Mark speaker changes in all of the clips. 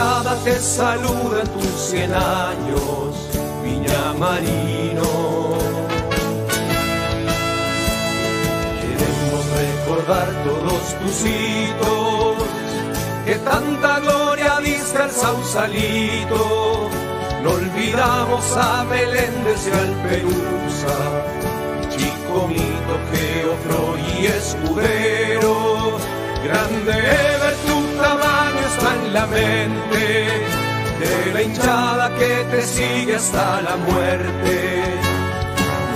Speaker 1: Hinchada te saluda en tus cien años, Viña Marino. Queremos recordar todos tus hitos, que tanta gloria diste al Sausalito. No olvidamos a Meléndez y al Perusa, Chico Mito, Geofro y Escudero. Grande la mente de la hinchada que te sigue hasta la muerte.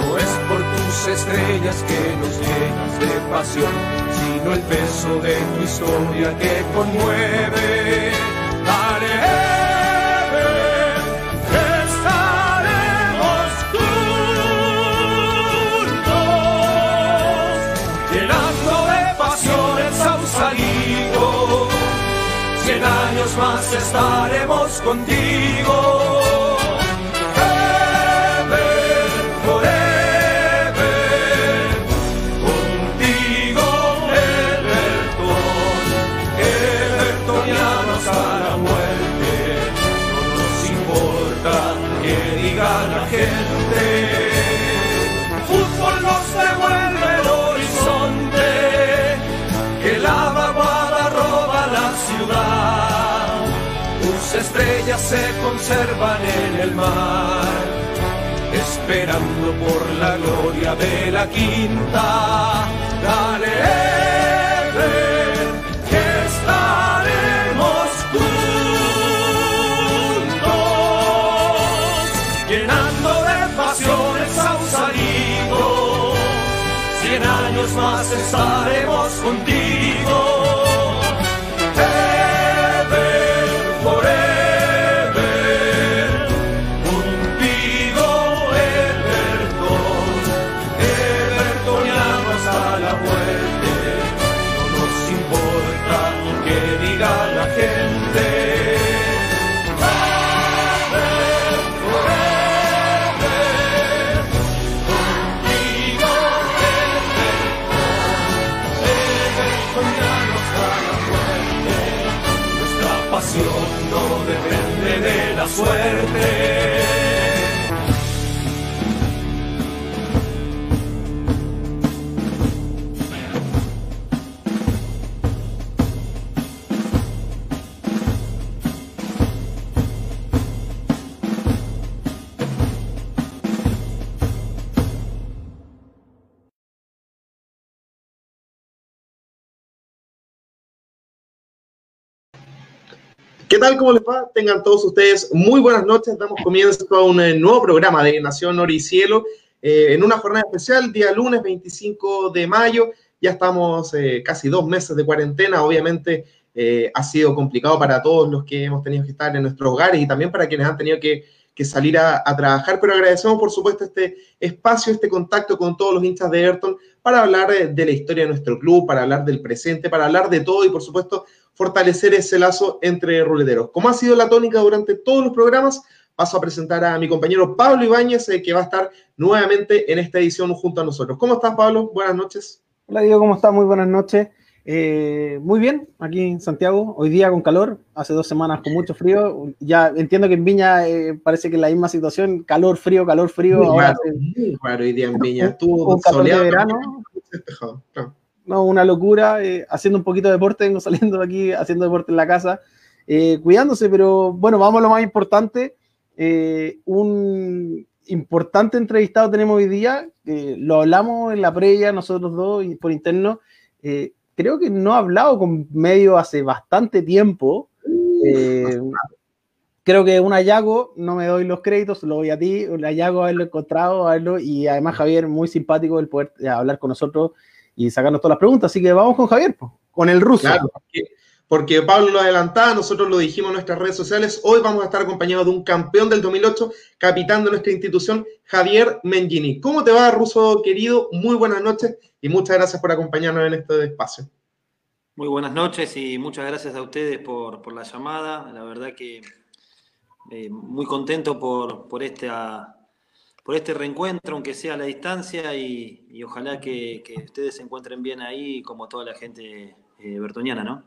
Speaker 1: No es por tus estrellas que nos llenas de pasión, sino el peso de tu historia que conmueve. Dale, más estaremos contigo. Se conservan en el mar, esperando por la gloria de la quinta. Dale, que estaremos juntos, llenando de pasión el Sausalito. Cien años más estaremos contigo. Suerte.
Speaker 2: Tal? ¿Cómo les va? Tengan todos ustedes muy buenas noches. Damos comienzo a un eh, nuevo programa de Nación Oro y Cielo eh, en una jornada especial, día lunes 25 de mayo. Ya estamos eh, casi dos meses de cuarentena. Obviamente eh, ha sido complicado para todos los que hemos tenido que estar en nuestros hogares y también para quienes han tenido que, que salir a, a, trabajar. Pero agradecemos, por supuesto, este espacio, este contacto con todos los hinchas de Everton para hablar de, de la historia de nuestro club, para hablar del presente, para hablar de todo y, por supuesto, fortalecer ese lazo entre ruleteros. Como ha sido la tónica durante todos los programas, paso a presentar a mi compañero Pablo Ibáñez, eh, que va a estar nuevamente en esta edición junto a nosotros. ¿Cómo estás, Pablo? Buenas noches.
Speaker 3: Hola, Diego, ¿cómo estás? Muy buenas noches. Eh, muy bien, aquí en Santiago, hoy día con calor, hace dos semanas con mucho frío. Ya entiendo que en Viña eh, parece que es la misma situación, calor, frío, calor, frío.
Speaker 2: Muy
Speaker 3: ahora
Speaker 2: raro,
Speaker 3: hace
Speaker 2: muy raro hoy día en Viña. Estuvo
Speaker 3: calor de
Speaker 2: soleado,
Speaker 3: verano,
Speaker 2: despejado, claro.
Speaker 3: No, una locura, eh, haciendo un poquito de deporte, vengo saliendo aquí haciendo deporte en la casa, eh, cuidándose, pero bueno, vamos a lo más importante. Eh, un importante entrevistado tenemos hoy día, lo hablamos en la previa nosotros dos por interno. eh, creo que no he hablado con medio hace bastante tiempo. Eh, creo que un hallazgo, no me doy los créditos, lo doy a ti, un hallazgo haberlo encontrado, haberlo, y además Javier, muy simpático el poder hablar con nosotros y sacarnos todas las preguntas. Así que vamos con Javier, con el ruso.
Speaker 2: Claro, porque, porque Pablo lo adelantaba, nosotros lo dijimos en nuestras redes sociales. Hoy vamos a estar acompañados de un campeón del 2008, capitán de nuestra institución, Javier Mengini. ¿Cómo te va, ruso querido? Muy buenas noches y muchas gracias por acompañarnos en este espacio.
Speaker 4: Muy buenas noches y muchas gracias a ustedes por, por la llamada. La verdad que eh, muy contento por, por esta, por este reencuentro, aunque sea a la distancia, y, ojalá que, ustedes se encuentren bien ahí, como toda la gente eh, bertoniana, ¿no?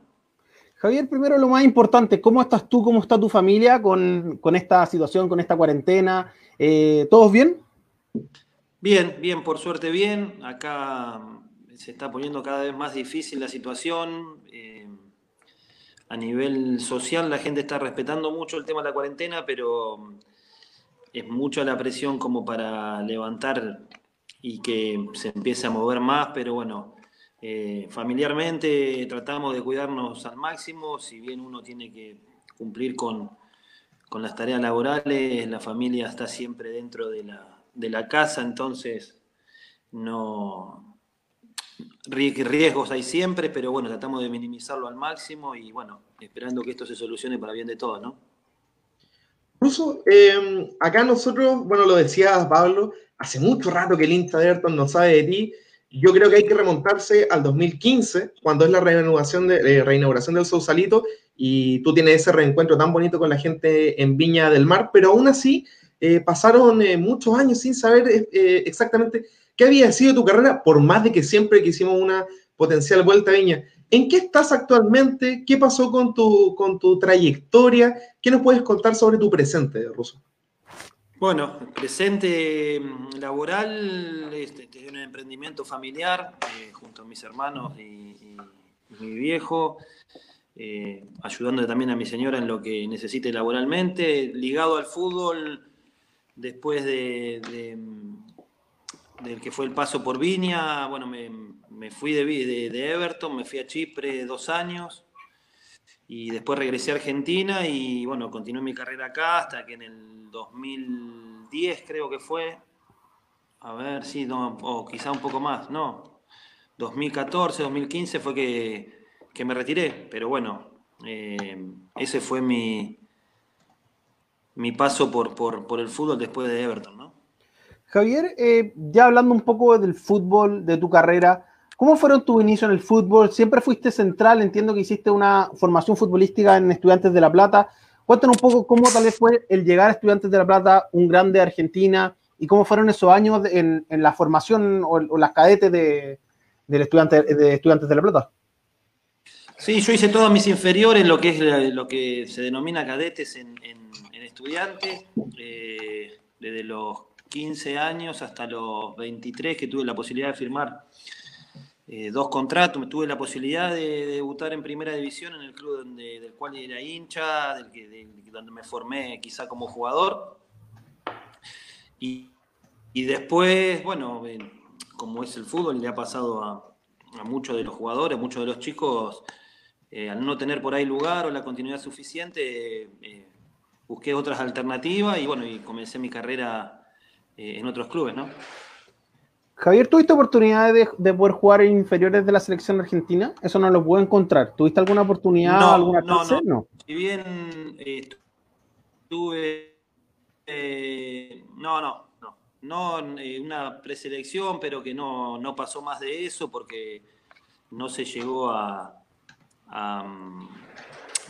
Speaker 3: Javier, primero lo más importante, ¿cómo estás tú, cómo está tu familia con, esta situación, con esta cuarentena? Eh, ¿Todos bien?
Speaker 4: Bien, bien, por suerte bien. Acá se está poniendo cada vez más difícil la situación. Eh, a nivel social la gente está respetando mucho el tema de la cuarentena, pero es mucha la presión como para levantar y que se empiece a mover más, pero bueno, eh, familiarmente tratamos de cuidarnos al máximo, si bien uno tiene que cumplir con, con las tareas laborales, la familia está siempre dentro de la, de la casa, entonces no, riesgos hay siempre, pero bueno, tratamos de minimizarlo al máximo y bueno, esperando que esto se solucione para bien de todos, ¿no?
Speaker 2: Incluso em, acá nosotros, bueno, lo decía Pablo, hace mucho rato que el Insta de Everton no sabe de ti. Yo creo que hay que remontarse al 2015, cuando es la reinauguración, de, eh, reinauguración del Sausalito, y tú tienes ese reencuentro tan bonito con la gente en Viña del Mar, pero aún así eh, pasaron eh, muchos años sin saber exactamente ¿Qué había sido tu carrera? Por más de que siempre quisimos una potencial vuelta a Viña. ¿En qué estás actualmente? ¿Qué pasó con tu, con tu trayectoria? ¿Qué nos puedes contar sobre tu presente, Russo?
Speaker 4: Bueno, presente mm, laboral, este, un emprendimiento familiar eh, junto a mis hermanos y, mi viejo, eh, ayudando también a mi señora en lo que necesite laboralmente, ligado al fútbol después de del que fue el paso por Viña, bueno, me, fui de, de, Everton, me fui a Chipre dos años y después regresé a Argentina y bueno, continué mi carrera acá hasta que en el 2010 creo que fue, a ver, sí, no, o quizá un poco más, no, 2014, 2015 fue que, me retiré, pero bueno, eh, ese fue mi, mi paso por, por el fútbol después de Everton, ¿no?
Speaker 3: Javier, eh, ya hablando un poco del fútbol, de tu carrera, ¿cómo fueron tus inicios en el fútbol? Siempre fuiste central, entiendo que hiciste una formación futbolística en Estudiantes de La Plata. Cuéntanos un poco cómo tal vez fue el llegar a Estudiantes de La Plata, un grande de Argentina, y cómo fueron esos años en, la formación o, las cadetes de, estudiante, de Estudiantes de La Plata.
Speaker 4: Sí, yo hice todos mis inferiores, lo que es lo que se denomina cadetes en, estudiantes, eh, desde los 15 años hasta los 23 que tuve la posibilidad de firmar eh, dos contratos, tuve la posibilidad de, debutar en primera división en el club donde, del cual era hincha, del que, donde me formé quizá como jugador. Y, después, bueno, como es el fútbol, le ha pasado a, muchos de los jugadores, muchos de los chicos, eh, al no tener por ahí lugar o la continuidad suficiente, eh, busqué otras alternativas y bueno, y comencé mi carrera en otros clubes, ¿no?
Speaker 3: Javier, ¿tuviste oportunidad de, poder jugar en inferiores de la selección argentina? Eso no lo puedo encontrar. ¿Tuviste alguna oportunidad,
Speaker 4: no,
Speaker 3: alguna
Speaker 4: no, no, Si bien eh, tuve. Eh, no, no, no. No una preselección, pero que no, no pasó más de eso porque no se llegó a, a,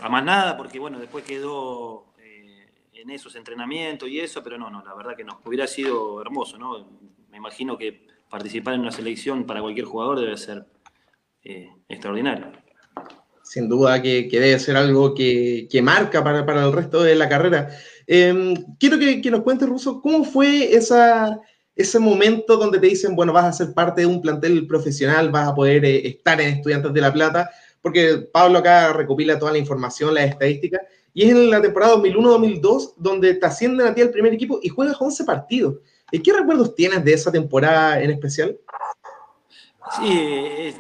Speaker 4: a más nada, porque bueno, después quedó en esos entrenamientos y eso, pero no, no, la verdad que no. Hubiera sido hermoso, ¿no? Me imagino que participar en una selección para cualquier jugador debe ser eh, extraordinario.
Speaker 2: Sin duda que, debe ser algo que, marca para, el resto de la carrera. Em, quiero que, nos cuentes, Russo, ¿cómo fue esa, ese momento donde te dicen, bueno, vas a ser parte de un plantel profesional, vas a poder eh, estar en Estudiantes de La Plata? Porque Pablo acá recopila toda la información, las estadísticas, y es en la temporada 2001-2002 donde te ascienden a ti al primer equipo y juegas 11 partidos. ¿Qué recuerdos tienes de esa temporada en especial?
Speaker 4: Sí,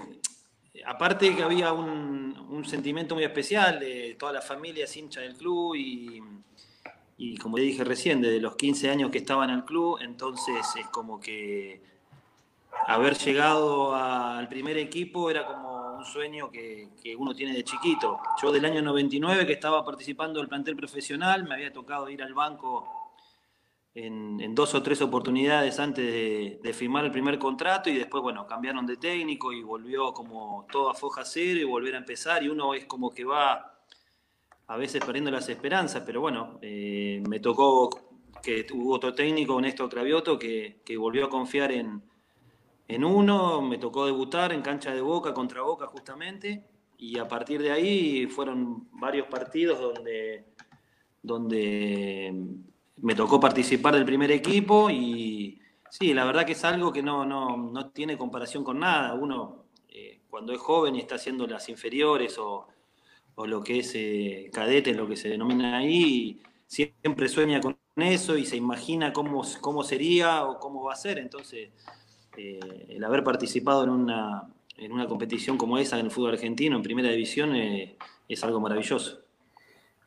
Speaker 4: aparte que había un, sentimiento muy especial de toda la familia hincha del club y, y como dije recién, desde los 15 años que estaba en club, entonces es como que haber llegado al primer equipo era como un sueño que, uno tiene de chiquito. Yo del año 99 que estaba participando del plantel profesional, me había tocado ir al banco en, dos o tres oportunidades antes de, firmar el primer contrato y después, bueno, cambiaron de técnico y volvió como todo a foja cero y volver a empezar. Y uno es como que va a veces perdiendo las esperanzas, pero bueno, eh, me tocó que hubo otro técnico, Néstor Cravioto, que, que volvió a confiar en, en uno, me tocó debutar en cancha de Boca contra Boca justamente, y a partir de ahí fueron varios partidos donde, donde me tocó participar del primer equipo y sí, la verdad que es algo que no, no, tiene comparación con nada. Uno eh, cuando es joven y está haciendo las inferiores o, lo que es eh, cadete, lo que se denomina ahí, siempre sueña con eso y se imagina cómo, cómo sería o cómo va a ser. Entonces, eh, el haber participado en una, en una competición como esa en el fútbol argentino, en primera división, es algo maravilloso.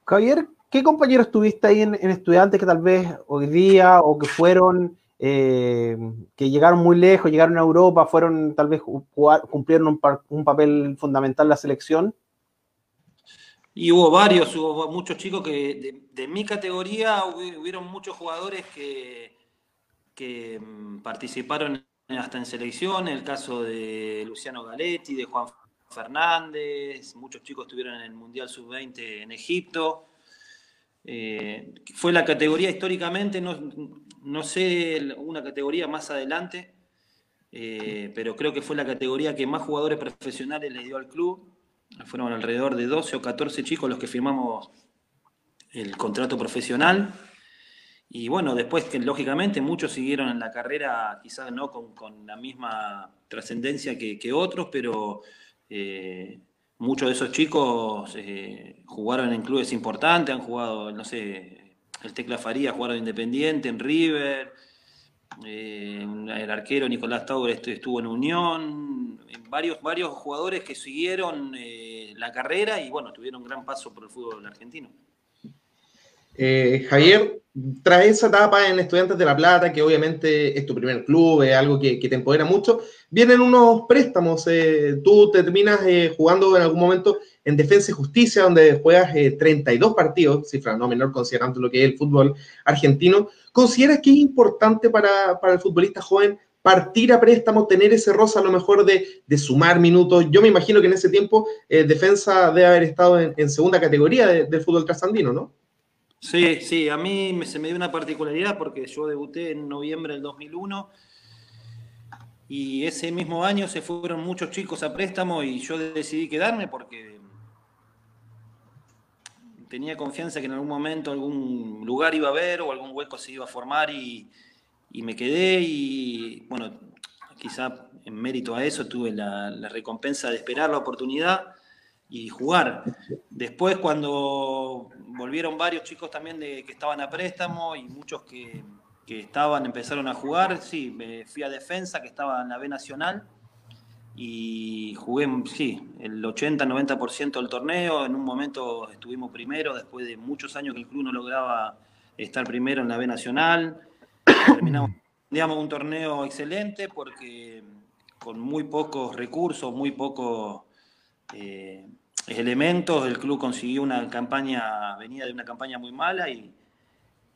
Speaker 3: Javier, ¿qué compañeros tuviste ahí en, estudiantes que tal vez hoy día o que fueron, eh, que llegaron muy lejos, llegaron a Europa, fueron tal vez cumplieron un, papel fundamental en la selección?
Speaker 4: Y hubo varios, hubo muchos chicos que de, mi categoría hubieron muchos jugadores que, mm, participaron hasta en selección, el caso de Luciano Galetti, de Juan Fernández, muchos chicos estuvieron en el Mundial Sub-20 en Egipto. Eh, fue la categoría históricamente, no, sé una categoría más adelante, eh, pero creo que fue la categoría que más jugadores profesionales le dio al club. Fueron alrededor de 12 o 14 chicos los que firmamos el contrato profesional. Y bueno, después que lógicamente muchos siguieron en la carrera, quizás no con, la misma trascendencia que, otros, pero eh, muchos de esos chicos eh, jugaron en clubes importantes, han jugado, no sé, el Tecla Faría jugaron Independiente, en River, eh, el arquero Nicolás Tauber estuvo en Unión, varios, varios jugadores que siguieron la carrera y bueno, tuvieron un gran paso por el fútbol argentino.
Speaker 2: Eh, Javier, tras esa etapa en Estudiantes de La Plata, que obviamente es tu primer club, es algo que, te empodera mucho, vienen unos préstamos. Eh, tú terminas eh, jugando en algún momento en Defensa y Justicia, donde juegas 32 partidos, cifra no menor considerando lo que es el fútbol argentino. ¿Consideras que es importante para, el futbolista joven partir a préstamo, tener ese rosa a lo mejor de, sumar minutos? Yo me imagino que en ese tiempo Defensa debe haber estado en, segunda categoría del fútbol trasandino, ¿no?
Speaker 4: Sí, sí, a mí se me dio una particularidad porque yo debuté en noviembre del 2001 y ese mismo año se fueron muchos chicos a préstamo y yo decidí quedarme porque tenía confianza que en algún momento algún lugar iba a haber o algún hueco se iba a formar y, me quedé y bueno, quizá en mérito a eso tuve la recompensa de esperar la oportunidad y jugar. Después, cuando volvieron varios chicos también de, que estaban a préstamo y muchos que, que, estaban, empezaron a jugar, sí, me fui a defensa, que estaba en la B Nacional, y jugué, sí, el 80-90% del torneo. En un momento estuvimos primero, después de muchos años que el club no lograba estar primero en la B Nacional. Terminamos digamos, un torneo excelente porque con muy pocos recursos, muy poco... Eh, elementos, el club consiguió una campaña, venía de una campaña muy mala y,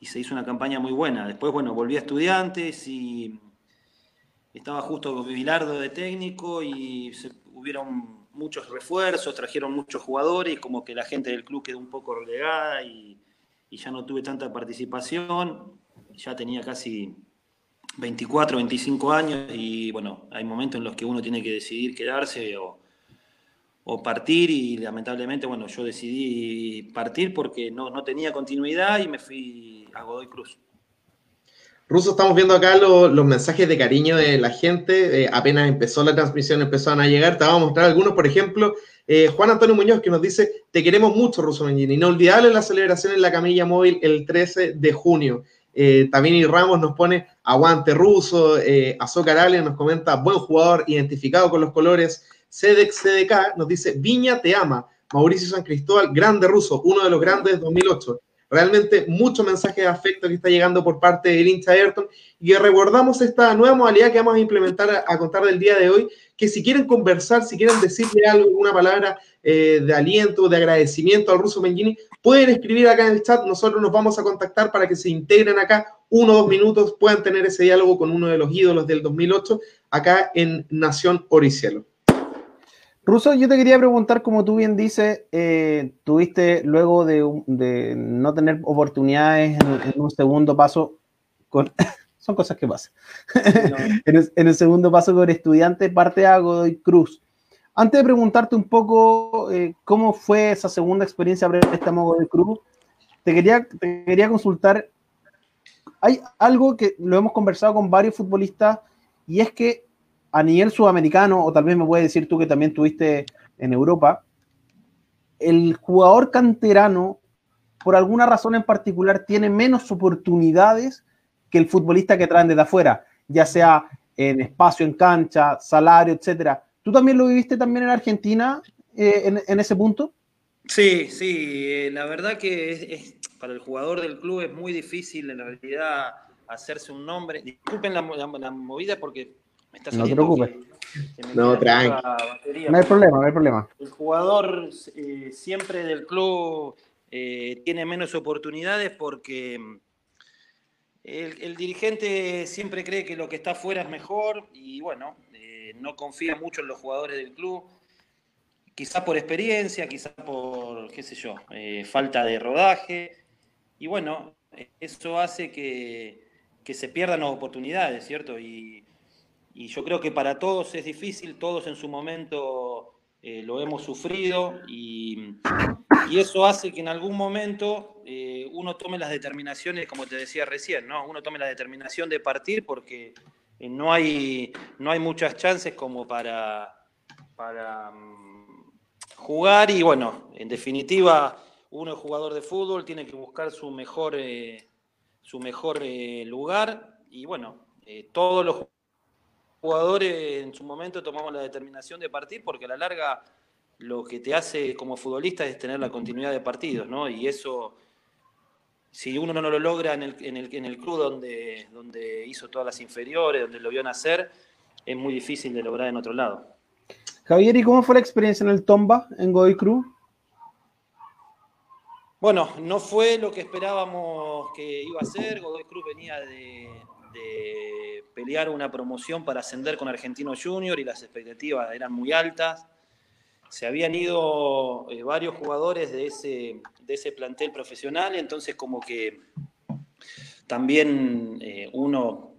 Speaker 4: se hizo una campaña muy buena. Después, bueno, volví a estudiantes y estaba justo Bilardo de técnico y hubieron muchos refuerzos, trajeron muchos jugadores, como que la gente del club quedó un poco relegada y ya no tuve tanta participación. Ya tenía casi 24, 25 años y bueno, hay momentos en los que uno tiene que decidir quedarse o, o partir y lamentablemente, bueno, yo decidí partir porque no, no tenía continuidad y me fui a Godoy Cruz.
Speaker 2: Ruso, estamos viendo acá los mensajes de cariño de la gente. Eh, apenas empezó la transmisión, empezaron a llegar. Te vamos a mostrar algunos, por ejemplo, eh, Juan Antonio Muñoz que nos dice, te queremos mucho, Ruso Mengini. Inolvidable la celebración en la camilla móvil el 13 de junio. Eh, también y Ramos nos pone aguante ruso. Eh, Azócar nos comenta, buen jugador, identificado con los colores. Sedex CDK nos dice, Viña te ama. Mauricio San Cristóbal, grande ruso, uno de los grandes de 2008. Realmente mucho mensaje de afecto que está llegando por parte del hincha Ayrton y recordamos esta nueva modalidad que vamos a implementar a, contar del día de hoy, que si quieren conversar, si quieren decirle algo, una palabra eh, de aliento, de agradecimiento al ruso Mengini, pueden escribir acá en el chat, nosotros nos vamos a contactar para que se integren acá uno o dos minutos, puedan tener ese diálogo con uno de los ídolos del 2008 acá en Nación Oricielo.
Speaker 3: Ruso, yo te quería preguntar, como tú bien dices, eh, tuviste luego de, no tener oportunidades en, un segundo paso, con, son cosas que pasan, en, el, segundo paso con estudiante, parte a Godoy Cruz. Antes de preguntarte un poco eh, cómo fue esa segunda experiencia préstamo Godoy Cruz, te quería, te quería consultar, hay algo que lo hemos conversado con varios futbolistas y es que a nivel sudamericano, o tal vez me puedes decir tú que también tuviste en Europa, el jugador canterano, por alguna razón en particular, tiene menos oportunidades que el futbolista que traen desde afuera, ya sea en espacio, en cancha, salario, etcétera. ¿Tú también lo viviste también en Argentina eh, en, ese punto?
Speaker 4: Sí, sí, eh, la verdad que para el jugador del club es muy difícil en realidad hacerse un nombre. Disculpen la movida porque
Speaker 3: no te preocupes.
Speaker 2: no, tranqui.
Speaker 3: No hay problema, no hay problema.
Speaker 4: El jugador eh, siempre del club eh, tiene menos oportunidades porque mm, el, dirigente siempre cree que lo que está afuera es mejor y bueno, eh, no confía mucho en los jugadores del club. Quizás por experiencia, quizás por, qué sé yo, falta de rodaje. Y bueno, eso hace que, que se pierdan las oportunidades, ¿cierto? Y y yo creo que para todos es difícil, todos en su momento eh, lo hemos sufrido y, eso hace que en algún momento eh, uno tome las determinaciones, como te decía recién, ¿no? uno tome la determinación de partir porque eh, no, hay, no hay muchas chances como para, para mm, jugar y bueno, en definitiva uno es jugador de fútbol, tiene que buscar su mejor, su mejor lugar y bueno, todos los jugadores en su momento tomamos la determinación de partir porque a la larga lo que te hace como futbolista es tener la continuidad de partidos, ¿no? Y eso, si uno no lo logra en el, en el, en el club donde, donde hizo todas las inferiores, donde lo vio nacer, es muy difícil de lograr en otro lado.
Speaker 3: Javier, ¿y cómo fue la experiencia en el Tomba, en Godoy Cruz?
Speaker 4: Bueno, no fue lo que esperábamos que iba a ser. Godoy Cruz venía de, de pelear una promoción para ascender con Argentino Junior y las expectativas eran muy altas. Se habían ido eh, varios jugadores de ese, de ese plantel profesional, entonces como que también eh, uno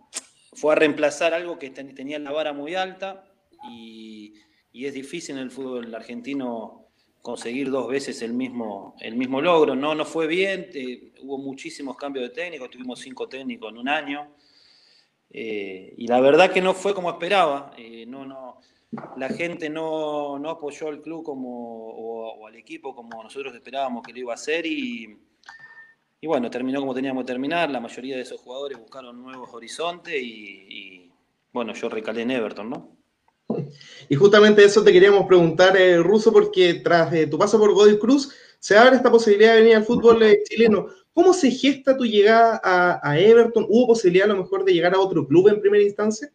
Speaker 4: fue a reemplazar algo que tenía la vara muy alta y, es difícil en el fútbol argentino conseguir dos veces el mismo, el mismo logro. No, no fue bien, eh, hubo muchísimos cambios de técnicos, tuvimos cinco técnicos en un año. Eh, y la verdad que no fue como esperaba. Eh, no, no, la gente no, no apoyó al club como, o, al equipo como nosotros esperábamos que lo iba a hacer. Y, y, bueno, terminó como teníamos que terminar. La mayoría de esos jugadores buscaron nuevos horizontes y, bueno, yo recalé en Everton, ¿no?
Speaker 2: Y justamente eso te queríamos preguntar, eh, Ruso, porque tras tu paso por Godoy Cruz, se abre esta posibilidad de venir al fútbol chileno. ¿Cómo se gesta tu llegada a, Everton? ¿Hubo posibilidad a lo mejor de llegar a otro club en primera instancia?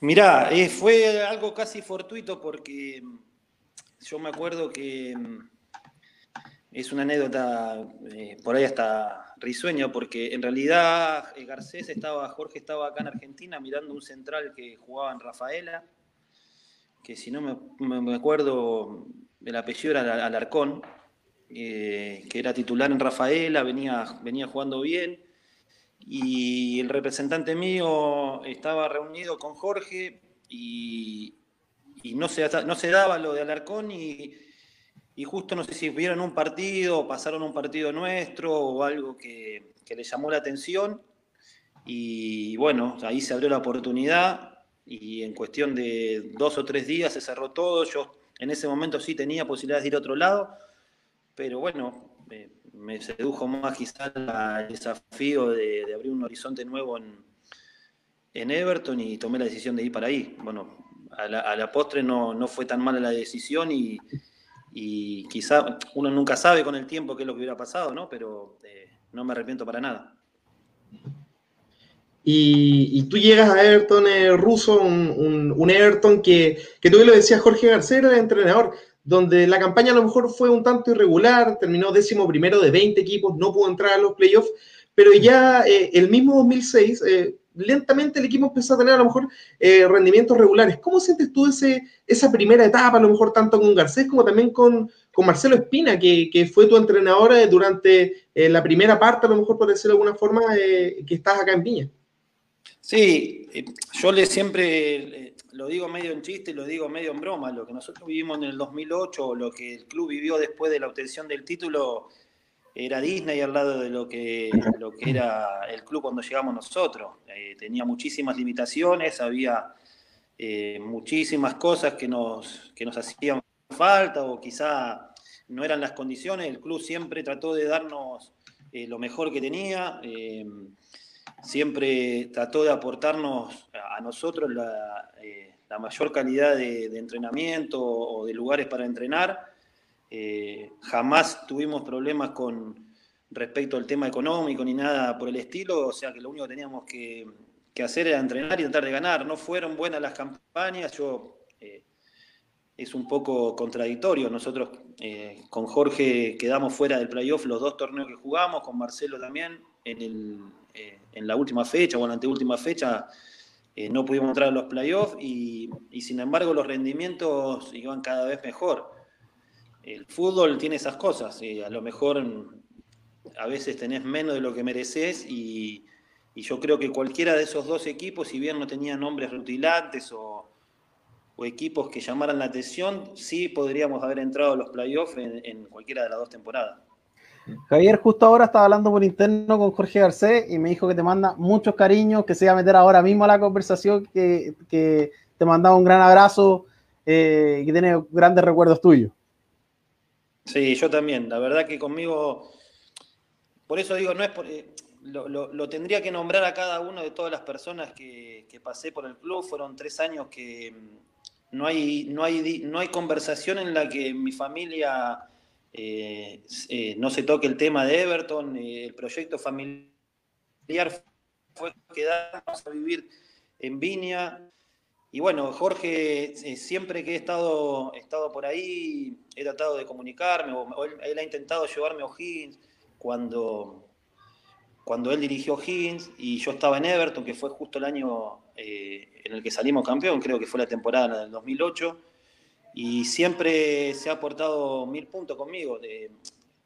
Speaker 4: Mirá, eh, fue algo casi fortuito porque mm, yo me acuerdo que mm, es una anécdota eh, por ahí hasta risueño, porque en realidad eh, Garcés estaba, Jorge estaba acá en Argentina mirando un central que jugaba en Rafaela, que si no me, acuerdo, el apellido era Alarcón, eh, que era titular en Rafaela, venía, venía jugando bien, y el representante mío estaba reunido con Jorge y, no, se, no se daba lo de Alarcón y, justo no sé si vieron un partido, pasaron un partido nuestro o algo que, que le llamó la atención y bueno, ahí se abrió la oportunidad y en cuestión de dos o tres días se cerró todo. Yo en ese momento sí tenía posibilidades de ir a otro lado, pero bueno, me sedujo más quizás el desafío de, abrir un horizonte nuevo en, en, Everton y tomé la decisión de ir para ahí. Bueno, a la, postre no, no, fue tan mala la decisión y, y quizá uno nunca sabe con el tiempo qué es lo que hubiera pasado, ¿no? Pero eh, no me arrepiento para nada.
Speaker 2: Y, tú llegas a Everton eh, ruso, un, un, Everton que, que tú lo decías Jorge García, el entrenador donde la campaña a lo mejor fue un tanto irregular, terminó décimo primero de 20 equipos, no pudo entrar a los playoffs, pero ya eh, el mismo 2006, eh, lentamente el equipo empezó a tener a lo mejor eh, rendimientos regulares. ¿Cómo sientes tú ese, esa primera etapa, a lo mejor tanto con Garcés como también con, con Marcelo Espina, que, que, fue tu entrenador eh, durante la primera parte, a lo mejor por decirlo de alguna forma, que estás acá en Viña?
Speaker 4: Sí, yo le siempre lo digo medio en chiste, lo digo medio en broma, lo que nosotros vivimos en el 2008, lo que el club vivió después de la obtención del título, era Disney al lado de lo que, lo que era el club cuando llegamos nosotros. Eh, tenía muchísimas limitaciones, había eh, muchísimas cosas que nos, que nos hacían falta o quizá no eran las condiciones. El club siempre trató de darnos eh, lo mejor que tenía, siempre trató de aportarnos a nosotros la, la mayor calidad de, entrenamiento o de lugares para entrenar. Eh, jamás tuvimos problemas con respecto al tema económico ni nada por el estilo, o sea que lo único que teníamos que, hacer era entrenar y tratar de ganar. No fueron buenas las campañas, yo eh, es un poco contradictorio. Nosotros eh, con Jorge quedamos fuera del playoff los dos torneos que jugamos, con Marcelo también en, en la última fecha o en la anteúltima fecha. no pudimos entrar a los playoffs y, y sin embargo los rendimientos iban cada vez mejor el fútbol tiene esas cosas. y a lo mejor a veces tenés menos de lo que mereces y, yo creo que cualquiera de esos dos equipos, si bien no tenían nombres rutilantes o, equipos que llamaran la atención, sí podríamos haber entrado a los playoffs en, cualquiera de las dos temporadas.
Speaker 3: Javier, justo ahora estaba hablando por interno con Jorge Garcés y me dijo que te manda muchos cariños, que se va a meter ahora mismo a la conversación, que, te mandaba un gran abrazo eh, y que tiene grandes recuerdos tuyos.
Speaker 4: Sí, yo también. La verdad que conmigo, por eso digo, no es por, eh, lo, tendría que nombrar a cada uno de todas las personas que, pasé por el club. Fueron tres años que mm, no hay, no hay, no hay conversación en la que mi familia eh, eh, no se toque el tema de Everton. el proyecto familiar fue quedarnos a vivir en Viña. Y bueno, Jorge, eh, siempre que he estado, estado por ahí, he tratado de comunicarme, él, ha intentado llevarme a O'Higgins cuando, cuando él dirigió O'Higgins y yo estaba en Everton, que fue justo el año en el que salimos campeón, creo que fue la temporada del 2008, y siempre se ha aportado mil puntos conmigo.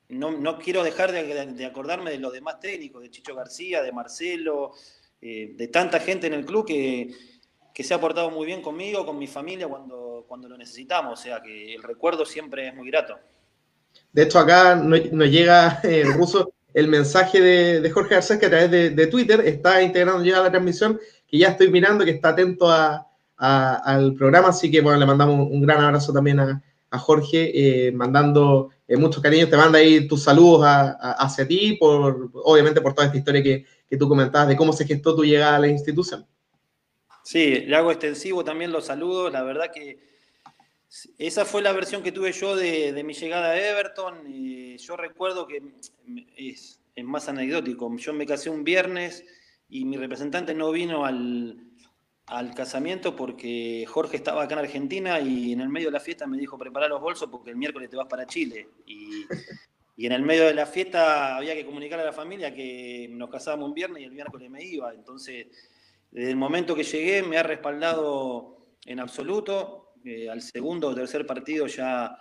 Speaker 4: no, quiero dejar de, acordarme de los demás técnicos, de Chicho García, de Marcelo, eh, de tanta gente en el club que que se ha portado muy bien conmigo, con mi familia cuando, cuando lo necesitamos. O sea que el recuerdo siempre es muy grato.
Speaker 2: De hecho, acá nos, llega eh, el el mensaje de, Jorge Garcés que a través de, Twitter está integrando ya la transmisión, que ya estoy mirando, que está atento al programa, así que bueno, le mandamos un gran abrazo también a, Jorge, eh, mandando eh, muchos cariños, te manda ahí tus saludos hacia ti, por, obviamente por toda esta historia que, que tú comentabas de cómo se gestó tu llegada a la institución.
Speaker 4: Sí, le hago extensivo también los saludos. La verdad que esa fue la versión que tuve yo de, mi llegada a Everton. Y yo recuerdo que es, más anecdótico. Yo me casé un viernes y mi representante no vino al, casamiento porque Jorge estaba acá en Argentina y en el medio de la fiesta me dijo prepara los bolsos porque el miércoles te vas para Chile. Y, y en el medio de la fiesta había que comunicar a la familia que nos casábamos un viernes y el miércoles me iba. Entonces desde el momento que llegué me ha respaldado en absoluto. Eh, al segundo o tercer partido ya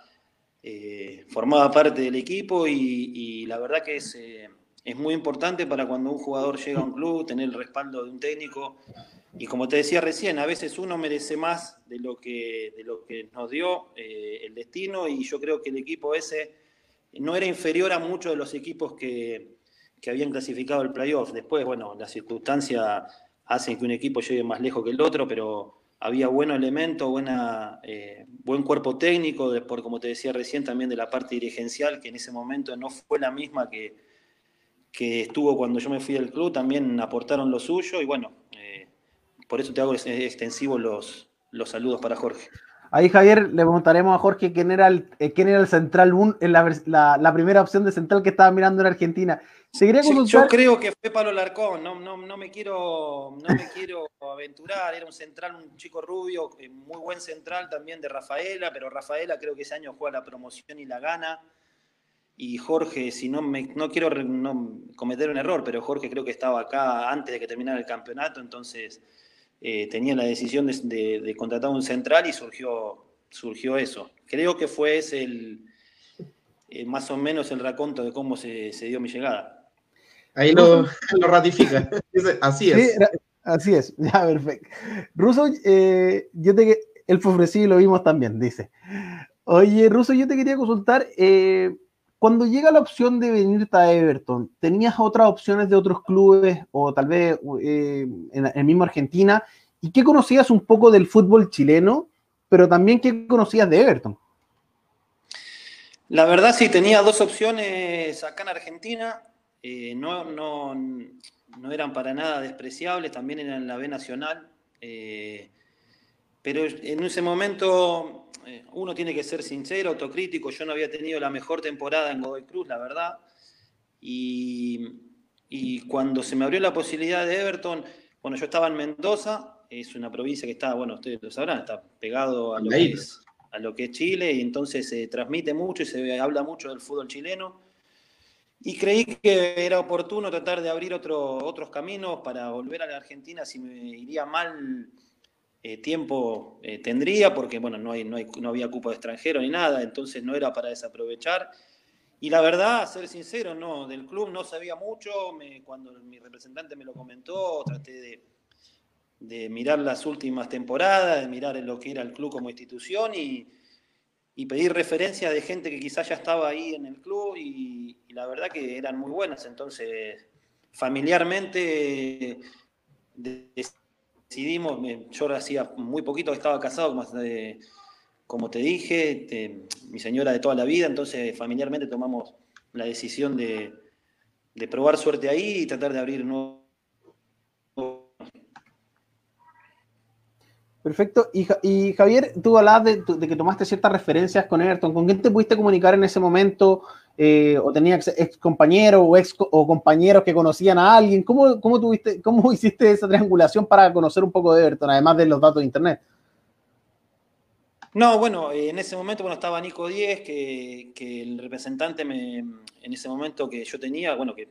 Speaker 4: eh, formaba parte del equipo y, la verdad que es, eh, es, muy importante para cuando un jugador llega a un club tener el respaldo de un técnico. Y como te decía recién, a veces uno merece más de lo que, de lo que nos dio el destino y yo creo que el equipo ese no era inferior a muchos de los equipos que, que habían clasificado el playoff. Después, bueno, la circunstancia hacen que un equipo llegue más lejos que el otro, pero había buen elemento, buena, eh, buen cuerpo técnico, por como te decía recién, también de la parte dirigencial, que en ese momento no fue la misma que, que estuvo cuando yo me fui del club, también aportaron lo suyo y bueno, eh, por eso te hago extensivos los, los saludos para Jorge.
Speaker 3: Ahí, Javier, le preguntaremos a Jorge quién era el, eh, quién era el central, en la, la, primera opción de central que estaba mirando en Argentina.
Speaker 4: yo creo que fue Pablo Larcón, no, no, no, me quiero, no me quiero aventurar, era un central, un chico rubio, eh, muy buen central también de Rafaela, pero Rafaela creo que ese año juega la promoción y la gana. y Jorge, si no me, no quiero cometer un error, pero Jorge creo que estaba acá antes de que terminara el campeonato, entonces eh, tenía la decisión de, contratar un central y surgió, surgió eso. Creo que fue ese el, eh, más o menos el raconto de cómo se, dio mi llegada.
Speaker 2: Ahí lo, ratifica. así es.
Speaker 3: así es, ya, perfecto. Ruso, eh, yo te, el ofrecí lo vimos también, dice. Oye, Ruso, yo te quería consultar, cuando llega la opción de venirte a Everton, ¿tenías otras opciones de otros clubes o tal vez eh, en el mismo Argentina? ¿Y qué conocías un poco del fútbol chileno, pero también qué conocías de Everton?
Speaker 4: La verdad sí, tenía dos opciones acá en Argentina. Eh, no, no, no, eran para nada despreciables, también eran en la B Nacional. Eh, pero en ese momento eh, uno tiene que ser sincero, autocrítico. Yo no había tenido la mejor temporada en Godoy Cruz, la verdad. Y, cuando se me abrió la posibilidad de Everton, bueno, yo estaba en Mendoza, es una provincia que está, bueno, ustedes lo sabrán, está pegado a lo, que es, a lo que es Chile y entonces se transmite mucho y se habla mucho del fútbol chileno. Y creí que era oportuno tratar de abrir otros caminos para volver a la Argentina si me iría mal eh, tiempo eh, tendría, porque bueno, no, hay, no, hay, no había cupo de extranjero ni nada, entonces no era para desaprovechar. Y la verdad, a ser sincero, no, del club no sabía mucho, cuando mi representante me lo comentó, traté de, de, mirar las últimas temporadas, de mirar lo que era el club como institución y, y pedir referencias de gente que quizás ya estaba ahí en el club y, la verdad que eran muy buenas, entonces familiarmente decidimos, yo hacía muy poquito que estaba casado, como te dije, mi señora de toda la vida, entonces familiarmente tomamos la decisión de, probar suerte ahí y tratar de abrir nuevos.
Speaker 3: Perfecto. Y, Javier, tú hablabas de, de, que tomaste ciertas referencias con Everton. ¿Con quién te pudiste comunicar en ese momento? Eh, o tenías ex compañeros o, ex, o compañeros que conocían a alguien. ¿Cómo, cómo, tuviste, ¿Cómo hiciste esa triangulación para conocer un poco de Everton, además de los datos de Internet?
Speaker 4: No, bueno, en ese momento bueno, estaba Nico Díez, que, el representante me, en ese momento que yo tenía, bueno, que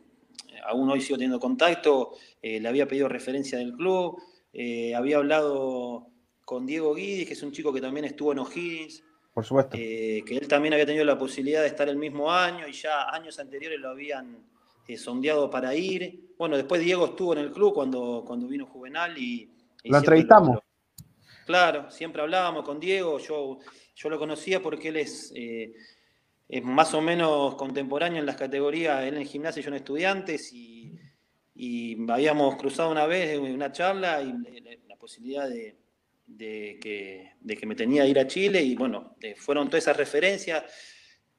Speaker 4: aún hoy sigo teniendo contacto, eh, le había pedido referencia del club, eh, había hablado con Diego Guidi, que es un chico que también estuvo en O'Higgins,
Speaker 3: por supuesto.
Speaker 4: Eh, que él también había tenido la posibilidad de estar el mismo año y ya años anteriores lo habían eh, sondeado para ir. Bueno, después Diego estuvo en el club cuando, cuando vino Juvenal y...
Speaker 3: lo entrevistamos.
Speaker 4: claro, siempre hablábamos con Diego, yo, yo lo conocía porque él es, eh, es más o menos contemporáneo en las categorías, él en gimnasia y yo en estudiantes y, y habíamos cruzado una vez una charla y la posibilidad de de que, de que me tenía que ir a Chile y bueno, eh, fueron todas esas referencias.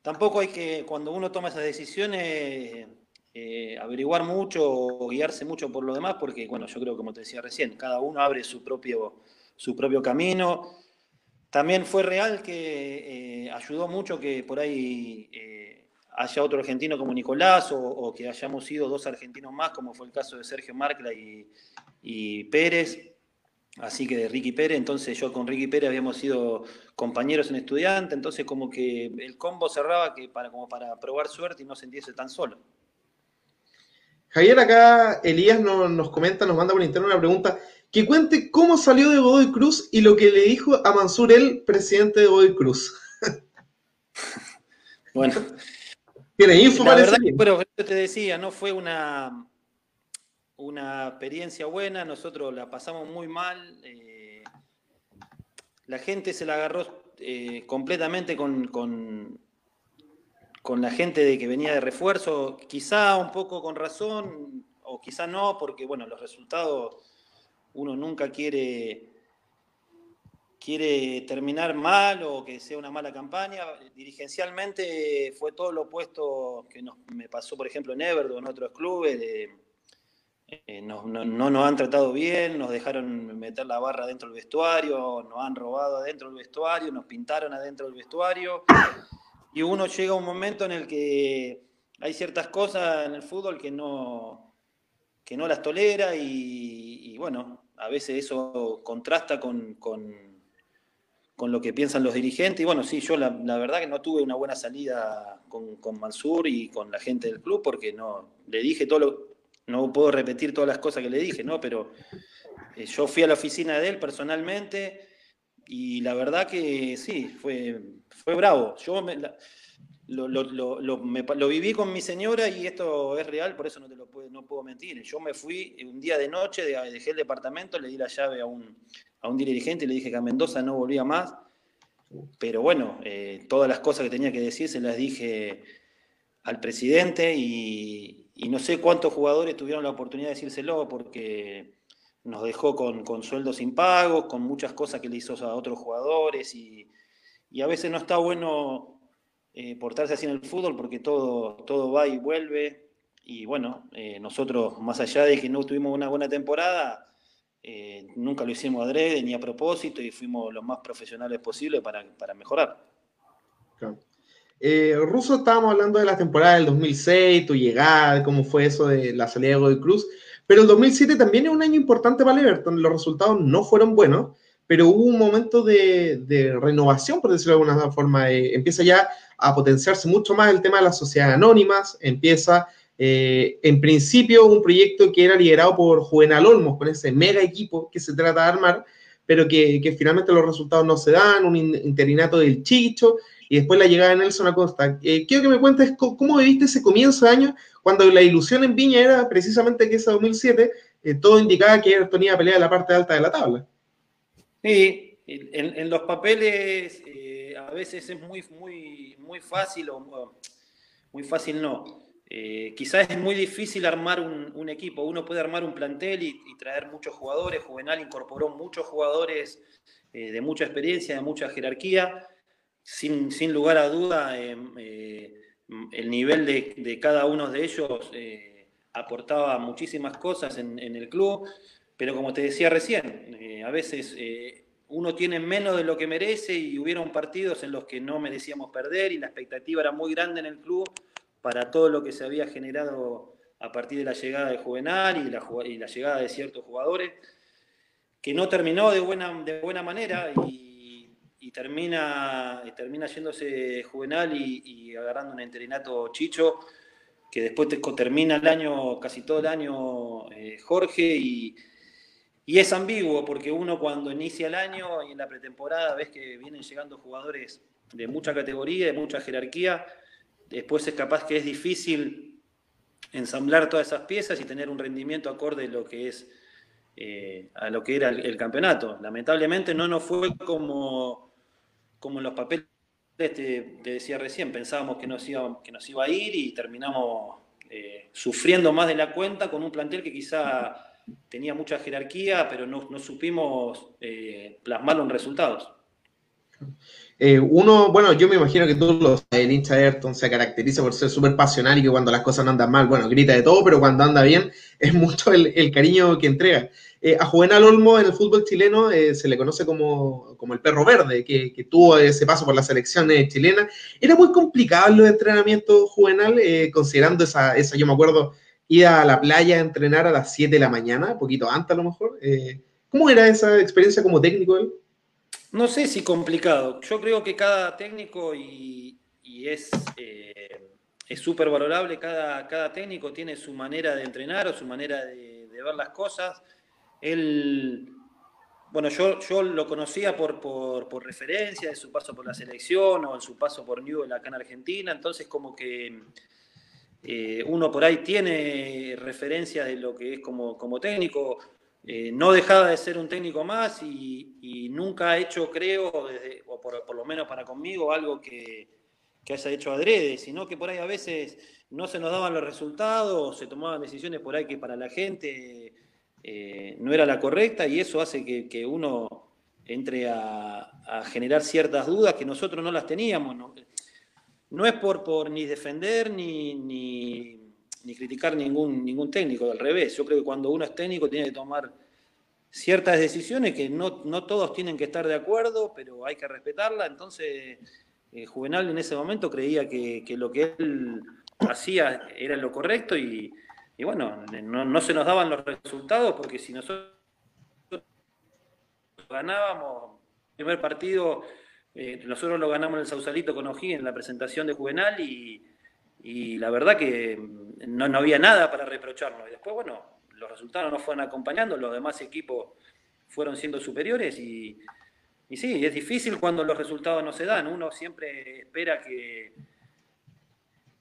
Speaker 4: Tampoco hay que, cuando uno toma esas decisiones, eh, averiguar mucho o guiarse mucho por lo demás, porque bueno, yo creo, como te decía recién, cada uno abre su propio, su propio camino. También fue real que eh, ayudó mucho que por ahí haya otro argentino como Nicolás o, que hayamos sido dos argentinos más, como fue el caso de Sergio Marcla y, y Pérez Así que de Ricky Pérez, entonces yo con Ricky Pérez habíamos sido compañeros en estudiante, entonces como que el combo cerraba que para, como para probar suerte y no sentirse tan solo.
Speaker 2: Javier, acá Elías nos, comenta, nos manda por interno una pregunta, que cuente cómo salió de Godoy Cruz y lo que le dijo a Mansur el presidente de Godoy Cruz.
Speaker 4: bueno.
Speaker 2: Tiene info,
Speaker 4: la verdad, pero yo te decía, no fue una, una experiencia buena, nosotros la pasamos muy mal. Eh, la gente se la agarró eh, completamente con, con, la gente de que venía de refuerzo, quizá un poco con razón, o quizá no, porque bueno, los resultados uno nunca quiere, quiere terminar mal o que sea una mala campaña. Dirigencialmente fue todo lo opuesto que nos, me pasó, por ejemplo, en Everton, en otros clubes, de, eh, no, nos han tratado bien, nos dejaron meter la barra dentro del vestuario, nos han robado adentro del vestuario, nos pintaron adentro del vestuario. Y uno llega a un momento en el que hay ciertas cosas en el fútbol que no, que no las tolera y, bueno, a veces eso contrasta con, con, lo que piensan los dirigentes. Y bueno, sí, yo la, verdad que no tuve una buena salida con, con, Mansur y con la gente del club porque no le dije todo lo, no puedo repetir todas las cosas que le dije, ¿no? Pero eh, yo fui a la oficina de él personalmente y la verdad que sí, fue, fue bravo. Yo lo, lo, viví con mi señora y esto es real, por eso no te lo puedo, no puedo mentir. Yo me fui un día de noche, dejé el departamento, le di la llave a un, a un dirigente y le dije que a Mendoza no volvía más. Pero bueno, eh, todas las cosas que tenía que decir se las dije al presidente y, no sé cuántos jugadores tuvieron la oportunidad de decírselo porque nos dejó con, con sueldos impagos, con muchas cosas que le hizo a otros jugadores y, a veces no está bueno eh, portarse así en el fútbol porque todo, todo va y vuelve. Y bueno, eh, nosotros, más allá de que no tuvimos una buena temporada, eh, nunca lo hicimos adrede ni a propósito y fuimos lo más profesionales posible para, mejorar.
Speaker 2: Eh, Russo, estábamos hablando de la temporada del 2006, tu llegada, cómo fue eso de la salida de Godoy Cruz, pero el 2007 también es un año importante para Everton, los resultados no fueron buenos, pero hubo un momento de, renovación, por decirlo de alguna forma, eh, empieza ya a potenciarse mucho más el tema de las sociedades anónimas, empieza eh, en principio, un proyecto que era liderado por Juvenal Olmos, con ese mega equipo que se trata de armar, pero que, finalmente los resultados no se dan, un interinato del Chicho y después la llegada de Nelson Acosta. Eh, quiero que me cuentes cómo viviste ese comienzo de año, cuando la ilusión en Viña era precisamente que ese 2007 eh, todo indicaba que Everton iba a en la parte alta de la tabla.
Speaker 4: Sí, en, los papeles a veces es muy, muy, muy fácil, o muy fácil no eh, quizás es muy difícil armar un, equipo. Uno puede armar un plantel y, traer muchos jugadores. Juvenal incorporó muchos jugadores eh, de mucha experiencia, de mucha jerarquía. Sin, sin lugar a duda, em, eh, el nivel de, cada uno de ellos aportaba muchísimas cosas en, el club. Pero como te decía recién, a veces uno tiene menos de lo que merece y hubieron partidos en los que no merecíamos perder y la expectativa era muy grande en el club para todo lo que se había generado a partir de la llegada de Juvenal y la, y la llegada de ciertos jugadores, que no terminó de buena, de buena manera y, termina, termina yéndose Juvenal y, agarrando un interinato Chicho, que después termina el año, casi todo el año eh, Jorge y, y es ambiguo porque uno cuando inicia el año y en la pretemporada ves que vienen llegando jugadores de mucha categoría, de mucha jerarquía, Después es capaz que es difícil ensamblar todas esas piezas y tener un rendimiento acorde a lo que es eh, a lo que era el, campeonato. Lamentablemente no nos fue como, como en los papeles te, decía recién, pensábamos que nos, iba, que nos iba a ir y terminamos eh, sufriendo más de la cuenta con un plantel que quizá tenía mucha jerarquía, pero no, supimos eh, plasmarlo en resultados.
Speaker 2: Eh, uno, bueno, yo me imagino que tú lo el hincha de Ayrton se caracteriza por ser súper pasional y que cuando las cosas no andan mal, bueno, grita de todo, pero cuando anda bien es mucho el, cariño que entrega. Eh, a Juvenal Olmo en el fútbol chileno eh, se le conoce como, como el perro verde, que, tuvo ese paso por la selección chilena. Era muy complicado los entrenamientos Juvenal, considerando esa, esa, yo me acuerdo, ir a la playa a entrenar a las 7 de la mañana, poquito antes a lo mejor. ¿Cómo era esa experiencia como técnico él?
Speaker 4: No sé si complicado. Yo creo que cada técnico y, es eh, es súper valorable, cada, cada técnico tiene su manera de entrenar o su manera de, ver las cosas. Él, bueno, yo, yo lo conocía por, por, referencia de su paso por la selección o en su paso por Newell acá en Argentina, entonces como que eh, uno por ahí tiene referencia de lo que es como, como técnico. Eh, no dejaba de ser un técnico más y, nunca ha hecho, creo, o por, lo menos para conmigo, algo que, haya hecho adrede, sino que por ahí a veces no se nos daban los resultados, se tomaban decisiones por ahí que para la gente eh, no era la correcta y eso hace que, uno entre a, generar ciertas dudas que nosotros no las teníamos. No, es por, por ni defender ni, ni ni criticar ningún, ningún técnico, al revés. Yo creo que cuando uno es técnico tiene que tomar ciertas decisiones que no, todos tienen que estar de acuerdo, pero hay que respetarla. Entonces, eh, Juvenal en ese momento creía que, lo que él hacía era lo correcto y, bueno, no, se nos daban los resultados porque si nosotros ganábamos, primer partido eh, nosotros lo ganamos en el Sausalito con O'Higgins en la presentación de Juvenal y, la verdad que no, había nada para reprocharnos. Y después, bueno, los resultados nos fueron acompañando, los demás equipos fueron siendo superiores y, y sí, es difícil cuando los resultados no se dan. Uno siempre espera que,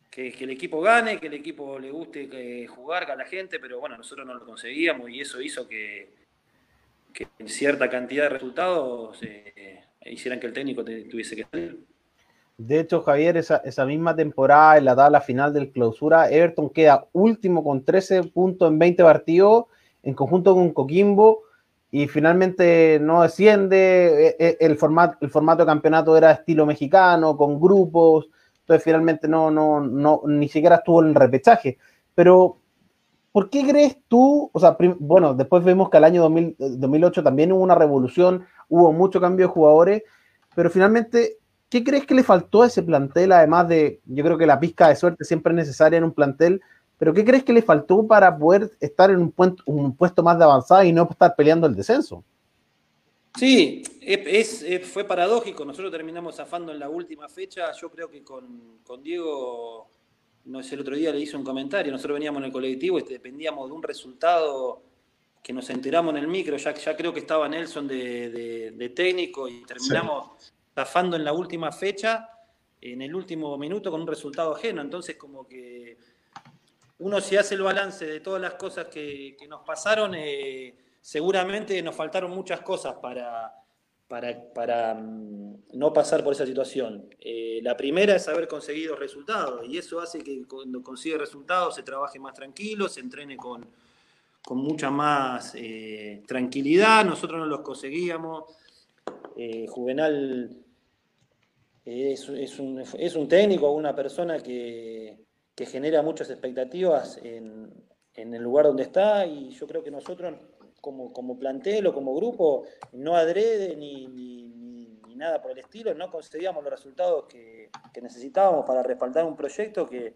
Speaker 4: que, el equipo gane, que el equipo le guste eh, jugar a la gente, pero bueno, nosotros no lo conseguíamos y eso hizo que, que cierta cantidad de resultados eh, hicieran que el técnico tuviese que salir.
Speaker 3: De hecho, Javier, esa, misma temporada en la tabla final del clausura, Everton queda último con 13 puntos en 20 partidos, en conjunto con Coquimbo, y finalmente no desciende. E, e, el formato, de campeonato era estilo mexicano, con grupos, entonces finalmente no, no, no, ni siquiera estuvo en el repechaje. Pero, ¿por qué crees tú? O sea, bueno, después vemos que al año 2008 también hubo una revolución, hubo mucho cambio de jugadores, pero finalmente, ¿qué crees que le faltó a ese plantel? Además de, yo creo que la pizca de suerte siempre es necesaria en un plantel, pero ¿qué crees que le faltó para poder estar en un, puesto, un puesto más de avanzada y no estar peleando el descenso?
Speaker 4: Sí, es, fue paradójico. Nosotros terminamos zafando en la última fecha. Yo creo que con, Diego, no sé, el otro día le hice un comentario. Nosotros veníamos en el colectivo y dependíamos de un resultado que nos enteramos en el micro. Ya, ya creo que estaba Nelson de, técnico y terminamos zafando en la última fecha, en el último minuto, con un resultado ajeno. Entonces, como que uno si hace el balance de todas las cosas que, nos pasaron, eh, seguramente nos faltaron muchas cosas para, para, mm, no pasar por esa situación. Eh, la primera es haber conseguido resultados y eso hace que cuando consigue resultados se trabaje más tranquilo, se entrene con, mucha más eh, tranquilidad. Nosotros no los conseguíamos. Juvenal es, un, es, un, técnico, una persona que, que genera muchas expectativas en, el lugar donde está y yo creo que nosotros como, como plantel o como grupo, no adrede ni, ni, nada por el estilo, no conseguíamos los resultados que, necesitábamos para respaldar un proyecto que,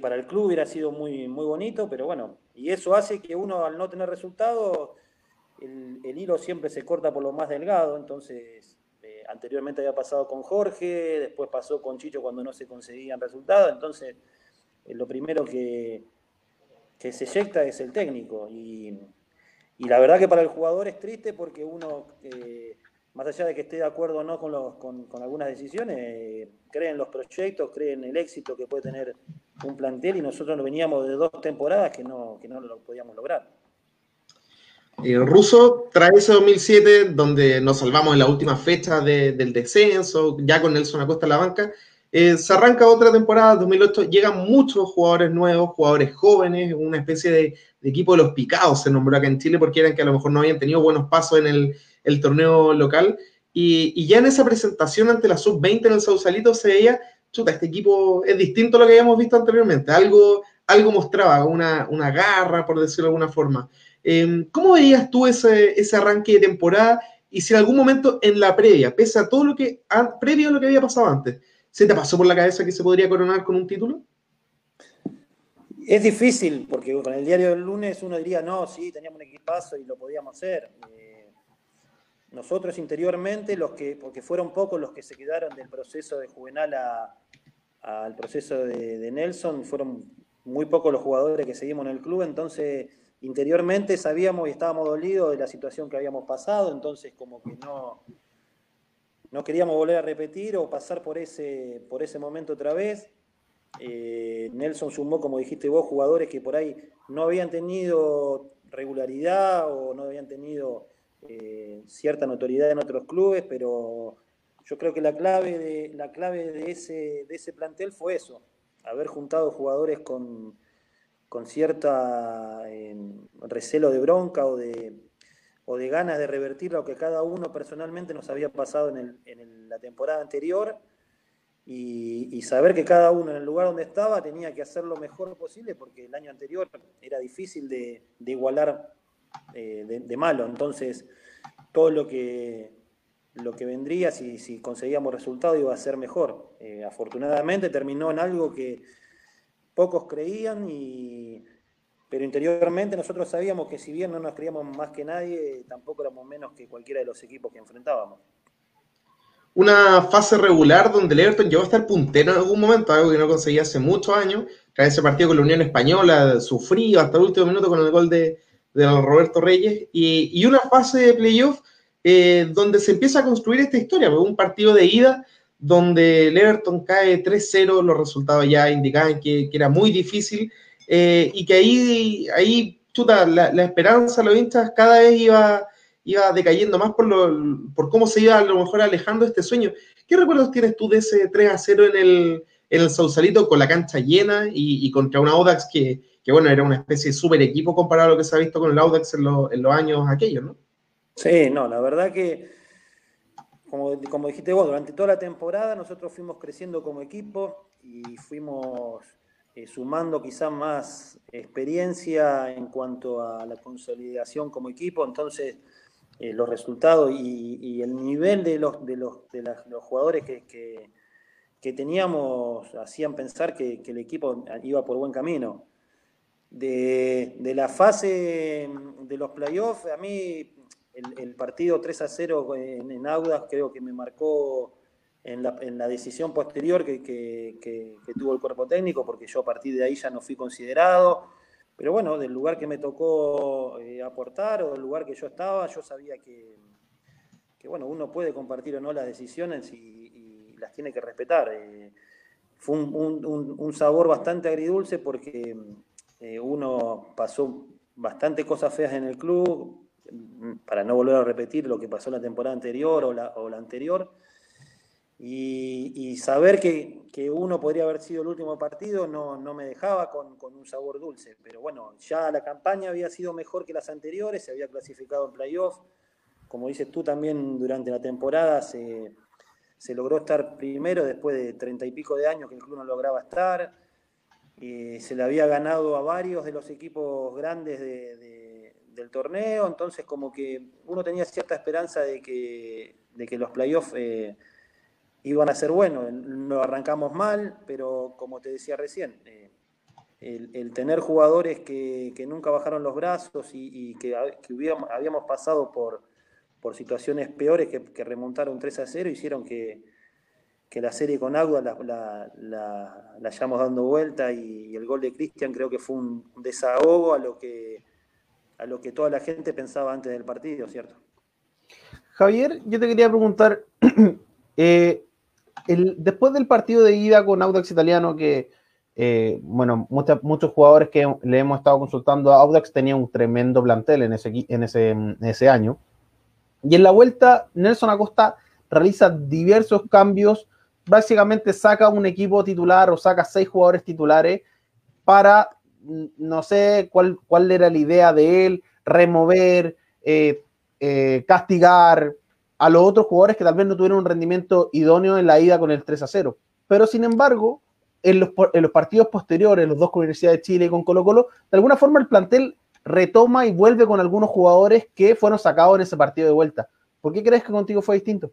Speaker 4: para el club hubiera sido muy, muy bonito, pero bueno, y eso hace que uno al no tener resultados, el, hilo siempre se corta por lo más delgado, entonces anteriormente había pasado con Jorge, después pasó con Chicho cuando no se conseguían resultados, entonces eh, lo primero que, se eyecta es el técnico. Y, la verdad que para el jugador es triste porque uno, eh, más allá de que esté de acuerdo o no con, los, con, algunas decisiones, eh, cree en los proyectos, cree en el éxito que puede tener un plantel y nosotros veníamos de dos temporadas que no, que no lo podíamos lograr.
Speaker 2: El ruso trae ese 2007 donde nos salvamos en la última fecha del descenso, ya con Nelson Acosta en la banca, eh, se arranca otra temporada, 2008, llegan muchos jugadores nuevos, jugadores jóvenes, una especie de, equipo de los picados se nombró acá en Chile porque eran que a lo mejor no habían tenido buenos pasos en el, torneo local. Y, ya en esa presentación ante la sub-20 en el Sausalito se veía, chuta, este equipo es distinto a lo que habíamos visto anteriormente, algo, algo mostraba, una, garra, por decirlo de alguna forma. Em, ¿Cómo veías tú ese, arranque de temporada? Y si en algún momento en la previa, pese a todo lo que, previo a lo que había pasado antes, ¿Se te pasó por la cabeza que se podría coronar con un título?
Speaker 4: Es difícil, porque con el diario del lunes uno diría, no, sí, teníamos un equipazo y lo podíamos hacer. Eh, nosotros interiormente, los que, porque fueron pocos los que se quedaron del proceso de Juvenal al proceso de, Nelson, fueron muy pocos los jugadores que seguimos en el club, entonces interiormente sabíamos y estábamos dolidos de la situación que habíamos pasado, entonces como que no, no queríamos volver a repetir o pasar por ese, por ese momento otra vez. Eh, Nelson sumó, como dijiste vos, jugadores que por ahí no habían tenido regularidad o no habían tenido eh, cierta notoriedad en otros clubes, pero yo creo que la clave de, la clave de, ese, de ese plantel fue eso, haber juntado jugadores con, con cierta recelo de bronca o de, o de ganas de revertir lo que cada uno personalmente nos había pasado en, la temporada anterior y, saber que cada uno en el lugar donde estaba tenía que hacer lo mejor posible porque el año anterior era difícil de, igualar eh, de, malo. Entonces, todo lo que, lo que vendría, si, si conseguíamos resultados, iba a ser mejor. Eh, afortunadamente terminó en algo que pocos creían y pero interiormente nosotros sabíamos que si bien no nos creíamos más que nadie, tampoco éramos menos que cualquiera de los equipos que enfrentábamos.
Speaker 2: una fase regular donde el Everton llegó a estar puntero en algún momento, algo que no conseguía hace muchos años. Tras ese partido con la Unión Española, sufrido hasta el último minuto con el gol de, Roberto Reyes. Y, una fase de playoff eh, donde se empieza a construir esta historia, un partido de ida donde el Everton cae 3-0, los resultados ya indicaban que, era muy difícil eh, y que ahí, ahí chuta, la, esperanza de los hinchas cada vez iba iba decayendo más por, lo, por cómo se iba a lo mejor alejando este sueño. ¿Qué recuerdos tienes tú de ese 3 a 0 en el, en el Sausalito con la cancha llena y, contra un Audax que, que, bueno, era una especie de super equipo comparado a lo que se ha visto con el Audax en, en los años aquellos, ¿no?
Speaker 4: Sí, no, la verdad que, como, como dijiste vos, durante toda la temporada nosotros fuimos creciendo como equipo y fuimos eh, sumando quizás más experiencia en cuanto a la consolidación como equipo, entonces eh, los resultados y, el nivel de los, de los, de los jugadores que, que, teníamos hacían pensar que, el equipo iba por buen camino. De, de la fase de los playoffs, a mí el, partido 3 a 0 en, en, Audas creo que me marcó en la, en la decisión posterior que, que, tuvo el cuerpo técnico, porque yo a partir de ahí ya no fui considerado. Pero bueno, del lugar que me tocó eh, aportar o del lugar que yo estaba, yo sabía que, bueno, uno puede compartir o no las decisiones y, las tiene que respetar. Eh, fue un, sabor bastante agridulce porque eh, uno pasó bastante cosas feas en el club, para no volver a repetir lo que pasó la temporada anterior o la, o la anterior. Y, saber que, uno podría haber sido el último partido no, no me dejaba con, un sabor dulce. Pero bueno, ya la campaña había sido mejor que las anteriores, se había clasificado en playoff. Como dices tú también, durante la temporada se, logró estar primero después de treinta y pico de años que el club no lograba estar. y se le había ganado a varios de los equipos grandes del torneo, entonces como que uno tenía cierta esperanza de que, de que los playoffs eh, iban a ser buenos. No arrancamos mal, pero como te decía recién, eh, el, tener jugadores que, nunca bajaron los brazos y, que, habíamos pasado por, por situaciones peores que, remontaron 3 a 0 hicieron que, la serie con Agua la, la, hayamos dando vuelta y, el gol de Cristian creo que fue un desahogo a lo que a lo que toda la gente pensaba antes del partido, ¿cierto?
Speaker 3: Javier, yo te quería preguntar, eh, después del partido de ida con Audax Italiano, que, eh, bueno, muchos jugadores que le hemos estado consultando, Audax tenía un tremendo plantel en ese, en ese, en ese año. Y en la vuelta, Nelson Acosta realiza diversos cambios, básicamente saca un equipo titular o saca seis jugadores titulares para, no sé cuál, cuál era la idea de él, remover, eh, eh, castigar, a los otros jugadores que tal vez no tuvieron un rendimiento idóneo en la ida con el 3 a 0. Pero sin embargo, en los, partidos posteriores, los dos con Universidad de Chile y con Colo Colo, de alguna forma el plantel retoma y vuelve con algunos jugadores que fueron sacados en ese partido de vuelta. ¿Por qué crees que contigo fue distinto?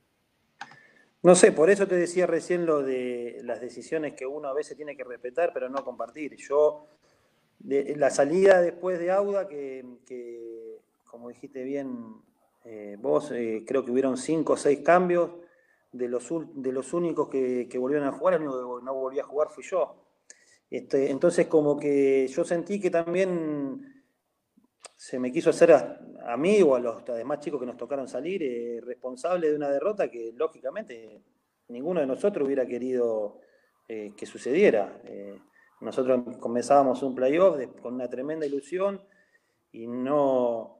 Speaker 4: No sé, por eso te decía recién lo de las decisiones que uno a veces tiene que respetar, pero no compartir. Yo, de, la salida después de Auda, que como dijiste bien, eh, vos eh, creo que hubieron cinco o seis cambios. De los, de los únicos que, volvieron a jugar, el único que no volví a jugar fui yo. Este, entonces, como que yo sentí que también se me quiso hacer a, mí o a los demás chicos que nos tocaron salir eh, responsable de una derrota que, lógicamente, ninguno de nosotros hubiera querido que sucediera. nosotros comenzábamos un playoff con una tremenda ilusión y no,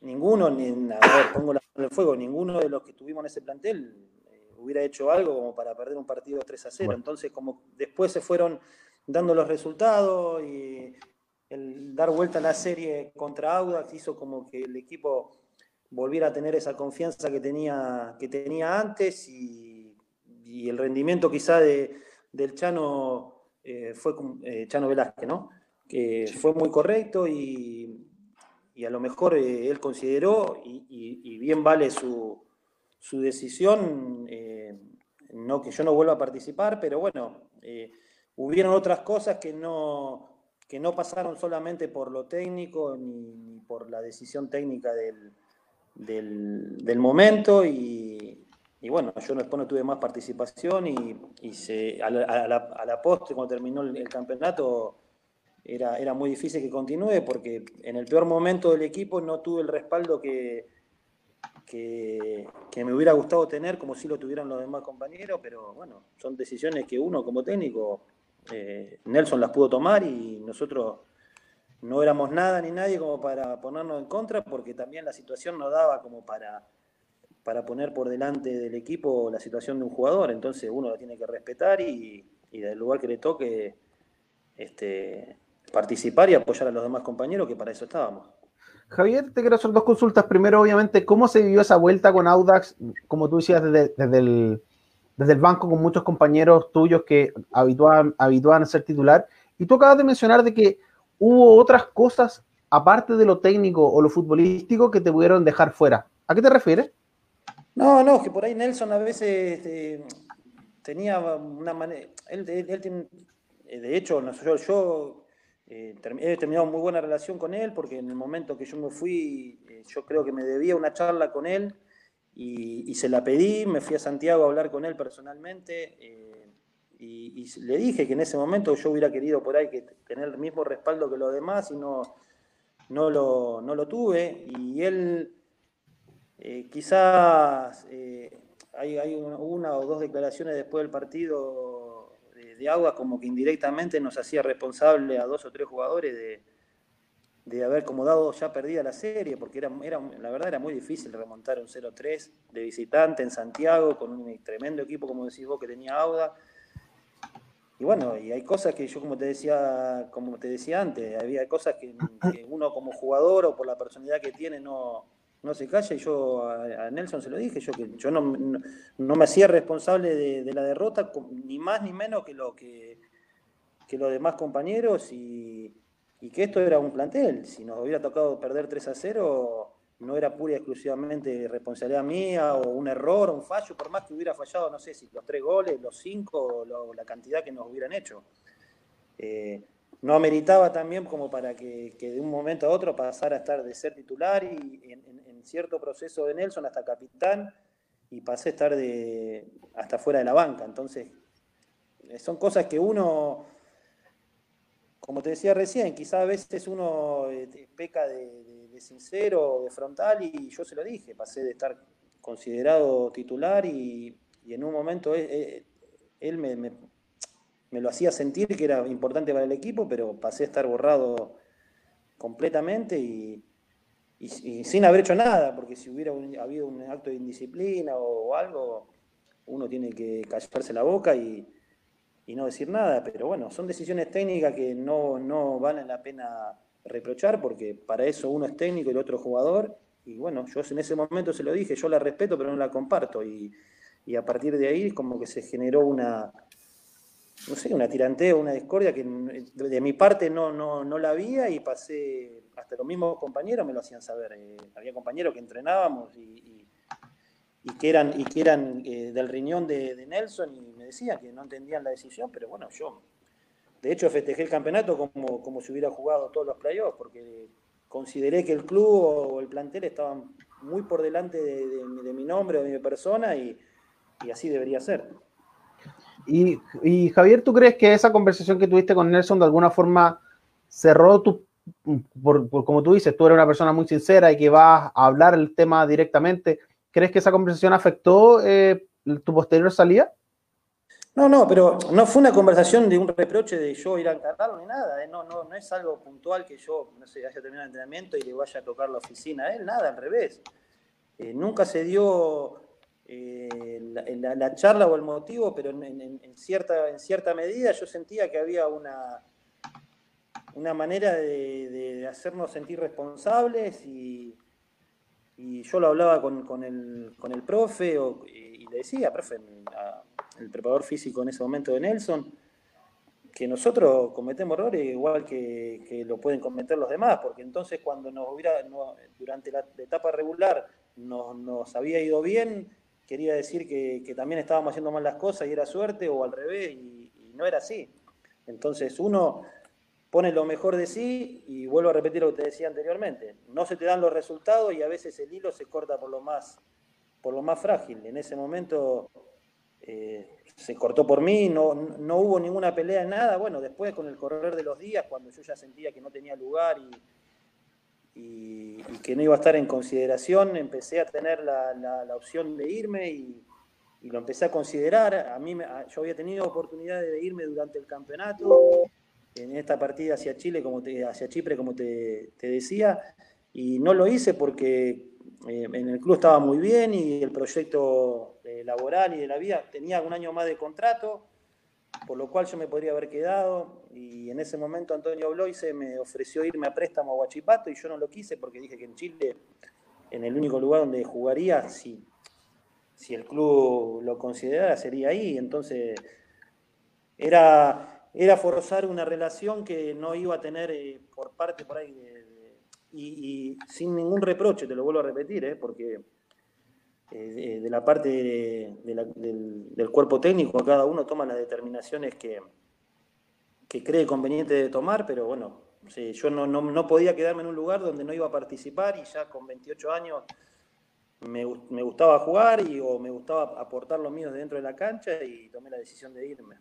Speaker 4: ninguno, ni, a ver, pongo la en el fuego, ninguno de los que estuvimos en ese plantel eh, hubiera hecho algo como para perder un partido 3 a 0. Entonces, como después se fueron dando los resultados y el dar vuelta a la serie contra Audax hizo como que el equipo volviera a tener esa confianza que tenía, que tenía antes y, el rendimiento quizá de, del Chano eh, fue eh, Chano Velázquez, ¿no? Que fue muy correcto y y a lo mejor eh, él consideró, y, bien vale su, decisión, eh, no que yo no vuelva a participar, pero bueno, eh, hubieron otras cosas que no, que no pasaron solamente por lo técnico ni, por la decisión técnica del, del, momento y, bueno, yo después no tuve más participación y, se, a, la, postre, cuando terminó el, campeonato, era, era, muy difícil que continúe porque en el peor momento del equipo no tuve el respaldo que, que, me hubiera gustado tener, como si lo tuvieran los demás compañeros, pero bueno, son decisiones que uno como técnico, eh, Nelson las pudo tomar y nosotros no éramos nada ni nadie como para ponernos en contra, porque también la situación no daba como para, para poner por delante del equipo la situación de un jugador, entonces uno lo tiene que respetar y, y del lugar que le toque este, participar y apoyar a los demás compañeros, que para eso estábamos.
Speaker 3: Javier, te quiero hacer dos consultas. Primero, obviamente, ¿cómo se vivió esa vuelta con Audax? Como tú decías, desde, desde, el, desde el banco con muchos compañeros tuyos que habituaban, habituaban a ser titular. Y tú acabas de mencionar de que hubo otras cosas, aparte de lo técnico o lo futbolístico, que te pudieron dejar fuera. ¿A qué te refieres?
Speaker 4: No, no, que por ahí Nelson a veces este, tenía una manera. Él, de hecho, yo, yo eh, he terminado muy buena relación con él porque en el momento que yo me fui, eh, yo creo que me debía una charla con él y, se la pedí, me fui a Santiago a hablar con él personalmente eh, y, le dije que en ese momento yo hubiera querido por ahí tener el mismo respaldo que los demás y no, no, lo, no lo tuve y él quizás hay, hay una o dos declaraciones después del partido de agua como que indirectamente nos hacía responsable a dos o tres jugadores de, de haber como dado ya perdida la serie, porque era, era, la verdad era muy difícil remontar un 0-3 de visitante en Santiago con un tremendo equipo, como decís vos, que tenía Auda. Y bueno, y hay cosas que yo como te decía, como te decía antes, había cosas que uno como jugador o por la personalidad que tiene no, no se calla y yo a, Nelson se lo dije, yo no, me hacía responsable de, la derrota, ni más ni menos que lo que, los demás compañeros y, que esto era un plantel. Si nos hubiera tocado perder 3 a 0, no era pura y exclusivamente responsabilidad mía o un error un fallo, por más que hubiera fallado, no sé si los tres goles, los cinco, la cantidad que nos hubieran hecho. Eh, no ameritaba también como para que, de un momento a otro pasara a estar de ser titular y en, cierto proceso de Nelson hasta capitán y pasé a estar de, hasta fuera de la banca. Entonces, eh, son cosas que uno, como te decía recién, quizás a veces uno eh, peca de, sincero, de frontal y yo se lo dije, pasé de estar considerado titular y, en un momento eh, él, me me lo hacía sentir que era importante para el equipo, pero pasé a estar borrado completamente y, sin haber hecho nada, porque si hubiera habido un acto de indisciplina o, algo, uno tiene que callarse la boca y, no decir nada. Pero bueno, son decisiones técnicas que no, no valen la pena reprochar, porque para eso uno es técnico y el otro jugador. Y bueno, yo en ese momento se lo dije, yo la respeto, pero no la comparto. Y a partir de ahí como que se generó una, no sé, una tiranteo, una discordia que de mi parte no, no, no la había y pasé, hasta los mismos compañeros me lo hacían saber. Eh, había compañeros que entrenábamos y, y, que eran, y que eran eh, del riñón de, Nelson y me decían que no entendían la decisión, pero bueno, yo de hecho festejé el campeonato como, como si hubiera jugado todos los playoffs, porque consideré que el club o el plantel estaban muy por delante de, de mi nombre o de mi persona y, y así debería ser.
Speaker 3: Y, Javier, ¿tú crees que esa conversación que tuviste con Nelson de alguna forma cerró tu, por, como tú dices, tú eres una persona muy sincera y que vas a hablar el tema directamente, ¿crees que esa conversación afectó eh, tu posterior salida?
Speaker 4: No, no, pero no fue una conversación de un reproche de yo ir a encargarlo ni nada, eh, no, no, no es algo puntual que yo, no sé, haya terminado el entrenamiento y le vaya a tocar la oficina a él, nada, al revés. Eh, nunca se dio eh, la, charla o el motivo, pero en, cierta, en cierta medida yo sentía que había una, una manera de, hacernos sentir responsables y, yo lo hablaba con, el, con el profe y, le decía, profe, el preparador físico en ese momento de Nelson, que nosotros cometemos errores igual que, lo pueden cometer los demás, porque entonces cuando nos hubiera, durante la etapa regular nos, nos había ido bien, quería decir que, también estábamos haciendo mal las cosas y era suerte o al revés y, no era así. Entonces uno pone lo mejor de sí y vuelvo a repetir lo que te decía anteriormente. No se te dan los resultados y a veces el hilo se corta por lo más por lo más frágil. En ese momento eh, se cortó por mí, no, no hubo ninguna pelea, nada. Bueno, después con el correr de los días, cuando yo ya sentía que no tenía lugar y, que no iba a estar en consideración, empecé a tener la, la, opción de irme y, lo empecé a considerar. A mí yo había tenido oportunidad de irme durante el campeonato, en esta partida hacia Chile, como te, hacia Chipre, como te decía, y no lo hice porque eh, en el club estaba muy bien y el proyecto eh, laboral y de la vida tenía un año más de contrato, por lo cual yo me podría haber quedado y en ese momento Antonio Bloise me ofreció irme a préstamo a Huachipato y yo no lo quise porque dije que en Chile, en el único lugar donde jugaría, si, si el club lo considerara, sería ahí. Entonces era, era forzar una relación que no iba a tener eh, por parte por ahí y, sin ningún reproche, te lo vuelvo a repetir, ¿eh? porque eh, de, la parte del, cuerpo técnico, cada uno toma las determinaciones que, que cree conveniente de tomar, pero bueno, yo no, no, podía quedarme en un lugar donde no iba a participar y ya con 28 años me, gustaba jugar y, o me gustaba aportar lo mío dentro de la cancha y tomé la decisión de irme.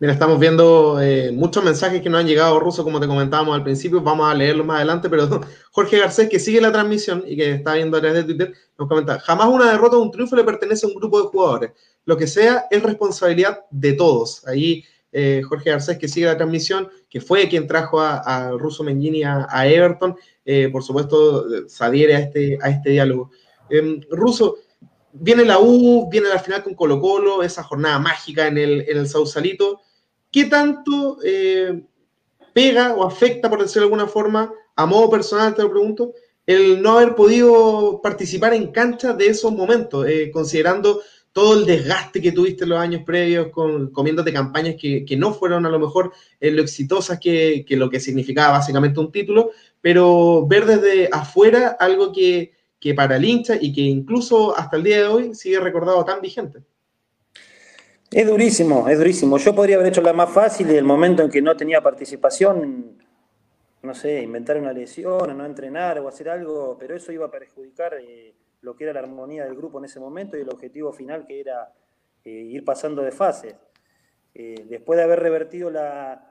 Speaker 2: Mira, estamos viendo eh, muchos mensajes que nos han llegado, Ruso, como te comentábamos al principio, vamos a leerlos más adelante, pero Jorge Garcés, que sigue la transmisión y que está viendo a través de Twitter, nos comenta, jamás una derrota o un triunfo le pertenece a un grupo de jugadores, lo que sea es responsabilidad de todos. Ahí eh, Jorge Garcés, que sigue la transmisión, que fue quien trajo a, Russo Mengini a, Everton, eh, por supuesto, se adhiere a este, a este diálogo. Em, Russo, viene la U, viene la final con Colo Colo, esa jornada mágica en el, en el Sausalito. ¿Qué tanto eh, pega o afecta, por decirlo de alguna forma, a modo personal, te lo pregunto, el no haber podido participar en cancha de esos momentos, eh, considerando todo el desgaste que tuviste en los años previos, con, comiéndote campañas que, no fueron a lo mejor lo exitosas que, lo que significaba básicamente un título, pero ver desde afuera algo que, que para el hincha y que incluso hasta el día de hoy sigue recordado tan vigente.
Speaker 4: Es durísimo, es durísimo. Yo podría haber hecho la más fácil y el momento en que no tenía participación, no sé, inventar una lesión o no entrenar o hacer algo, pero eso iba a perjudicar eh, lo que era la armonía del grupo en ese momento y el objetivo final que era eh, ir pasando de fase. Eh, después de haber revertido la,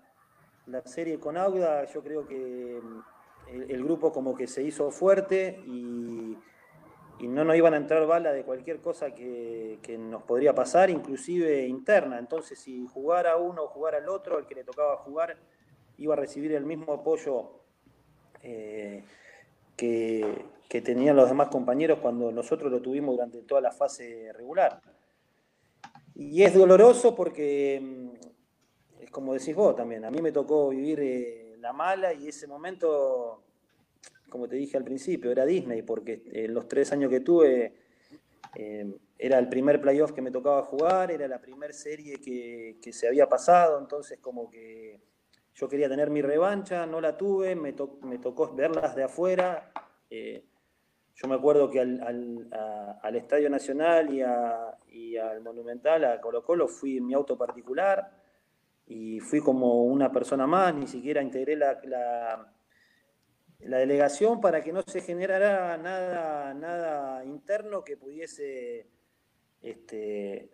Speaker 4: serie con Auda, yo creo que el, grupo como que se hizo fuerte y, no nos iban a entrar balas de cualquier cosa que, nos podría pasar, inclusive interna. Entonces, si jugara uno o jugara el otro, el que le tocaba jugar iba a recibir el mismo apoyo eh, que, tenían los demás compañeros cuando nosotros lo tuvimos durante toda la fase regular. Y es doloroso porque, mm, es como decís vos también, a mí me tocó vivir eh, la mala y ese momento como te dije al principio, era Disney, porque en eh, los tres años que tuve eh, era el primer playoff que me tocaba jugar, era la primera serie que, se había pasado, entonces como que yo quería tener mi revancha, no la tuve, me, tocó verlas de afuera. Eh, yo me acuerdo que al, Estadio Nacional y, al Monumental, a Colo Colo, fui en mi auto particular y fui como una persona más, ni siquiera integré la delegación para que no se generara nada, nada interno que pudiese este,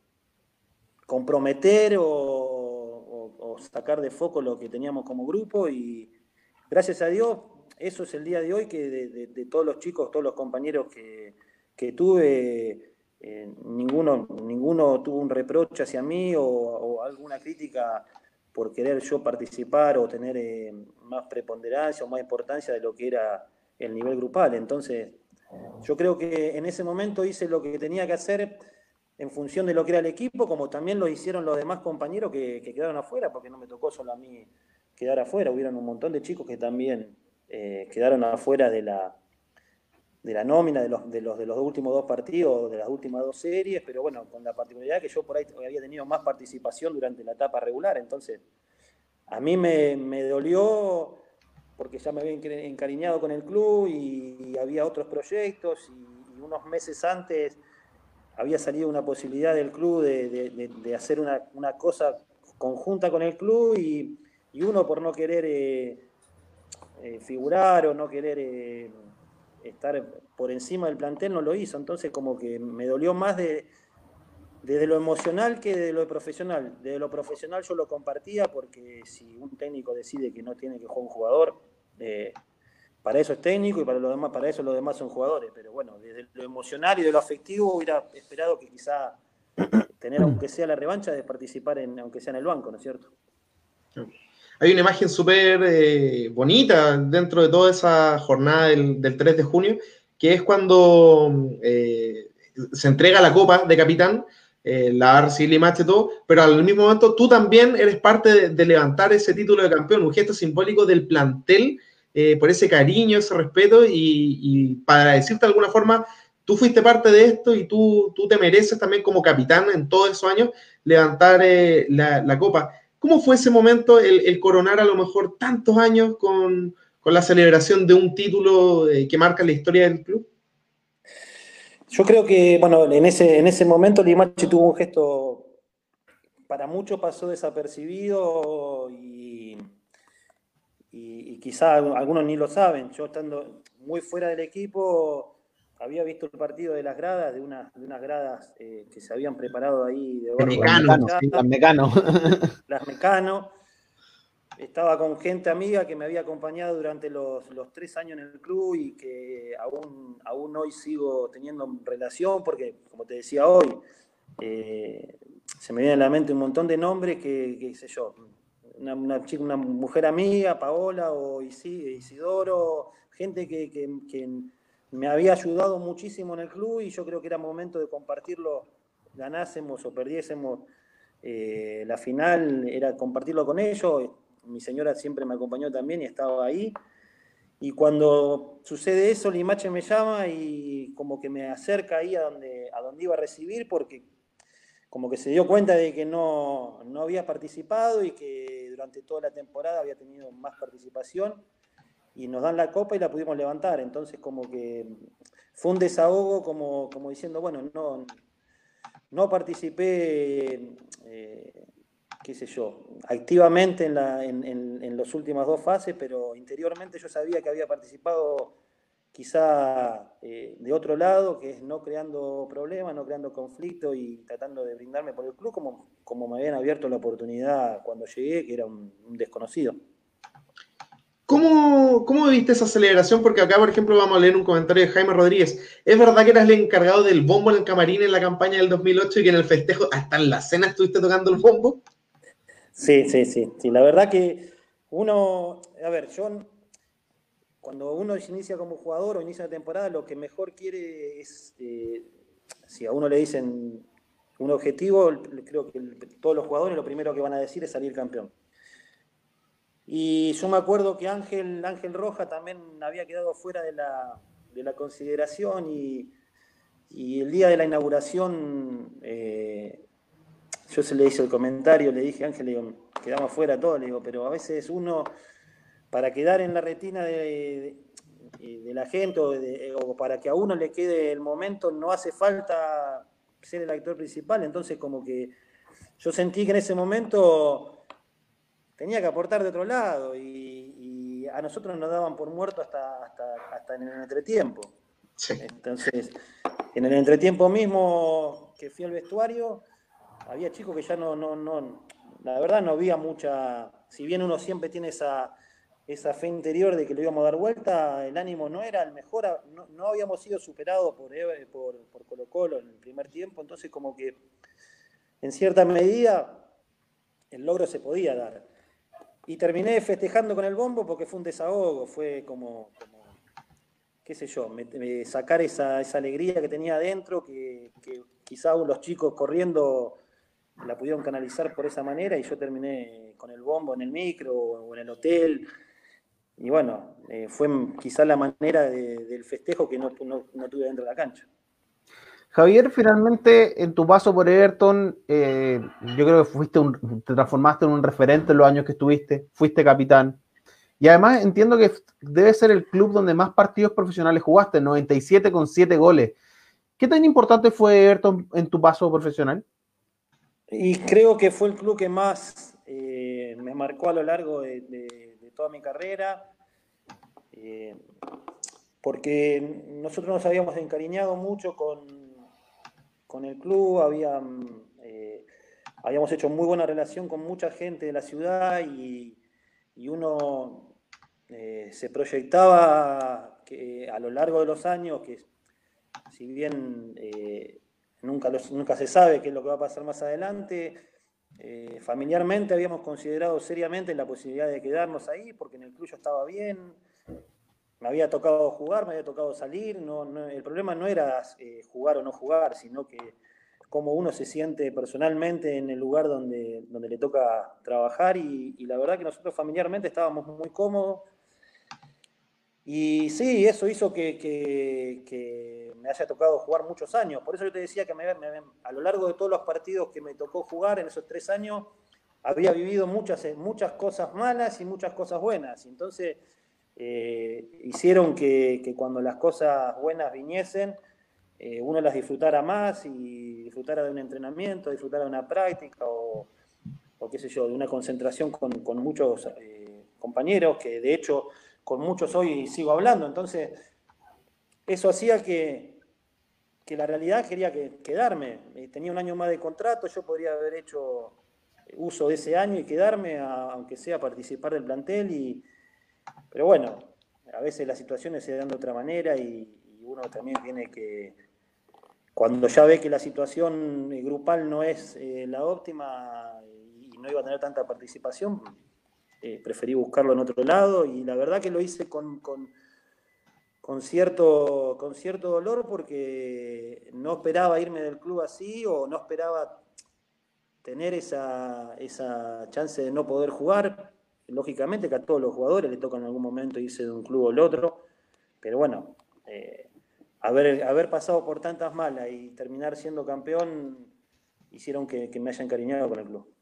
Speaker 4: comprometer o, sacar de foco lo que teníamos como grupo y gracias a Dios eso es el día de hoy que de, todos los chicos, todos los compañeros que, tuve, eh, ninguno, ninguno tuvo un reproche hacia mí o alguna crítica por querer yo participar o tener eh, más preponderancia o más importancia de lo que era el nivel grupal. Entonces, yo creo que en ese momento hice lo que tenía que hacer en función de lo que era el equipo, como también lo hicieron los demás compañeros que, quedaron afuera, porque no me tocó solo a mí quedar afuera, hubieron un montón de chicos que también eh, quedaron afuera de la, de la nómina de los, de, los, de los últimos dos partidos, de las últimas dos series, pero bueno, con la particularidad que yo por ahí había tenido más participación durante la etapa regular, entonces a mí me, me dolió porque ya me había encariñado con el club y, había otros proyectos y, unos meses antes había salido una posibilidad del club de, de, hacer una, una, cosa conjunta con el club y, y uno por no querer eh, eh, figurar o no querer... Eh, estar por encima del plantel no lo hizo, entonces como que me dolió más de, desde lo emocional que de lo profesional. Desde lo profesional yo lo compartía porque si un técnico decide que no tiene que jugar un jugador, para eso es técnico y para, lo demás, para eso los demás son jugadores. Pero bueno, desde lo emocional y de lo afectivo hubiera esperado que quizá tener, aunque sea la revancha, de participar, en, aunque sea en el banco, ¿no es cierto?
Speaker 2: Hay una imagen súper eh, bonita dentro de toda esa jornada del, 3 de junio, que es cuando eh, se entrega la copa de capitán eh, la Arce y todo, pero al mismo momento tú también eres parte de, levantar ese título de campeón, un gesto simbólico del plantel, eh, por ese cariño, ese respeto, y, para decirte de alguna forma, tú fuiste parte de esto y tú, tú te mereces también como capitán en todos esos años levantar eh, la, copa. ¿Cómo fue ese momento, el, coronar a lo mejor tantos años con, con la celebración de un título que marca la historia del club?
Speaker 4: Yo creo que, bueno, en ese, en ese momento Limache tuvo un gesto, para muchos pasó desapercibido y, y, quizá algunos ni lo saben. Yo estando muy fuera del equipo, había visto el partido de las gradas, de, unas, de unas gradas eh, que se habían preparado ahí de
Speaker 3: Mecano, las Mecano.
Speaker 4: Las Mecano estaba con gente amiga que me había acompañado durante los, tres años en el club y que aún, aún hoy sigo teniendo relación porque, como te decía hoy, eh, se me viene a la mente un montón de nombres que, qué sé yo, una, chica, una mujer amiga, Paola o Isidoro, gente que, me había ayudado muchísimo en el club y yo creo que era momento de compartirlo, ganásemos o perdiésemos eh, la final, era compartirlo con ellos mi señora siempre me acompañó también y estaba ahí. Y cuando sucede eso, Limache me llama y como que me acerca ahí a donde, a donde iba a recibir porque como que se dio cuenta de que no, no había participado y que durante toda la temporada había tenido más participación y nos dan la copa y la pudimos levantar. Entonces como que fue un desahogo como, como diciendo, bueno, no, no participé eh, qué sé yo, activamente en, la, en, en, las últimas dos fases, pero interiormente yo sabía que había participado quizá eh, de otro lado, que es no creando problemas, no creando conflictos y tratando de brindarme por el club como, como me habían abierto la oportunidad cuando llegué, que era un, desconocido.
Speaker 2: ¿Cómo, ¿Cómo, viste esa celebración? Porque acá, por ejemplo, vamos a leer un comentario de Jaime Rodríguez. ¿Es verdad que eras el encargado del bombo en el camarín en la campaña del 2008 y que en el festejo, hasta en la cena, estuviste tocando el bombo?
Speaker 4: Sí, sí, sí, sí. La verdad que uno, a ver, yo cuando uno inicia como jugador o inicia la temporada, lo que mejor quiere es, eh, si a uno le dicen un objetivo, creo que todos los jugadores lo primero que van a decir es salir campeón. Y yo me acuerdo que Ángel, Ángel Roja también había quedado fuera de la, de la consideración y, y, el día de la inauguración eh, yo se le hice el comentario, le dije, Ángel, le digo, quedamos fuera todos, le digo, pero a veces uno, para quedar en la retina de, la gente o, para que a uno le quede el momento, no hace falta ser el actor principal, entonces como que yo sentí que en ese momento tenía que aportar de otro lado y, a nosotros nos daban por muerto hasta, hasta, en el entretiempo. Entonces, en el entretiempo mismo que fui al vestuario, había chicos que ya no, no, no, la verdad no había mucha, si bien uno siempre tiene esa, esa fe interior de que lo íbamos a dar vuelta, el ánimo no era el mejor, no, habíamos sido superados por, por, por Colo Colo en el primer tiempo, entonces como que en cierta medida el logro se podía dar. Y terminé festejando con el bombo porque fue un desahogo, fue como, qué sé yo, sacar esa, esa, alegría que tenía adentro, que, que quizá los chicos corriendo la pudieron canalizar por esa manera y yo terminé con el bombo en el micro o en el hotel. Y bueno, eh, fue quizás la manera del festejo que no, tuve dentro de la cancha.
Speaker 3: Javier, finalmente en tu paso por Everton, eh, yo creo que fuiste un, te transformaste en un referente en los años que estuviste, fuiste capitán. Y además entiendo que debe ser el club donde más partidos profesionales jugaste, 97 con 7 goles. ¿Qué tan importante fue Everton en tu paso profesional?
Speaker 4: Y creo que fue el club que más eh, me marcó a lo largo de, toda mi carrera. Eh, porque nosotros nos habíamos encariñado mucho con, con el club, eh, habíamos hecho muy buena relación con mucha gente de la ciudad y, uno eh, se proyectaba que a lo largo de los años, que si bien nunca, nunca se sabe qué es lo que va a pasar más adelante, familiarmente habíamos considerado seriamente la posibilidad de quedarnos ahí, porque en el club yo estaba bien, me había tocado jugar, me había tocado salir, no, el problema no era eh, jugar o no jugar, sino que cómo uno se siente personalmente en el lugar donde, donde le toca trabajar y, la verdad que nosotros familiarmente estábamos muy cómodos. Y sí, eso hizo que, me haya tocado jugar muchos años. Por eso yo te decía que a lo largo de todos los partidos que me tocó jugar en esos tres años, había vivido muchas, muchas cosas malas y muchas cosas buenas. Entonces, eh, hicieron que, cuando las cosas buenas viniesen, eh, uno las disfrutara más y disfrutara de un entrenamiento, disfrutara de una práctica o, qué sé yo, de una concentración con, muchos eh, compañeros, que de hecho con muchos hoy sigo hablando. Entonces, eso hacía que, que la realidad quería que, quedarme. tenía un año más de contrato, yo podría haber hecho uso de ese año y quedarme, aunque sea participar del plantel y pero bueno, a veces las situaciones se dan de otra manera y, uno también tiene que, cuando ya ve que la situación grupal no es eh, la óptima y no iba a tener tanta participación, eh, preferí buscarlo en otro lado y la verdad que lo hice con, con, cierto, con cierto dolor porque no esperaba irme del club así o no esperaba tener esa, esa chance de no poder jugar lógicamente que a todos los jugadores le toca en algún momento irse de un club o el otro, pero bueno, eh, haber, haber pasado por tantas malas y terminar siendo campeón hicieron que, me haya encariñado con el club.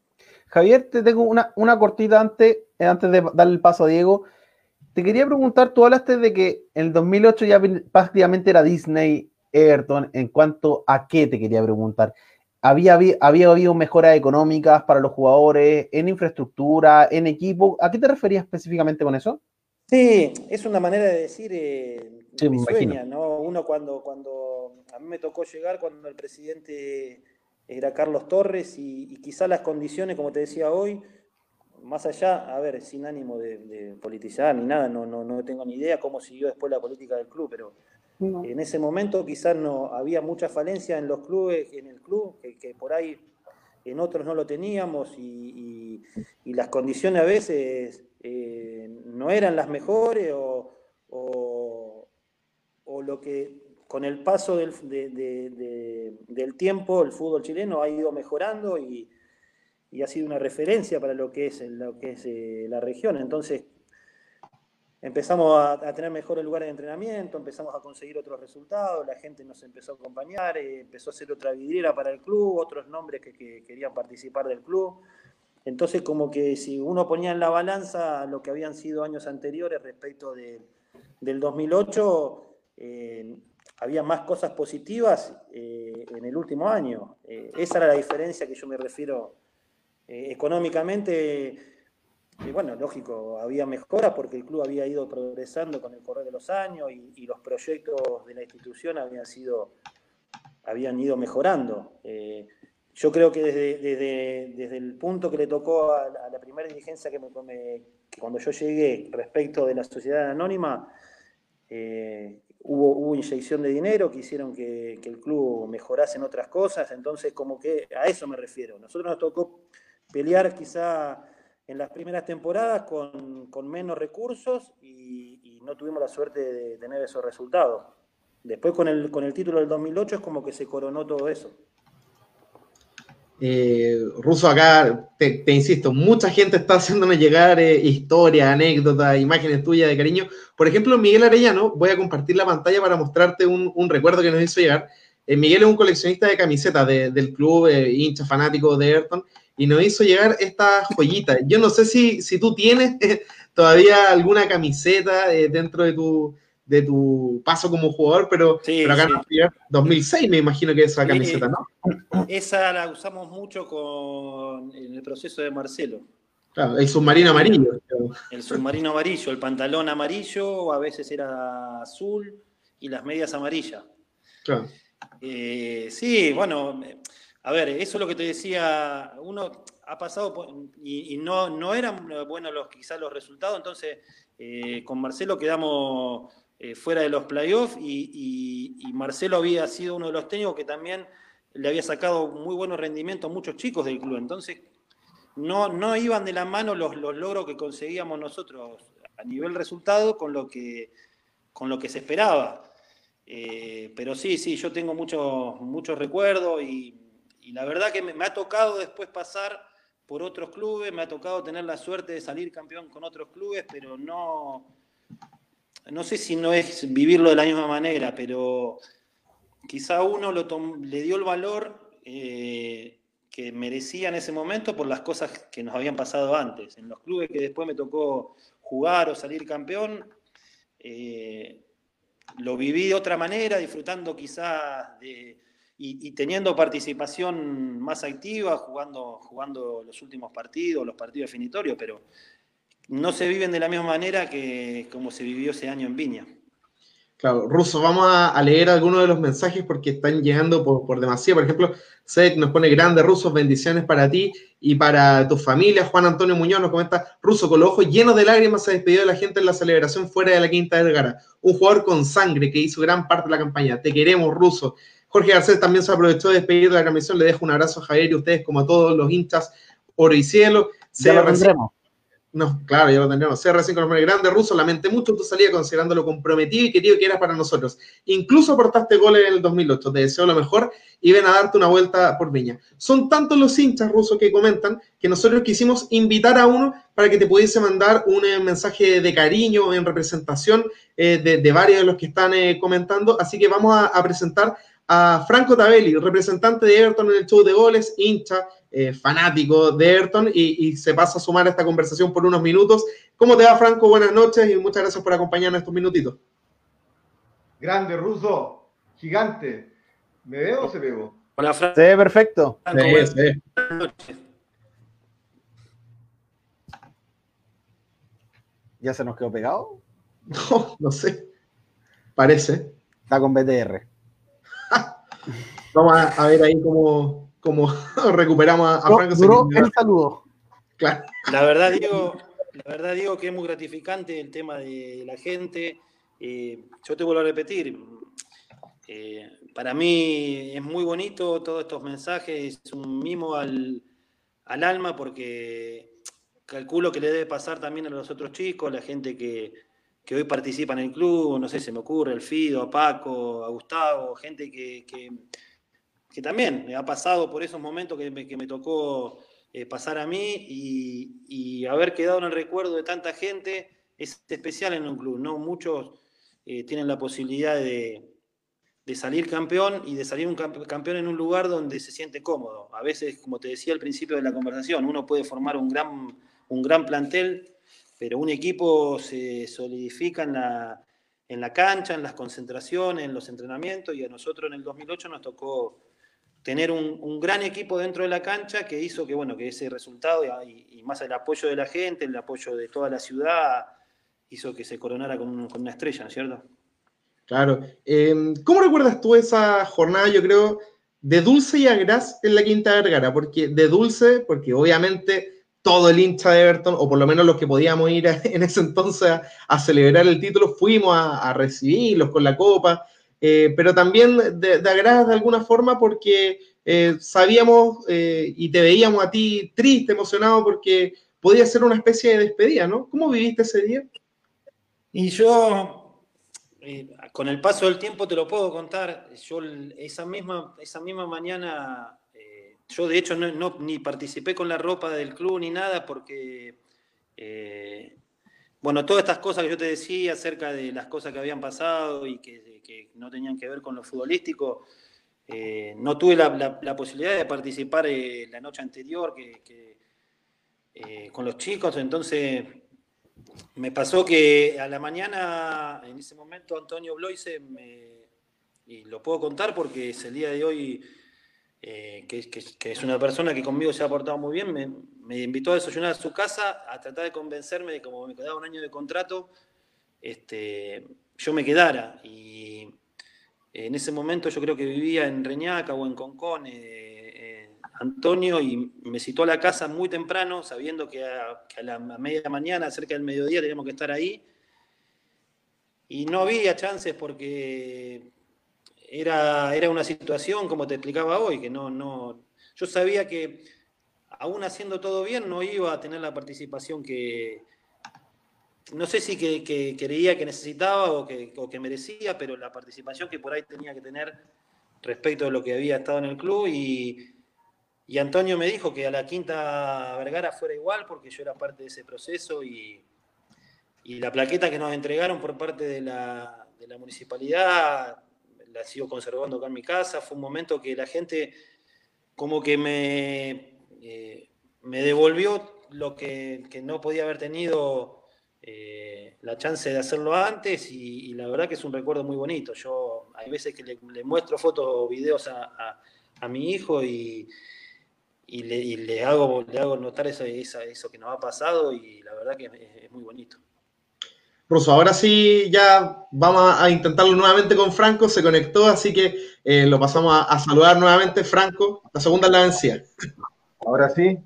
Speaker 3: Javier, te tengo una, una cortita antes, antes de darle el paso a Diego. Te quería preguntar, tú hablaste de que en el 2008 ya prácticamente era Disney Everton. ¿En cuanto a qué te quería preguntar? había, había habido mejoras económicas para los jugadores, en infraestructura, en equipo. ¿A qué te referías específicamente con eso?
Speaker 4: Sí, es una manera de decir eh, sueña, ¿no? Uno cuando, cuando a mí me tocó llegar cuando el presidente era Carlos Torres y, quizá las condiciones, como te decía hoy, más allá, a ver, sin ánimo de, politizar ni nada, no, no, no tengo ni idea cómo siguió después la política del club, pero en ese momento quizás no había mucha falencia en los clubes, en el club, que, por ahí en otros no lo teníamos y, las condiciones a veces eh, no eran las mejores o, lo que con el paso del, del, tiempo el fútbol chileno ha ido mejorando y, ha sido una referencia para lo que es, lo que es eh, la región. Entonces, empezamos a, tener mejores lugares de entrenamiento, empezamos a conseguir otros resultados, la gente nos empezó a acompañar, eh, empezó a ser otra vidriera para el club, otros nombres que, querían participar del club. Entonces, como que si uno ponía en la balanza lo que habían sido años anteriores respecto del 2008, eh, había más cosas positivas eh, en el último año. esa era la diferencia que yo me refiero económicamente y bueno, lógico, había mejoras porque el club había ido progresando con el correr de los años y, los proyectos de la institución habían sido habían ido mejorando. Eh, yo creo que desde, desde, el punto que le tocó a, la primera dirigencia que, me, cuando yo llegué respecto de la sociedad anónima, eh, hubo, hubo, inyección de dinero que hicieron que, el club mejorase en otras cosas, entonces como que a eso me refiero. Nosotros nos tocó pelear quizá en las primeras temporadas con, menos recursos y, no tuvimos la suerte de tener esos resultados. Después con el, con el título del 2008 es como que se coronó todo eso.
Speaker 2: Eh, Ruso, acá te, insisto, mucha gente está haciéndome llegar eh, historias, anécdotas, imágenes tuyas de cariño. Por ejemplo, Miguel Arellano, voy a compartir la pantalla para mostrarte un, recuerdo que nos hizo llegar. Eh, Miguel es un coleccionista de camisetas del club, hincha fanático de Ayrton, y nos hizo llegar esta joyita. Yo no sé si, si tú tienes todavía alguna camiseta eh, dentro de tu, de tu paso como jugador, pero, acá sí. 2006 me imagino que es esa camiseta, ¿no?
Speaker 4: Esa la usamos mucho con, en el proceso de Marcelo.
Speaker 2: el submarino amarillo.
Speaker 4: El submarino amarillo, el pantalón amarillo, a veces era azul y las medias amarillas. Eh, sí, bueno, a ver, eso es lo que te decía, uno ha pasado y, no, no eran buenos los, quizás los resultados, entonces eh, con Marcelo quedamos eh, fuera de los playoffs y, Marcelo había sido uno de los técnicos que también le había sacado muy buenos rendimientos a muchos chicos del club, entonces no, no iban de la mano los, logros que conseguíamos nosotros a nivel resultado con lo que, con lo que se esperaba. Eh, pero sí, sí, yo tengo muchos muchos recuerdos y, la verdad que me, ha tocado después pasar por otros clubes, me ha tocado tener la suerte de salir campeón con otros clubes, pero no, no sé si no es vivirlo de la misma manera, pero quizá uno lo le dio el valor eh, que merecía en ese momento por las cosas que nos habían pasado antes. En los clubes que después me tocó jugar o salir campeón, eh, lo viví de otra manera, disfrutando quizás de, y, teniendo participación más activa, jugando, jugando los últimos partidos, los partidos definitorios, pero no se viven de la misma manera que como se vivió ese año en Viña.
Speaker 2: Claro, Russo, vamos a, leer algunos de los mensajes porque están llegando por, por demasiado. Por ejemplo, Seth nos pone grandes Rusos, bendiciones para ti y para tu familia. Juan Antonio Muñoz nos comenta, Russo, con los ojos llenos de lágrimas se despidió de la gente en la celebración fuera de la Quinta de Gara. Un jugador con sangre que hizo gran parte de la campaña. Te queremos, Russo. Jorge Garcés también se aprovechó de despedir de la transmisión. Le dejo un abrazo a Javier y a ustedes, como a todos los hinchas oro y cielo.
Speaker 3: Se lo
Speaker 2: no, claro, ya lo tendríamos. CR5 con los grande ruso, lamenté mucho tu salida considerándolo comprometido y querido que eras para nosotros. Incluso aportaste goles en el 2008. Te deseo lo mejor y ven a darte una vuelta por Viña. Son tantos los hinchas rusos que comentan que nosotros quisimos invitar a uno para que te pudiese mandar un eh, mensaje de cariño en representación eh, de, varios de los que están eh, comentando. Así que vamos a, presentar a Franco Tabelli, representante de Everton en el show de goles, hincha, eh, fanático de Ayrton y, se pasa a sumar a esta conversación por unos minutos. ¿Cómo te va, Franco? Buenas noches y muchas gracias por acompañarnos estos minutitos.
Speaker 5: Grande, ruso, gigante. ¿Me veo o se veo?
Speaker 3: Hola, Franco. Se ve perfecto. ¿Ya se nos quedó pegado?
Speaker 2: No, no sé. Parece.
Speaker 3: Está con BTR.
Speaker 2: Vamos a ver ahí cómo, como recuperamos a, Franco.
Speaker 3: el saludo.
Speaker 4: La verdad, digo, la verdad digo que es muy gratificante el tema de la gente. Eh, yo te vuelvo a repetir, eh, para mí es muy bonito todos estos mensajes, es un mimo al, alma porque calculo que le debe pasar también a los otros chicos, a la gente que, hoy participa en el club, no sé, se me ocurre, el Fido, a Paco, a Gustavo, gente que que también me ha pasado por esos momentos que me, tocó eh, pasar a mí y, haber quedado en el recuerdo de tanta gente es especial en un club, ¿no? Muchos eh, tienen la posibilidad de, salir campeón y de salir un campeón en un lugar donde se siente cómodo. A veces, como te decía al principio de la conversación, uno puede formar un gran, un gran plantel, pero un equipo se solidifica en la, en la cancha, en las concentraciones, en los entrenamientos, y a nosotros en el 2008 nos tocó tener un, gran equipo dentro de la cancha que hizo que, bueno, que ese resultado y, más el apoyo de la gente, el apoyo de toda la ciudad, hizo que se coronara con, una estrella, ¿no es cierto?
Speaker 2: Claro. Em, ¿Cómo recuerdas tú esa jornada, yo creo, de dulce y agraz en la Quinta Vergara? Porque de dulce, porque obviamente todo el hincha de Everton, o por lo menos los que podíamos ir en ese entonces a, celebrar el título, fuimos a recibirlos con la copa, eh, pero también de, de de alguna forma porque eh, sabíamos eh, y te veíamos a ti triste, emocionado, porque podía ser una especie de despedida, ¿no? ¿Cómo viviste ese día?
Speaker 4: Y yo, con el paso del tiempo te lo puedo contar, yo esa misma, esa misma mañana, yo de hecho no, ni participé con la ropa del club ni nada porque bueno, todas estas cosas que yo te decía acerca de las cosas que habían pasado y que, no tenían que ver con lo futbolístico, eh, no tuve la, posibilidad de participar eh, la noche anterior que, eh, con los chicos, entonces me pasó que a la mañana, en ese momento, Antonio Bloise, y lo puedo contar porque es el día de hoy, que, es una persona que conmigo se ha portado muy bien, me, me invitó a desayunar a su casa a tratar de convencerme de que como me quedaba un año de contrato, este, yo me quedara. Y en ese momento yo creo que vivía en Reñaca o en Concón, eh, eh, Antonio, y me citó a la casa muy temprano, sabiendo que a, la media mañana, cerca del mediodía, teníamos que estar ahí. Y no había chances porque era, era una situación, como te explicaba hoy, que no, no. Yo sabía que aún haciendo todo bien, no iba a tener la participación que, no sé si que, creía que necesitaba o que, que, merecía, pero la participación que por ahí tenía que tener respecto a lo que había estado en el club y, Antonio me dijo que a la quinta Vergara fuera igual porque yo era parte de ese proceso y, la plaqueta que nos entregaron por parte de la, de la, municipalidad la sigo conservando acá en mi casa. Fue un momento que la gente como que me, eh, me devolvió lo que, que no podía haber tenido eh, la chance de hacerlo antes y, la verdad que es un recuerdo muy bonito. Yo hay veces que le, muestro fotos o videos a, mi hijo y, le, hago, le hago notar eso, eso que nos ha pasado y la verdad que es, muy bonito.
Speaker 2: Ruso, ahora sí ya vamos a intentarlo nuevamente con Franco, se conectó, así que eh, lo pasamos a, saludar nuevamente, Franco, la segunda es la vencida.
Speaker 5: Ahora sí.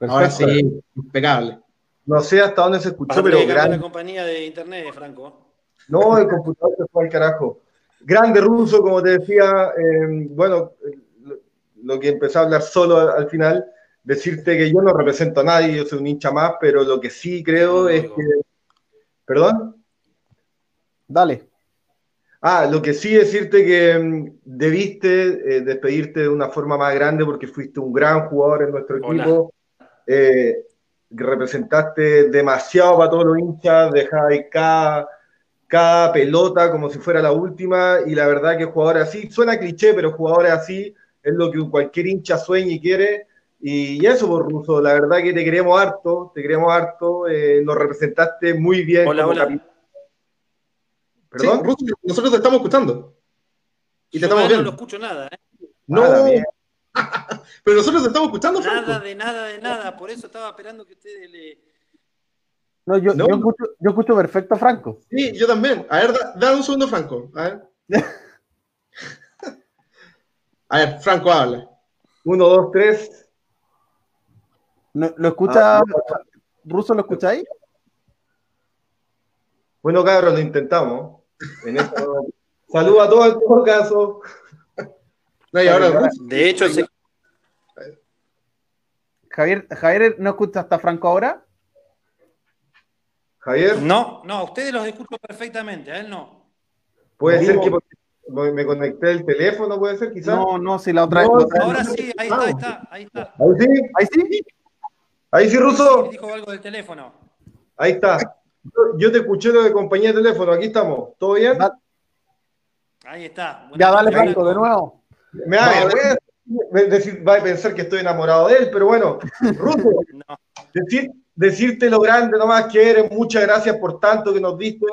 Speaker 2: Ahora sí, impecable.
Speaker 5: No sé hasta dónde se escuchó, pero grande.
Speaker 4: la compañía de internet, Franco.
Speaker 5: No, el computador se fue al carajo. Grande ruso, como te decía, em, bueno, lo que empecé a hablar solo al final, decirte que yo no represento a nadie, yo soy un hincha más, pero lo que sí creo es que. ¿Perdón?
Speaker 3: Dale.
Speaker 5: Ah, lo que sí decirte que em, debiste eh, despedirte de una forma más grande porque fuiste un gran jugador en nuestro equipo. Eh, representaste demasiado para todos los hinchas, dejabas cada, cada pelota como si fuera la última, y la verdad que jugadores así, suena cliché, pero jugadores así es lo que cualquier hincha sueña y quiere, y eso por pues, Ruso, la verdad que te queremos harto, te queremos harto, eh, nos representaste muy bien.
Speaker 2: Hola, hola. ¿Perdón? Ruso, nosotros te estamos escuchando.
Speaker 4: Y te estamos viendo. No lo escucho nada, ¿eh?
Speaker 2: No, Pero nosotros te estamos escuchando,
Speaker 4: Nada, de nada, de nada. Por eso estaba esperando que ustedes le.
Speaker 3: No, yo, Yo, escucho, yo escucho perfecto Franco.
Speaker 2: Sí, yo también. A ver, dale un segundo, Franco. A ver. A ver, Franco, habla.
Speaker 5: Uno, dos, tres.
Speaker 3: ¿Lo escucha? Ah, ¿Ruso lo escucháis?
Speaker 5: Bueno, cabros, lo intentamos. En Saludos a todos en todo caso
Speaker 4: de hecho,
Speaker 3: Javier, Javier, ¿no escucha hasta Franco ahora?
Speaker 5: Javier.
Speaker 4: No, no, a ustedes los escucho perfectamente, a él no.
Speaker 5: Puede ser que me conecté el teléfono, puede ser quizás.
Speaker 3: No, no, si la otra vez.
Speaker 4: ahora sí, ahí está, ahí está, ahí está.
Speaker 5: Ahí sí, ahí sí. Ahí sí, Ruso.
Speaker 4: Dijo algo del teléfono.
Speaker 5: Ahí está. Yo, te escuché lo de compañía de teléfono, aquí estamos. ¿Todo bien?
Speaker 4: Ahí está.
Speaker 3: ya dale, Franco, de nuevo.
Speaker 5: Me da decir, va a pensar que estoy enamorado de él, pero bueno, Ruso, decirte lo grande nomás que eres, muchas gracias por tanto que nos diste,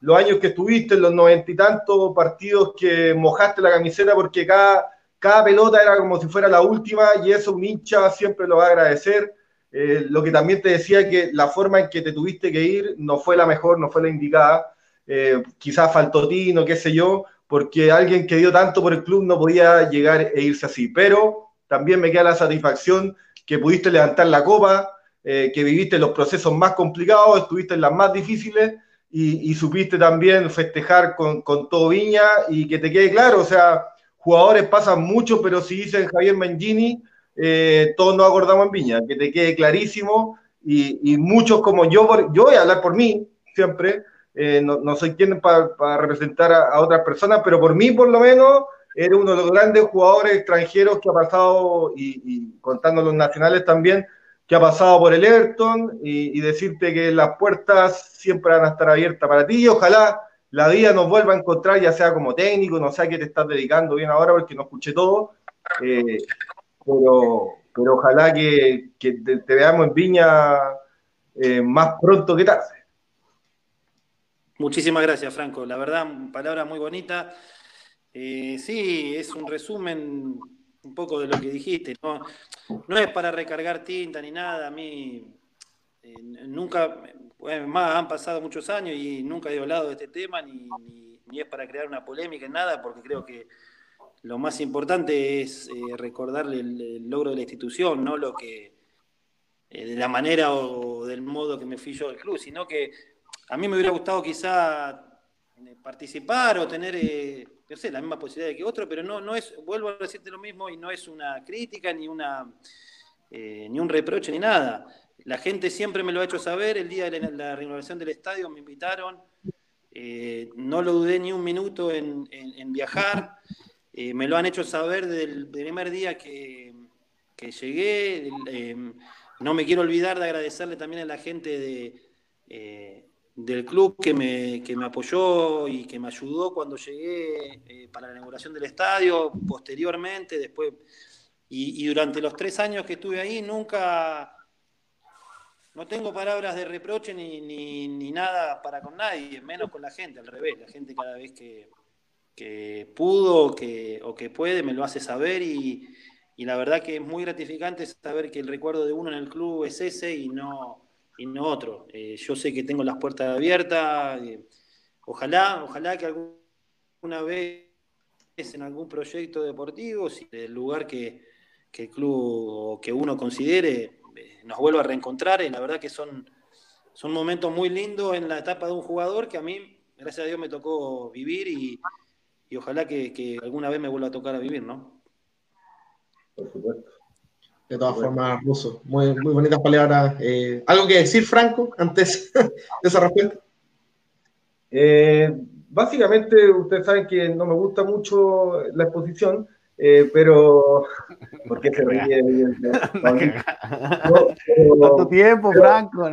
Speaker 5: los años que estuviste, los noventa y tantos partidos que mojaste la camiseta porque cada, cada pelota era como si fuera la última y eso un hincha siempre lo va a agradecer. Eh, lo que también te decía que la forma en que te tuviste que ir no fue la mejor, no fue la indicada. Eh, quizás faltó Tino, qué sé yo, porque alguien que dio tanto por el club no podía llegar e irse así. Pero también me queda la satisfacción que pudiste levantar la copa, eh, que viviste los procesos más complicados, estuviste en las más difíciles y, supiste también festejar con, todo Viña y que te quede claro, o sea, jugadores pasan mucho, pero si dicen Javier Mangini, eh, todos nos acordamos en Viña, que te quede clarísimo y, y muchos como yo, yo voy a hablar por mí siempre, eh, no, soy quien para representar a, otras personas, pero por mí por lo menos eres uno de los grandes jugadores extranjeros que ha pasado, y, contando los nacionales también, que ha pasado por el Everton y, decirte que las puertas siempre van a estar abiertas para ti y ojalá la vida nos vuelva a encontrar, ya sea como técnico, no sé a qué te estás dedicando bien ahora porque no escuché todo, eh, pero, pero ojalá que, te, veamos en Viña eh, más pronto que tarde.
Speaker 4: Muchísimas gracias, Franco. La verdad, palabra muy bonita. Eh, sí, es un resumen un poco de lo que dijiste. No, es para recargar tinta ni nada. A mí eh, nunca, más han pasado muchos años y nunca he hablado de este tema, ni, ni, es para crear una polémica en nada, porque creo que lo más importante es eh, recordarle el, logro de la institución, no lo que de la manera o, del modo que me fui yo del club, sino que a mí me hubiera gustado quizá participar o tener no sé, la misma posibilidad que otro, pero no, no es, vuelvo a decirte lo mismo, y no es una crítica ni una eh, ni un reproche ni nada. La gente siempre me lo ha hecho saber, el día de la, renovación del estadio me invitaron, eh, no lo dudé ni un minuto en, viajar, eh, me lo han hecho saber desde el primer día que, que llegué, no me quiero olvidar de agradecerle también a la gente de del club que me, que me apoyó y que me ayudó cuando llegué eh, para la inauguración del estadio, posteriormente, después, y, durante los tres años que estuve ahí, nunca, no tengo palabras de reproche ni, ni, nada para con nadie, menos con la gente, al revés, la gente cada vez que, que pudo que, o que puede me lo hace saber y, y la verdad que es muy gratificante saber que el recuerdo de uno en el club es ese y no y no otro. Eh, yo sé que tengo las puertas abiertas. Eh, ojalá, ojalá que alguna vez en algún proyecto deportivo, si el lugar que, el club o que uno considere eh, nos vuelva a reencontrar. Y la verdad que son, son momentos muy lindos en la etapa de un jugador que a mí, gracias a Dios, me tocó vivir y, ojalá que, que alguna vez me vuelva a tocar a vivir, ¿no?
Speaker 2: Por supuesto. De todas formas, Ruso, muy, muy bonitas palabras. Eh, ¿Algo que decir, Franco, antes de esa respuesta?
Speaker 5: Eh, básicamente, ustedes saben que no me gusta mucho la exposición, eh, pero. ¿Por qué se ríe?
Speaker 3: ¿Cuánto tiempo, Franco?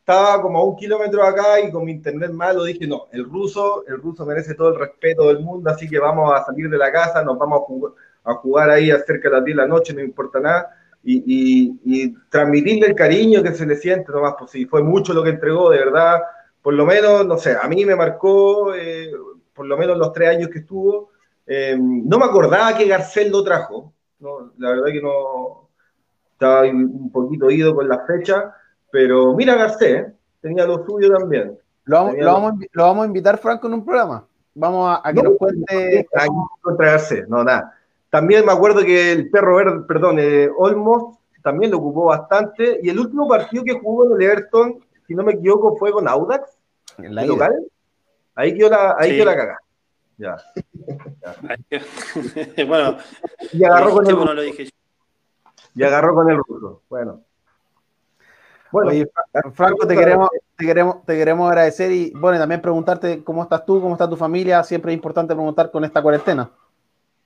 Speaker 5: Estaba, como a un kilómetro acá y con mi internet malo dije: no, el ruso, el ruso merece todo el respeto del mundo, así que vamos a salir de la casa, nos vamos a jugar a jugar ahí cerca de las 10 de la noche, no importa nada, y, transmitirle el cariño que se le siente nomás, pues sí, fue mucho lo que entregó, de verdad, por lo menos, no sé, a mí me marcó, eh, por lo menos los tres años que estuvo, eh, no me acordaba que Garcés lo trajo, la verdad que no, estaba un poquito ido con la fecha, pero mira Garcés, tenía lo suyo también.
Speaker 3: Lo vamos, lo, vamos, lo vamos, a invitar, Franco, en un programa. Vamos a, que nos cuente.
Speaker 5: No, contra Garcés, no, nada. También me acuerdo que el perro verde, perdón, eh, Olmos también lo ocupó bastante. Y el último partido que jugó en el Everton, si no me equivoco, fue con Audax, en la local. Ahí quedó la, ahí quedó la caga. Ya.
Speaker 4: bueno,
Speaker 5: y agarró con el ruso. Lo dije Y agarró con el ruso. Bueno.
Speaker 3: Bueno, Franco, te queremos, te, queremos, te queremos agradecer y bueno, también preguntarte cómo estás tú, cómo está tu familia. Siempre es importante preguntar con esta cuarentena.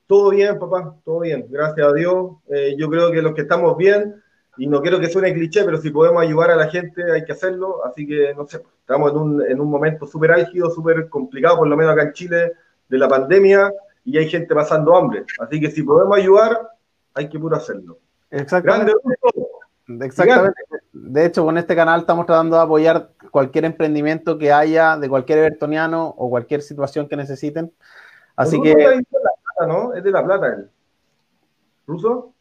Speaker 5: Todo bien, papá, todo bien, gracias a Dios. Eh, yo creo que los que estamos bien, y no quiero que suene cliché, pero si podemos ayudar a la gente hay que hacerlo. Así que, no sé, estamos en un, en un momento súper álgido, súper complicado, por lo menos acá en Chile, de la pandemia, y hay gente pasando hambre. Así que si podemos ayudar, hay que puro hacerlo.
Speaker 3: Exactamente. Exactamente. De hecho, con este canal estamos tratando de apoyar cualquier emprendimiento que haya de cualquier evertoniano o cualquier situación que necesiten. Así que.
Speaker 5: ¿No? Es de La Plata él. ¿Ruso?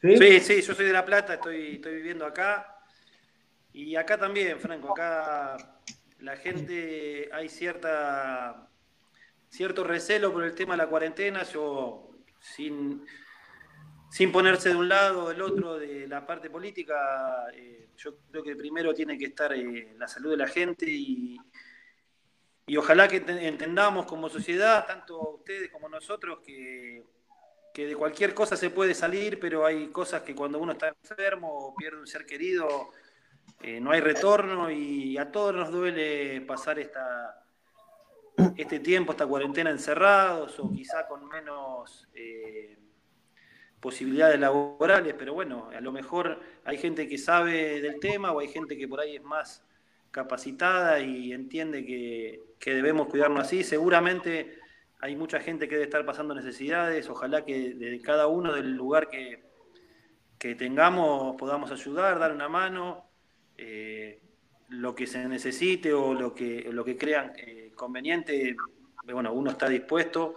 Speaker 4: ¿Sí? sí, sí, yo soy de La Plata, estoy, estoy viviendo acá. Y acá también, Franco, acá la gente, hay cierta cierto recelo por el tema de la cuarentena. Yo, sin, sin ponerse de un lado o del otro de la parte política, eh, yo creo que primero tiene que estar eh, la salud de la gente y, y ojalá que entendamos como sociedad, tanto ustedes como nosotros, que, de cualquier cosa se puede salir, pero hay cosas que cuando uno está enfermo o pierde un ser querido, eh, no hay retorno y a todos nos duele pasar esta, este tiempo, esta cuarentena encerrados o quizá con menos eh, posibilidades laborales, pero bueno, a lo mejor hay gente que sabe del tema o hay gente que por ahí es más capacitada y entiende que, debemos cuidarnos así. Seguramente hay mucha gente que debe estar pasando necesidades. Ojalá que de cada uno del lugar que, que tengamos podamos ayudar, dar una mano, eh, lo que se necesite o lo que, lo que crean eh, conveniente, bueno, uno está dispuesto.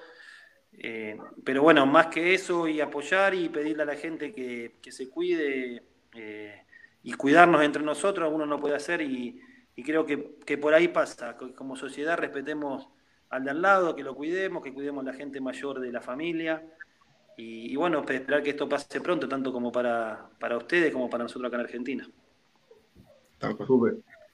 Speaker 4: Eh, pero bueno, más que eso y apoyar y pedirle a la gente que, se cuide eh, y cuidarnos entre nosotros, uno no puede hacer y, creo que, por ahí pasa, que como sociedad respetemos al de al lado, que lo cuidemos, que cuidemos a la gente mayor de la familia y, bueno, esperar que esto pase pronto, tanto como para, para ustedes como para nosotros acá en Argentina.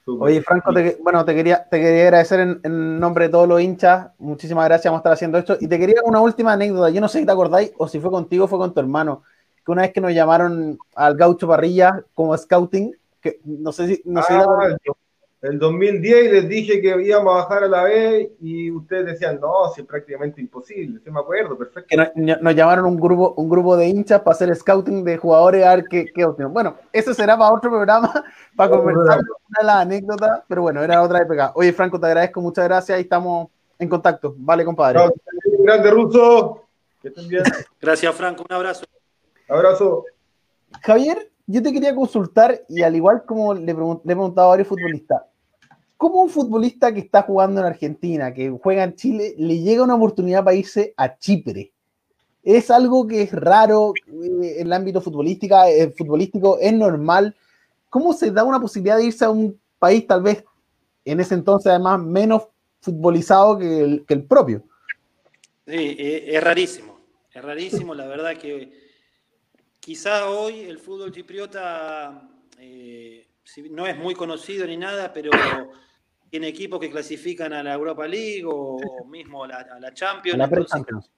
Speaker 3: Oye, Franco, te, bueno, te quería, te quería agradecer en, nombre de todos los hinchas. Muchísimas gracias por estar haciendo esto. Y te quería una última anécdota. Yo no sé si te acordáis o si fue contigo o fue con tu hermano. Que una vez que nos llamaron al Gaucho Parrilla como scouting, que no sé si, no sé
Speaker 5: el 2010 les dije que íbamos a bajar a la B y ustedes decían, no, si es prácticamente imposible, sí me acuerdo, perfecto.
Speaker 3: Que nos, llamaron un grupo, un grupo de hinchas para hacer scouting de jugadores a ver qué, qué opción. Bueno, eso será para otro programa, para conversar una de las anécdotas, pero bueno, era otra época. Oye, Franco, te agradezco, muchas gracias y estamos en contacto. Vale, compadre.
Speaker 5: grande, Ruso. Que estén bien.
Speaker 4: Gracias, Franco, un abrazo.
Speaker 5: Abrazo.
Speaker 3: Javier, yo te quería consultar, y al igual como le, le he preguntado a varios futbolistas, ¿Cómo un futbolista que está jugando en Argentina, que juega en Chile, le llega una oportunidad para irse a Chipre? Es algo que es raro eh, en el ámbito futbolístico, eh, futbolístico, es normal. ¿Cómo se da una posibilidad de irse a un país tal vez en ese entonces además menos futbolizado que el, que el propio?
Speaker 4: Sí, eh, es rarísimo, es rarísimo, la verdad que quizá hoy el fútbol chipriota no es muy conocido ni nada, pero tiene equipos que clasifican a la Europa League o, mismo a la, Champions.
Speaker 3: La pre-Champions.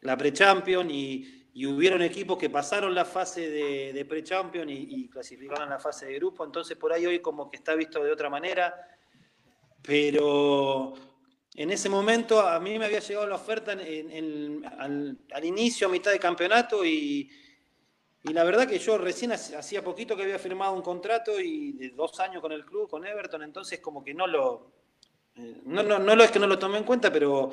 Speaker 4: La pre-Champions y, hubieron equipos que pasaron la fase de, pre-Champions y, clasificaron a la fase de grupo. Entonces por ahí hoy como que está visto de otra manera. Pero en ese momento a mí me había llegado la oferta al, al inicio, a mitad de campeonato y y la verdad que yo recién hacía poquito que había firmado un contrato y de dos años con el club, con Everton, entonces como que no lo... Eh, no, no, no lo es que no lo tomé en cuenta, pero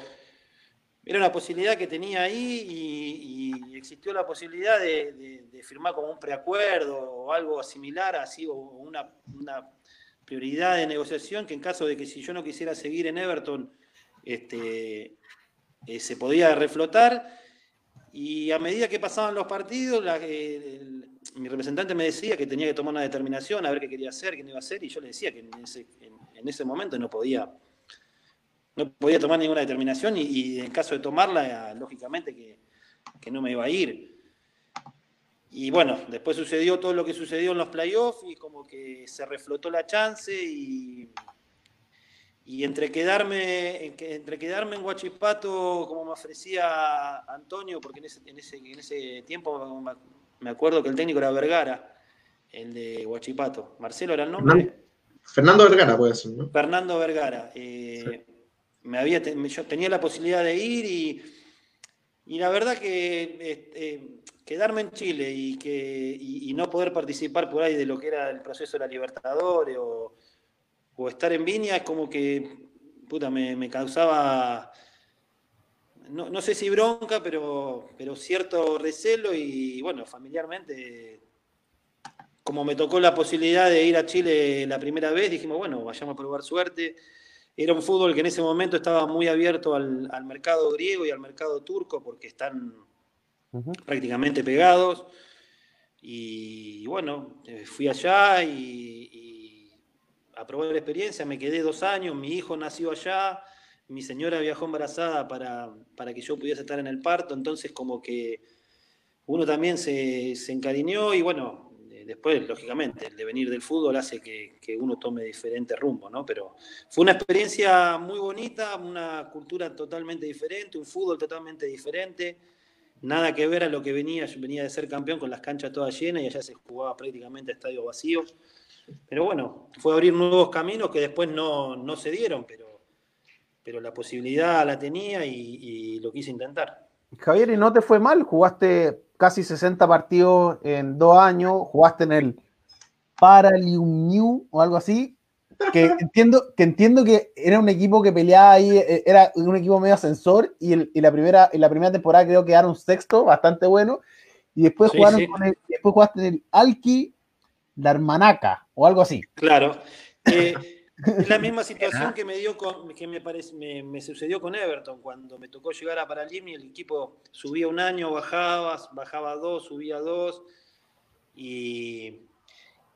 Speaker 4: era una posibilidad que tenía ahí y, existió la posibilidad de, firmar como un preacuerdo o algo similar, así, o una, una, prioridad de negociación que en caso de que si yo no quisiera seguir en Everton, este, eh, se podía reflotar. Y a medida que pasaban los partidos, mi representante me decía que tenía que tomar una determinación, a ver qué quería hacer, qué no iba a hacer, y yo le decía que en ese, momento no podía, no podía tomar ninguna determinación y, en caso de tomarla, lógicamente que, que, no me iba a ir. Y bueno, después sucedió todo lo que sucedió en los playoffs y como que se reflotó la chance y y entre quedarme, entre quedarme en Huachipato, como me ofrecía Antonio, porque en ese, en ese, en ese tiempo me acuerdo que el técnico era Vergara, el de Huachipato. Marcelo era el nombre.
Speaker 2: Fernando Vergara puede ser, ¿no?
Speaker 4: Fernando Vergara. Eh, me había, yo tenía la posibilidad de ir y, y la verdad que este, quedarme en Chile y, que, y, no poder participar por ahí de lo que era el proceso de la Libertadores o o estar en Viña es como que, puta, me, causaba, no, sé si bronca, pero, pero cierto recelo y bueno, familiarmente, como me tocó la posibilidad de ir a Chile la primera vez, dijimos, bueno, vayamos a probar suerte. Era un fútbol que en ese momento estaba muy abierto al, mercado griego y al mercado turco porque están prácticamente pegados. Y bueno, eh, fui allá y aprobé la experiencia, me quedé dos años, mi hijo nació allá, mi señora viajó embarazada para, para que yo pudiese estar en el parto, entonces como que uno también se, se encariñó y bueno, después, lógicamente, el devenir del fútbol hace que, que, uno tome diferente rumbo, ¿no? Pero fue una experiencia muy bonita, una cultura totalmente diferente, un fútbol totalmente diferente, nada que ver a lo que venía, yo venía de ser campeón con las canchas todas llenas y allá se jugaba prácticamente a estadios vacíos. Pero bueno, fue abrir nuevos caminos que después no, no se dieron, pero, pero la posibilidad la tenía y, lo quise intentar.
Speaker 3: Javier, y no te fue mal, jugaste casi 60 partidos en dos años, jugaste en el Paralium o algo así, que entiendo, que entiendo que era un equipo que peleaba ahí, eh, era un equipo medio ascensor, y, y la, primera, en la primera temporada creo que quedaron sexto, bastante bueno, y después, jugaron Con el, después jugaste en el Alki la hermanaca o algo así.
Speaker 4: Claro. Eh, Es la misma situación que me dio que me, parece, me, sucedió con Everton cuando me tocó llegar a Paralimni, el equipo subía un año, bajaba, bajaba dos, subía dos y,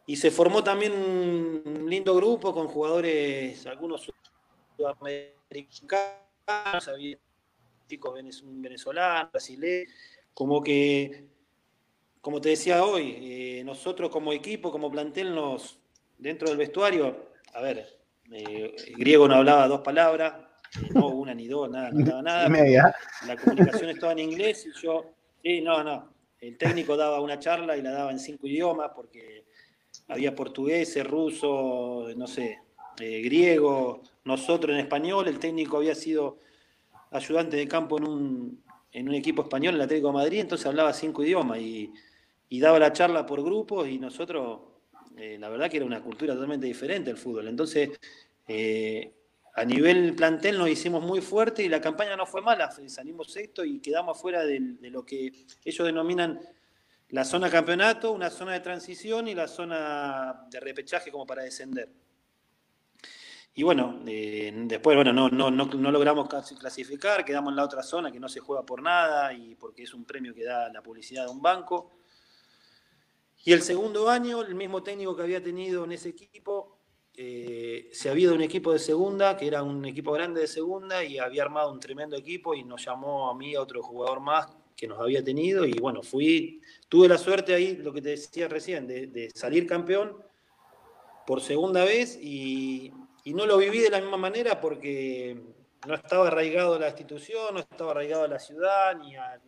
Speaker 4: y se formó también un lindo grupo con jugadores, algunos sudamericanos, había chicos venezolanos, brasileños, como que, como te decía hoy, eh, nosotros como equipo, como plantel, nos, dentro del vestuario, a ver, eh, griego no hablaba dos palabras, no una ni dos, nada, no hablaba nada. La comunicación estaba en inglés y yo, sí, no, no. El técnico daba una charla y la daba en cinco idiomas porque había portugués, ruso, no sé, eh, griego, nosotros en español, el técnico había sido ayudante de campo en un, en un equipo español, el Atlético de Madrid, entonces hablaba cinco idiomas y, y daba la charla por grupos y nosotros eh, la verdad que era una cultura totalmente diferente el fútbol. Entonces, eh, a nivel plantel nos hicimos muy fuerte y la campaña no fue mala, salimos sexto y quedamos fuera de, lo que ellos denominan la zona campeonato, una zona de transición y la zona de repechaje como para descender. Y bueno, eh, después bueno, no, no, no, no, logramos clasificar, quedamos en la otra zona que no se juega por nada y porque es un premio que da la publicidad de un banco. Y el segundo año, el mismo técnico que había tenido en ese equipo, eh, se había ido un equipo de segunda, que era un equipo grande de segunda, y había armado un tremendo equipo y nos llamó a mí, a otro jugador más que nos había tenido, y bueno, fui, tuve la suerte ahí, lo que te decía recién, de, salir campeón por segunda vez y, no lo viví de la misma manera porque no estaba arraigado a la institución, no estaba arraigado a la ciudad, ni a,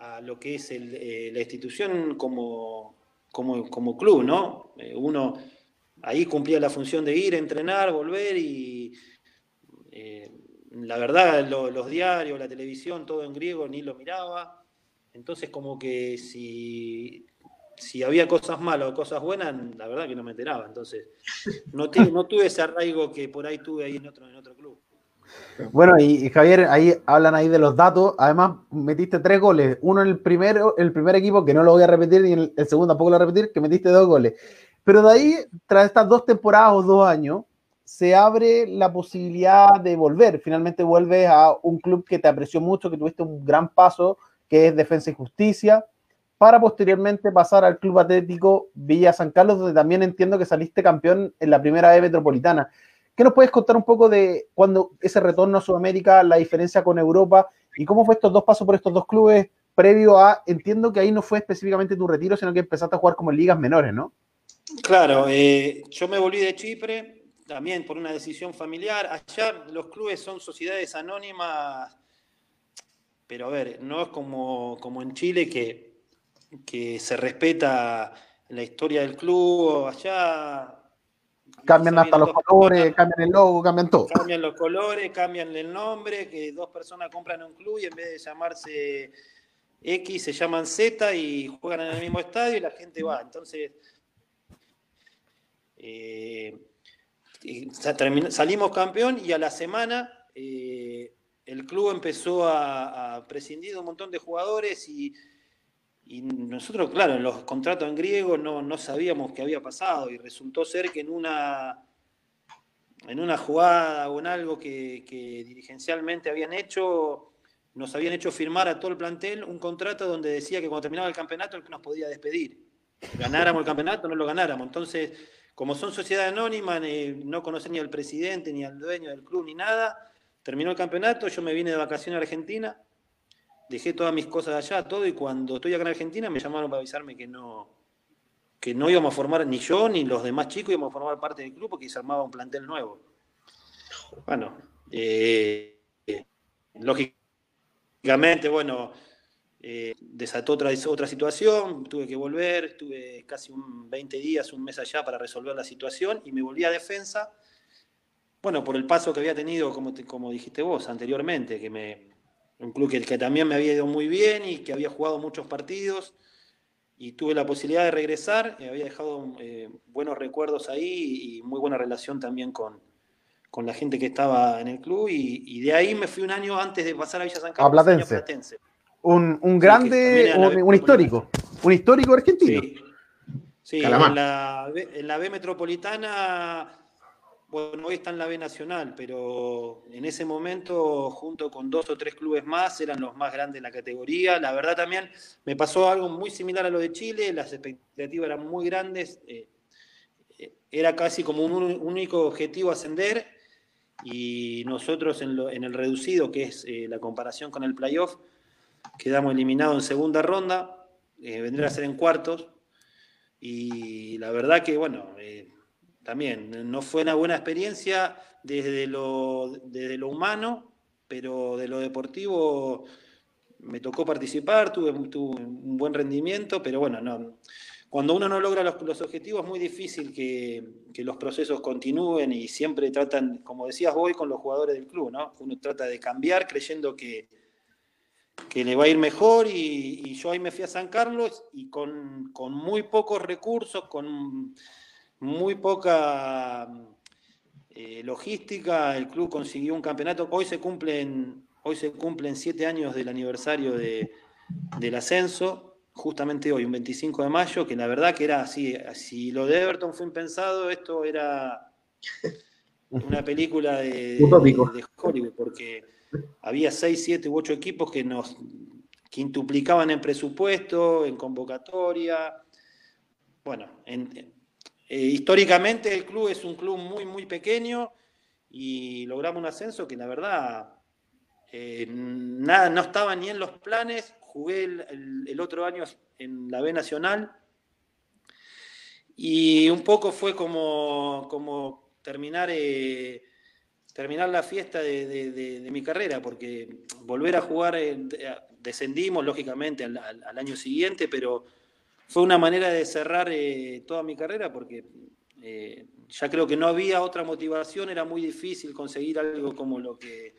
Speaker 4: a lo que es eh, la institución como, club, ¿no? Eh, uno ahí cumplía la función de ir, entrenar, volver y eh, la verdad los diarios, la televisión, todo en griego, ni lo miraba. Entonces como que si, había cosas malas o cosas buenas, la verdad que no me enteraba. Entonces no, tuve ese arraigo que por ahí tuve ahí en otro club.
Speaker 3: Bueno, y, Javier, ahí hablan ahí de los datos. Además, metiste tres goles. Uno en el primero, el primer equipo, que no lo voy a repetir, y en el, segundo tampoco lo voy a repetir, que metiste dos goles. Pero de ahí, tras estas dos temporadas o dos años, se abre la posibilidad de volver. Finalmente vuelves a un club que te apreció mucho, que tuviste un gran paso, que es Defensa y Justicia, para posteriormente pasar al Club Atlético Villa San Carlos, donde también entiendo que saliste campeón en la primera B metropolitana. ¿Qué nos puedes contar un poco de cuando ese retorno a Sudamérica, la diferencia con Europa y cómo fue estos dos pasos por estos dos clubes previo a, entiendo que ahí no fue específicamente tu retiro, sino que empezaste a jugar como en ligas menores, ¿no?
Speaker 4: Claro, eh, yo me volví de Chipre también por una decisión familiar. Allá los clubes son sociedades anónimas, pero a ver, no es como, como en Chile que, que se respeta la historia del club. Allá
Speaker 3: Cambian hasta los colores, cambian el logo, cambian todo.
Speaker 4: Cambian los colores, cambian el nombre, que dos personas compran un club y en vez de llamarse X se llaman Z y juegan en el mismo estadio y la gente va. Entonces, eh, salimos campeón y a la semana eh, el club empezó a, a prescindir de un montón de jugadores y y nosotros, claro, en los contratos en griego no, no sabíamos qué había pasado y resultó ser que en una, en una jugada o en algo que, dirigencialmente habían hecho, nos habían hecho firmar a todo el plantel un contrato donde decía que cuando terminaba el campeonato el que nos podía despedir. Ganáramos el campeonato, no lo ganáramos. Entonces, como son sociedad anónima, no conocen ni al presidente, ni al dueño del club, ni nada, terminó el campeonato, yo me vine de vacaciones a Argentina dejé todas mis cosas allá, todo, y cuando estoy acá en Argentina me llamaron para avisarme que no, que no íbamos a formar, ni yo ni los demás chicos íbamos a formar parte del club porque se armaba un plantel nuevo. Bueno, eh, lógicamente, bueno, eh, desató otra, otra situación, tuve que volver, tuve casi un 20 días, un mes allá para resolver la situación y me volví a defensa. Bueno, por el paso que había tenido, como, como dijiste vos anteriormente, que me, un club que, que, también me había ido muy bien y que había jugado muchos partidos y tuve la posibilidad de regresar, y había dejado eh, buenos recuerdos ahí y muy buena relación también con, con la gente que estaba en el club y, de ahí me fui un año antes de pasar a Villa San Carlos.
Speaker 3: A Platense. Un, un, grande, un, histórico, un histórico argentino.
Speaker 4: Sí, en, la, en la B metropolitana bueno, hoy está en la B Nacional, pero en ese momento, junto con dos o tres clubes más, eran los más grandes en la categoría. La verdad también me pasó algo muy similar a lo de Chile, las expectativas eran muy grandes, eh, eh, era casi como un único objetivo ascender y nosotros en, el reducido, que es eh, la comparación con el playoff, quedamos eliminados en segunda ronda, vendría a ser en cuartos y la verdad que, bueno también no fue una buena experiencia desde lo, desde lo humano, pero de lo deportivo me tocó participar, tuve, un buen rendimiento, pero bueno, no, cuando uno no logra los, objetivos es muy difícil que, los procesos continúen y siempre tratan, como decías hoy, con los jugadores del club, ¿no? Uno trata de cambiar creyendo que, que le va a ir mejor y, yo ahí me fui a San Carlos y con, con muy pocos recursos, con muy poca eh, logística, el club consiguió un campeonato. Hoy se cumplen, hoy se cumplen siete años del aniversario del ascenso, justamente hoy, un 25 de mayo, que la verdad que era así, si lo de Everton fue impensado, esto era una película de, de, Hollywood, porque había seis, siete u ocho equipos que nos quintuplicaban en presupuesto, en convocatoria. Bueno, en, eh, históricamente el club es un club muy, muy pequeño y logramos un ascenso que la verdad eh, nada, no estaba ni en los planes. Jugué el, otro año en la B Nacional y un poco fue como, como terminar, eh, terminar la fiesta de, mi carrera, porque volver a jugar, descendimos lógicamente al año siguiente, pero fue una manera de cerrar eh, toda mi carrera porque eh, ya creo que no había otra motivación, era muy difícil conseguir algo como lo que,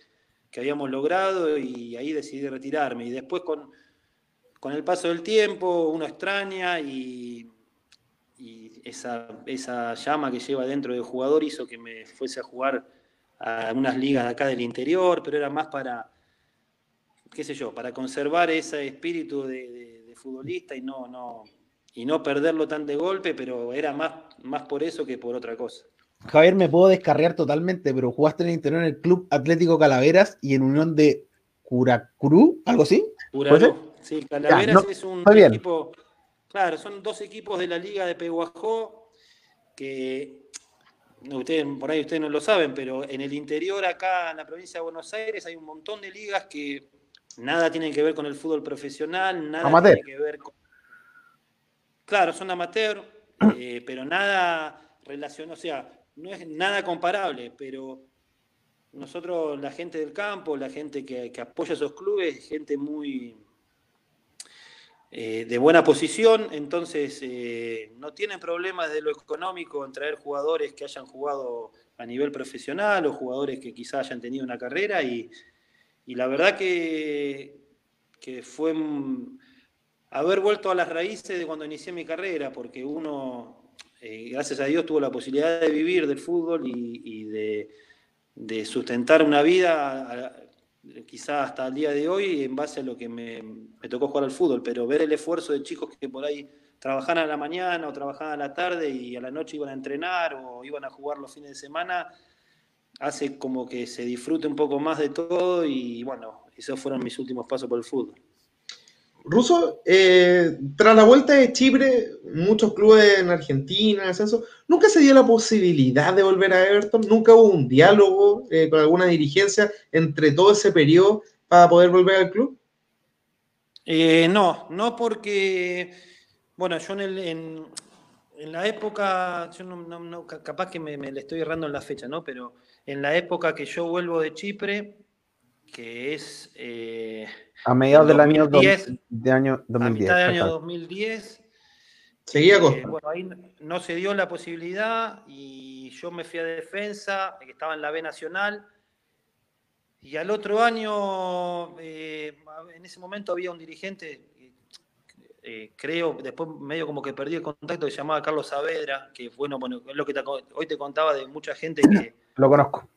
Speaker 4: habíamos logrado y ahí decidí retirarme. Y después con, con el paso del tiempo uno extraña y, esa, esa, llama que lleva dentro del jugador hizo que me fuese a jugar a unas ligas de acá del interior, pero era más para, qué sé yo, para conservar ese espíritu de, futbolista y no, y no perderlo tan de golpe, pero era más, más por eso que por otra cosa.
Speaker 3: Javier, me puedo descarriar totalmente, pero jugaste en el interior en el Club Atlético Calaveras y en Unión de Curacrú, algo así.
Speaker 4: Curacrú, sí, Calaveras es un equipo, claro, son dos equipos de la Liga de Peguajó que ustedes por ahí ustedes no lo saben, pero en el interior acá en la provincia de Buenos Aires hay un montón de ligas que nada tienen que ver con el fútbol profesional, nada tiene que ver con Claro, son amateur, eh, pero nada relacionado, o sea, no es nada comparable, pero nosotros, la gente del campo, la gente que, apoya esos clubes, gente muy eh, de buena posición, entonces eh, no tienen problemas de lo económico en traer jugadores que hayan jugado a nivel profesional o jugadores que quizás hayan tenido una carrera y, la verdad que, que fue haber vuelto a las raíces de cuando inicié mi carrera, porque uno, eh, gracias a Dios, tuvo la posibilidad de vivir del fútbol y, de, sustentar una vida, quizás hasta el día de hoy, en base a lo que me, tocó jugar al fútbol, pero ver el esfuerzo de chicos que por ahí trabajaban a la mañana o trabajaban a la tarde y a la noche iban a entrenar o iban a jugar los fines de semana, hace como que se disfrute un poco más de todo y bueno, esos fueron mis últimos pasos por el fútbol.
Speaker 2: Ruso, eh, tras la vuelta de Chipre, muchos clubes en Argentina, en ascenso, nunca se dio la posibilidad de volver a Everton, nunca hubo un diálogo eh, con alguna dirigencia entre todo ese periodo para poder volver al club.
Speaker 4: Eh, no, no porque, bueno, yo en, la época, yo no, capaz que me, me, le estoy errando en la fecha, ¿no? Pero en la época que yo vuelvo de Chipre, que es...
Speaker 3: Eh, a mediados del año, 2010, de año 2010. A mitad
Speaker 4: del año 2010.
Speaker 2: Seguía con...
Speaker 4: Eh, bueno, ahí no se dio la posibilidad y yo me fui a defensa, que estaba en la B Nacional. Y al otro año, eh, en ese momento había un dirigente, creo, después medio como que perdí el contacto, que se llamaba Carlos Saavedra, que bueno, bueno, es lo que hoy te contaba de mucha gente que...
Speaker 3: Lo conozco.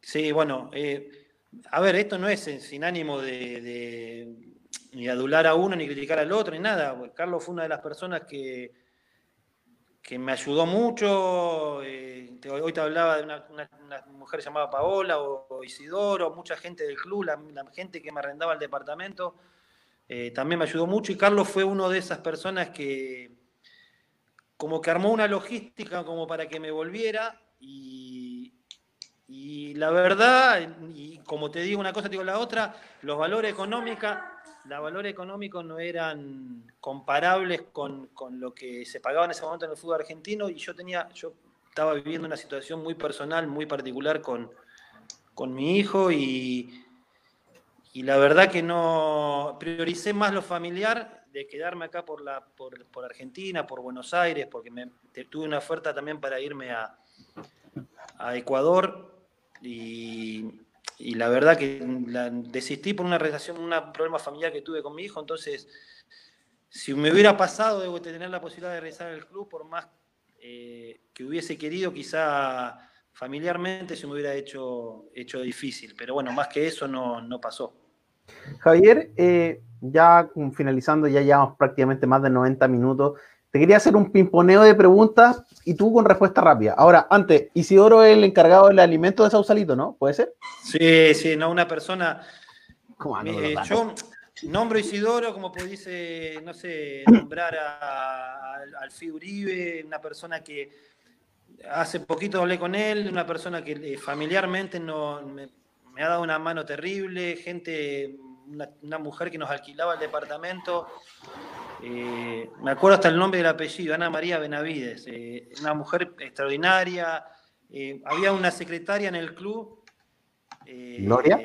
Speaker 4: Sí, bueno, a ver, esto no es sin ánimo de, ni adular a uno ni criticar al otro ni nada. Carlos fue una de las personas que, que me ayudó mucho, eh, hoy te hablaba de una, mujer llamada Paola o, Isidoro, mucha gente del club, la, gente que me arrendaba el departamento, eh, también me ayudó mucho y Carlos fue uno de esas personas que como que armó una logística como para que me volviera y, y la verdad, y como te digo una cosa, te digo la otra, los valores económicos, los valores económicos no eran comparables con, lo que se pagaba en ese momento en el fútbol argentino y yo tenía, yo estaba viviendo una situación muy personal, muy particular con, con mi hijo y, y la verdad que no prioricé más lo familiar de quedarme acá por, la, por, por Argentina, por Buenos Aires, porque tuve una oferta también para irme a, a Ecuador y, la verdad que desistí por una relación, un problema familiar que tuve con mi hijo, entonces si me hubiera pasado de tener la posibilidad de regresar al club, por más eh, que hubiese querido, quizá familiarmente se me hubiera hecho, hecho difícil, pero bueno, más que eso no, no pasó.
Speaker 3: Javier, eh, ya finalizando, ya llevamos prácticamente más de 90 minutos. Te quería hacer un pimponeo de preguntas y tú con respuesta rápida. Ahora, antes, Isidoro es el encargado del alimento de Sausalito, ¿no? ¿Puede ser?
Speaker 4: Sí, sí, no, una persona. ¿Cómo no, eh, yo nombro Isidoro como pudiese, no sé, nombrar a, al Uribe, una persona que hace poquito hablé con él, una persona que eh, familiarmente no, me, ha dado una mano terrible, gente, una mujer que nos alquilaba el departamento eh, me acuerdo hasta el nombre del apellido, Ana María Benavides, eh, una mujer extraordinaria. Eh, había una secretaria en el club.
Speaker 3: ¿Gloria?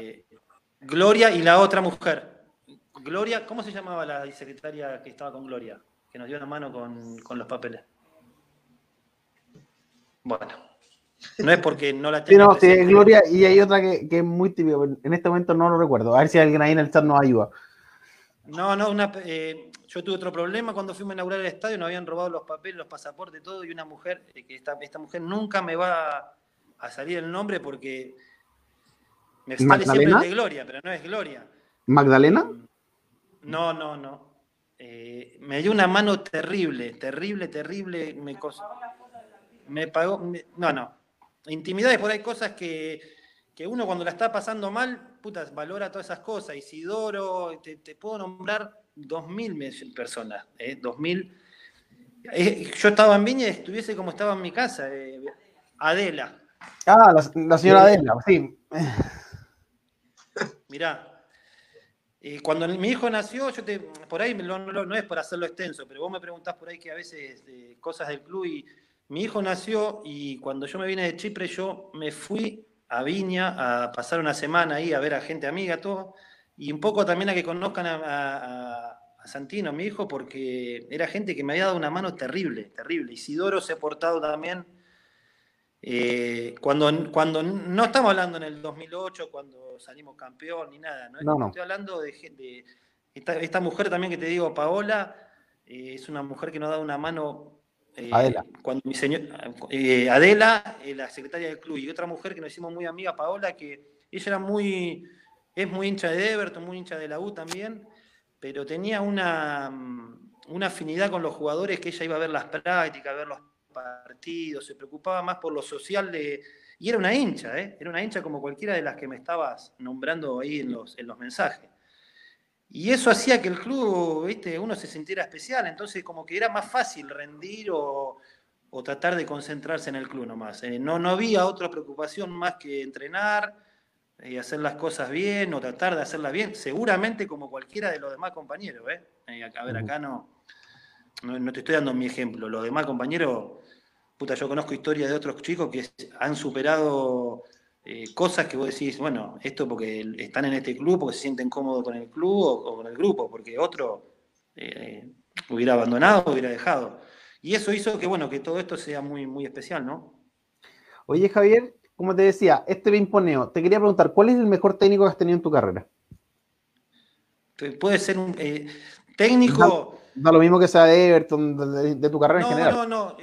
Speaker 4: Gloria y la otra mujer. Gloria, ¿cómo se llamaba la secretaria que estaba con Gloria? Que nos dio la mano con, los papeles. Bueno, no es porque no la
Speaker 3: tengo. Sí, no, sí, Gloria, y hay otra que, que es muy típica. En este momento no lo recuerdo. A ver si alguien ahí en el chat nos ayuda.
Speaker 4: No, no, una, eh, yo tuve otro problema cuando fuimos a inaugurar el estadio, nos habían robado los papeles, los pasaportes, todo, y una mujer, eh, que esta, esta mujer nunca me va a salir el nombre porque me sale siempre de Gloria, pero no es Gloria.
Speaker 3: ¿Magdalena?
Speaker 4: No, no, no. Eh, me dio una mano terrible, terrible, terrible. Me, me pagó. no, no. Intimidades por ahí, cosas que que uno cuando la está pasando mal, putas, valora todas esas cosas. Isidoro, te, te puedo nombrar 2.000 personas, ¿eh? 2.000. Eh, yo estaba en Viña y estuviese como estaba en mi casa. Eh, Adela.
Speaker 3: Ah, la, señora Adela, sí.
Speaker 4: Mirá, eh, cuando mi hijo nació, yo te, por ahí no, no, es para hacerlo extenso, pero vos me preguntás por ahí que a veces cosas del club y mi hijo nació y cuando yo me vine de Chipre yo me fui a Viña a pasar una semana ahí a ver a gente amiga, todo, y un poco también a que conozcan a, Santino, mi hijo, porque era gente que me había dado una mano terrible, terrible. Isidoro se ha portado también, eh, cuando, cuando no estamos hablando en el 2008, cuando salimos campeón ni nada, no, estoy hablando de, de esta, mujer también que te digo, Paola, eh, es una mujer que nos da una mano eh, Adela. Cuando mi señor, eh, Adela, eh, la secretaria del club, y otra mujer que nos hicimos muy amiga, Paola, que ella era muy, es muy hincha de Everton, muy hincha de la U también, pero tenía una, una afinidad con los jugadores que ella iba a ver las prácticas, a ver los partidos, se preocupaba más por lo social de... Y era una hincha, era una hincha como cualquiera de las que me estabas nombrando ahí en los, en los mensajes. Y eso hacía que el club, viste, uno se sintiera especial, entonces como que era más fácil rendir o, tratar de concentrarse en el club nomás. Eh, no, no había otra preocupación más que entrenar y hacer las cosas bien o tratar de hacerlas bien, seguramente como cualquiera de los demás compañeros. ¿eh? eh a ver, acá no, no, te estoy dando mi ejemplo, los demás compañeros, puta, yo conozco historias de otros chicos que han superado eh, cosas que vos decís, bueno, esto porque están en este club, porque se sienten cómodos con el club o, con el grupo, porque otro eh, hubiera abandonado, hubiera dejado. Y eso hizo que, bueno, que todo esto sea muy, muy especial, ¿no?
Speaker 3: Oye, Javier, como te decía, este pimponeo, te quería preguntar, ¿cuál es el mejor técnico que has tenido en tu carrera?
Speaker 4: Puede ser un eh, técnico...
Speaker 3: Da, lo mismo que sea de Everton, de, tu carrera en general.
Speaker 4: No, no, no.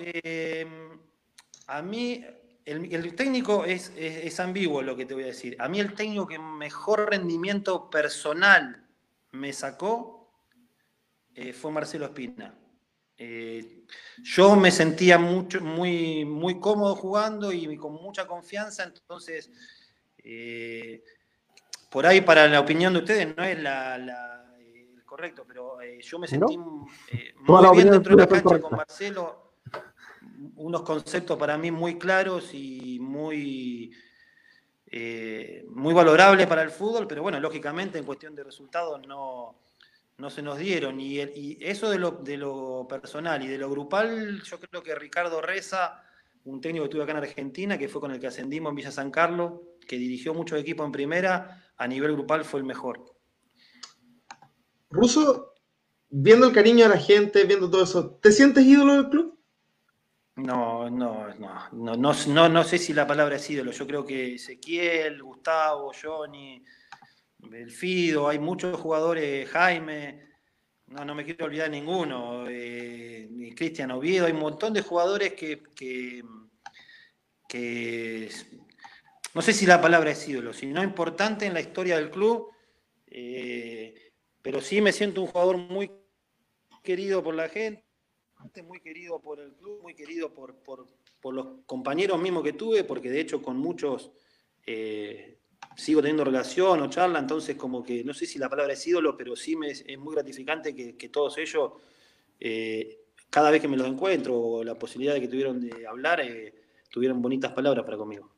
Speaker 4: a mí el, técnico es, ambiguo lo que te voy a decir. A mí el técnico que mejor rendimiento personal me sacó eh, fue Marcelo Espina. Eh, yo me sentía mucho, muy, muy cómodo jugando y con mucha confianza, entonces, eh, por ahí para la opinión de ustedes no es la, el correcto, pero yo me sentí muy bien dentro de la cancha con Marcelo, unos conceptos para mí muy claros y muy eh, muy valorable para el fútbol, pero bueno, lógicamente en cuestión de resultados no, no se nos dieron. Y, eso de lo, de lo, personal y de lo grupal, yo creo que Ricardo Reza, un técnico que estuve acá en Argentina, que fue con el que ascendimos en Villa San Carlos, que dirigió muchos equipos en primera, a nivel grupal fue el mejor.
Speaker 2: Ruso, viendo el cariño de la gente, viendo todo eso, ¿te sientes ídolo del club?
Speaker 4: No, no, no, no, no, no, sé si la palabra es ídolo. Yo creo que Ezequiel, Gustavo, Johnny, Belfido, hay muchos jugadores, Jaime, no, no me quiero olvidar ninguno, eh, Cristian Oviedo, hay un montón de jugadores que, que, no sé si la palabra es ídolo, sino importante en la historia del club, eh, pero sí me siento un jugador muy querido por la gente muy querido por el club, muy querido por, los compañeros mismos que tuve, porque de hecho con muchos eh, sigo teniendo relación o charla, entonces como que no sé si la palabra es ídolo, pero sí me es, muy gratificante que, todos ellos, eh, cada vez que me los encuentro o la posibilidad de que tuvieron de hablar, eh, tuvieron bonitas palabras para conmigo.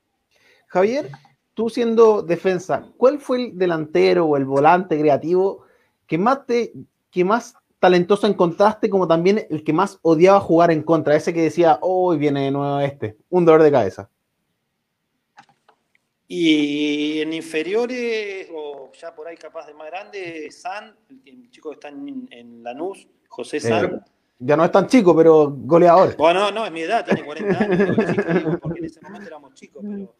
Speaker 3: Javier, tú siendo defensa, ¿cuál fue el delantero o el volante creativo que más te, que más talentoso en contraste como también el que más odiaba jugar en contra, ese que decía, hoy viene de nuevo este, un dolor de cabeza.
Speaker 4: Y en inferiores, o ya por ahí capaz de más grande, San, el chico que está en, Lanús, José San.
Speaker 3: ya no es tan chico, pero goleador.
Speaker 4: Bueno, no, es mi edad, tiene 40 años, porque en ese momento éramos chicos, pero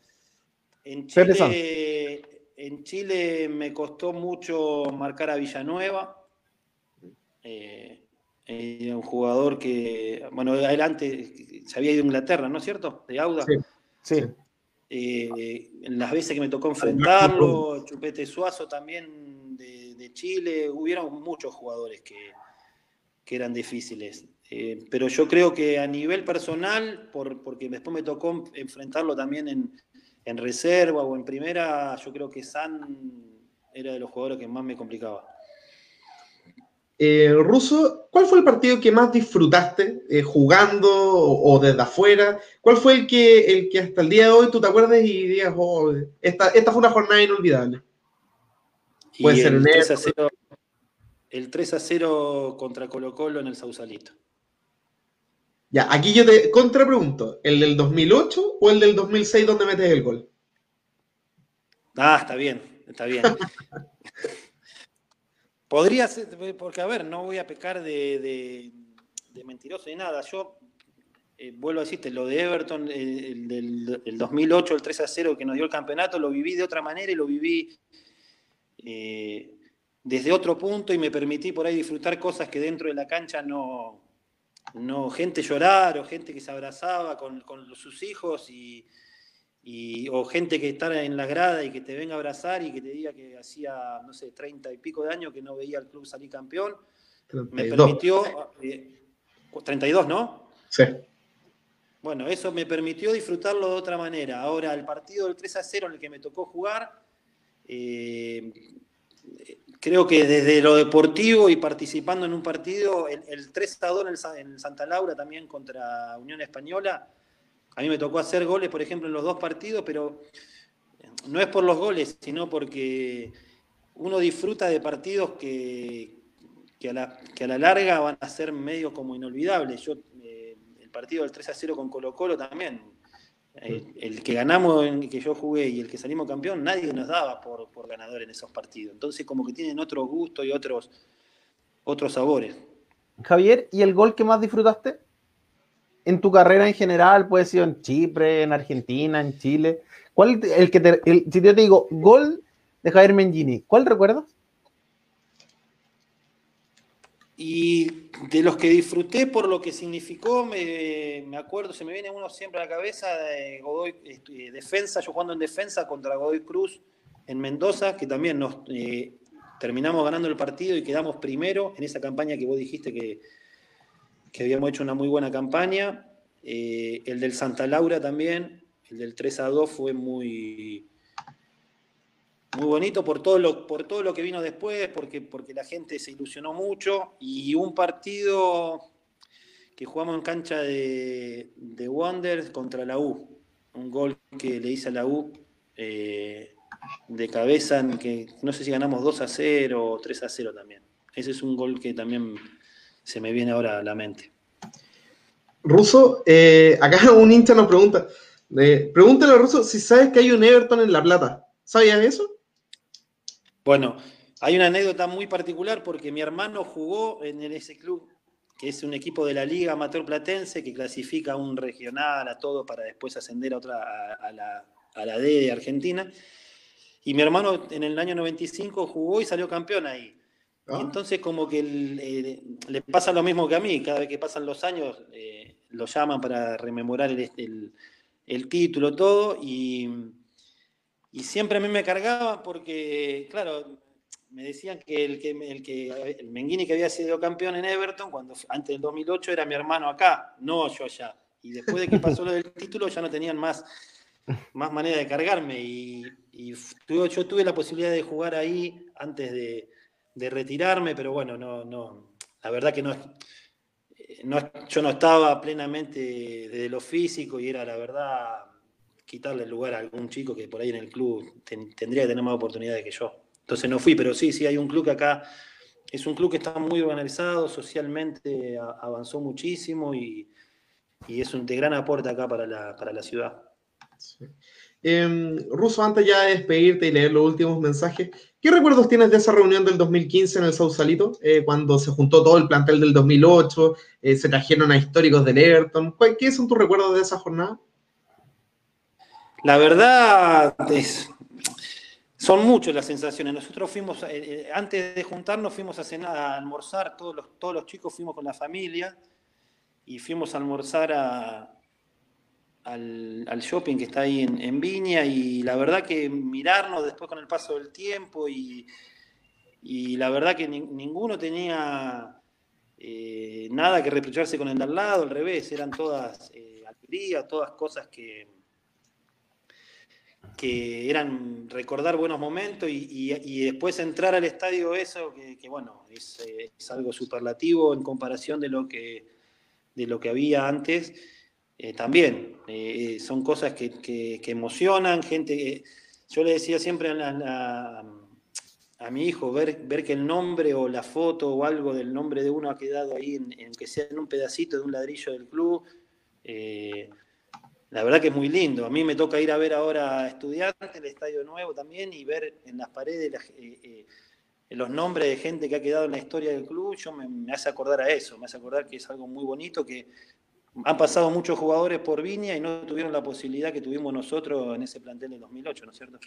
Speaker 4: en Chile, en Chile me costó mucho marcar a Villanueva eh, un jugador que, bueno, adelante se había ido a Inglaterra, ¿no es cierto? De Auda.
Speaker 3: Sí.
Speaker 4: Eh, las veces que me tocó enfrentarlo, Chupete Suazo también de, Chile, hubieron muchos jugadores que, eran difíciles. Eh, pero yo creo que a nivel personal, por, porque después me tocó enfrentarlo también en, en reserva o en primera, yo creo que San era de los jugadores que más me complicaba.
Speaker 2: Eh, Ruso, ¿cuál fue el partido que más disfrutaste eh, jugando o, desde afuera? ¿Cuál fue el que, el que hasta el día de hoy tú te acuerdas y digas, oh, esta, esta fue una jornada inolvidable?
Speaker 4: Puede ser el 3, a 0, el 3 a 0 contra Colo Colo en el Sausalito.
Speaker 2: Ya, aquí yo te contrapregunto, ¿el del 2008 o el del 2006 donde metes el gol?
Speaker 4: Ah, está bien, está bien. Podría ser, porque a ver, no voy a pecar de, mentiroso ni nada. Yo eh, vuelvo a decirte, lo de Everton, el, del 2008, el 3 a 0 que nos dio el campeonato, lo viví de otra manera y lo viví eh, desde otro punto y me permití por ahí disfrutar cosas que dentro de la cancha no, no gente llorar o gente que se abrazaba con, con sus hijos y, o gente que está en la grada y que te venga a abrazar y que te diga que hacía, no sé, treinta y pico de años que no veía al club salir campeón, me permitió, 32, eh, ¿no?
Speaker 2: Sí.
Speaker 4: Bueno, eso me permitió disfrutarlo de otra manera. Ahora, el partido del 3 a 0 en el que me tocó jugar, eh, creo que desde lo deportivo y participando en un partido, el, 3 a 2 en Santa Laura también contra Unión Española, a mí me tocó hacer goles, por ejemplo, en los dos partidos, pero no es por los goles, sino porque uno disfruta de partidos que, a, la, larga van a ser medio como inolvidables. Yo, eh, el partido del 3 a 0 con Colo Colo también, eh, el que ganamos en que yo jugué y el que salimos campeón, nadie nos daba por, ganador en esos partidos. Entonces como que tienen otro gusto y otros, otros sabores.
Speaker 3: Javier, ¿y el gol que más disfrutaste? En tu carrera en general, puede ser en Chipre, en Argentina, en Chile. ¿Cuál el que te, si yo te digo gol de Javier Mengini, ¿cuál recuerdas?
Speaker 4: Y de los que disfruté por lo que significó, me, acuerdo, se me viene uno siempre a la cabeza de Godoy, este, defensa, yo jugando en defensa contra Godoy Cruz en Mendoza, que también nos eh, terminamos ganando el partido y quedamos primero en esa campaña que vos dijiste que, que habíamos hecho una muy buena campaña. el del Santa Laura también, el del 3 a 2 fue muy, muy bonito por todo lo, por todo lo que vino después, porque, porque la gente se ilusionó mucho y un partido que jugamos en cancha de, de Wonders contra la U. Un gol que le hice a la U eh, de cabeza, en que no sé si ganamos 2 a 0 o 3 a 0 también. Ese es un gol que también se me viene ahora a la mente.
Speaker 2: Ruso, eh, acá un hincha nos pregunta, eh, pregúntale a Ruso si sabes que hay un Everton en La Plata. ¿Sabías eso?
Speaker 4: Bueno, hay una anécdota muy particular porque mi hermano jugó en ese club, que es un equipo de la Liga Amateur Platense que clasifica a un regional, a todo, para después ascender a otra, a, la, D de Argentina. Y mi hermano en el año 95 jugó y salió campeón ahí. Ah. entonces como que le pasa lo mismo que a mí, cada vez que pasan los años eh, lo llaman para rememorar el, el título, todo, y y siempre a mí me cargaba porque, claro, me decían que el, que, el, que, el que había sido campeón en Everton, cuando antes del 2008 era mi hermano acá, no yo allá. Y después de que pasó lo del título ya no tenían más, más manera de cargarme. Y, yo tuve la posibilidad de jugar ahí antes de, retirarme, pero bueno, no, no, la verdad que no, no, yo no estaba plenamente de lo físico y era la verdad quitarle el lugar a algún chico que por ahí en el club tendría que tener más oportunidades que yo. Entonces no fui, pero sí, sí, hay un club que acá es un club que está muy organizado, socialmente avanzó muchísimo y, es un de gran aporte acá para la, ciudad.
Speaker 2: Em, Ruso, antes ya de despedirte y leer los últimos mensajes, ¿qué recuerdos tienes de esa reunión del 2015 en el Sausalito, eh, cuando se juntó todo el plantel del 2008, eh, se trajeron a históricos del Everton? ¿Qué son tus recuerdos de esa jornada?
Speaker 4: La verdad es, son muchas las sensaciones. Nosotros fuimos, eh, eh, antes de juntarnos, fuimos a cenar, a almorzar, todos los, todos los chicos fuimos con la familia y fuimos a almorzar al, shopping que está ahí en, Viña y la verdad que mirarnos después con el paso del tiempo y, la verdad que ninguno tenía eh, nada que reprocharse con el de al lado, al revés, eran todas alegrías, todas cosas que que eran recordar buenos momentos y, después entrar al estadio eso, que, bueno, es, algo superlativo en comparación de lo que, de lo que había antes, eh, también eh, son cosas que, emocionan, gente, yo le decía siempre a, mi hijo, ver, que el nombre o la foto o algo del nombre de uno ha quedado ahí, en, que sea en un pedacito de un ladrillo del club. Eh, la verdad que es muy lindo. A mí me toca ir a ver ahora a Estudiantes, el Estadio Nuevo también, y ver en las paredes eh, eh, los nombres de gente que ha quedado en la historia del club, yo me, hace acordar a eso, me hace acordar que es algo muy bonito, que han pasado muchos jugadores por Viña y no tuvieron la posibilidad que tuvimos nosotros en ese plantel de 2008, ¿no es cierto?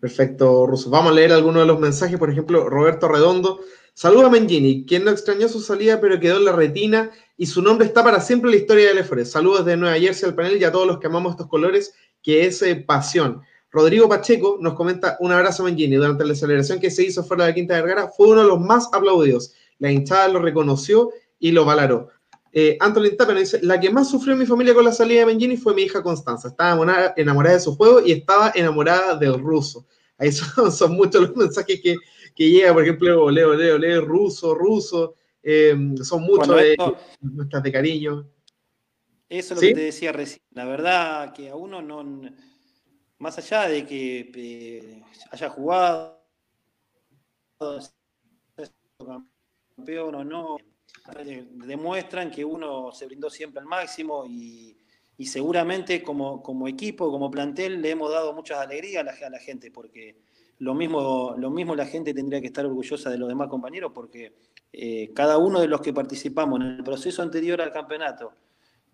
Speaker 2: Perfecto, Russo. Vamos a leer algunos de los mensajes. Por ejemplo, Roberto Redondo. Saluda a Mengini, quien no extrañó su salida, pero quedó en la retina y su nombre está para siempre en la historia del EFORES. Saludos de Nueva Jersey al panel y a todos los que amamos estos colores, que es eh, pasión. Rodrigo Pacheco nos comenta un abrazo a Mengini. Durante la celebración que se hizo fuera de la Quinta Vergara, fue uno de los más aplaudidos. La hinchada lo reconoció y lo valoró. Eh, Anthony Tapia nos dice, la que más sufrió en mi familia con la salida de Mengini fue mi hija Constanza. Estaba enamorada, de su juego y estaba enamorada del ruso. Ahí son, muchos los mensajes que, que llegan, por ejemplo, Leo, Leo, Leo, ruso, ruso. Eh, son muchos de nuestras de cariño.
Speaker 4: Eso es lo que te decía recién. La verdad que a uno no, más allá de que eh, haya jugado, campeón o no, demuestran que uno se brindó siempre al máximo y, seguramente como, equipo, como plantel, le hemos dado muchas alegrías a la, gente, porque lo mismo, lo mismo la gente tendría que estar orgullosa de los demás compañeros, porque eh, cada uno de los que participamos en el proceso anterior al campeonato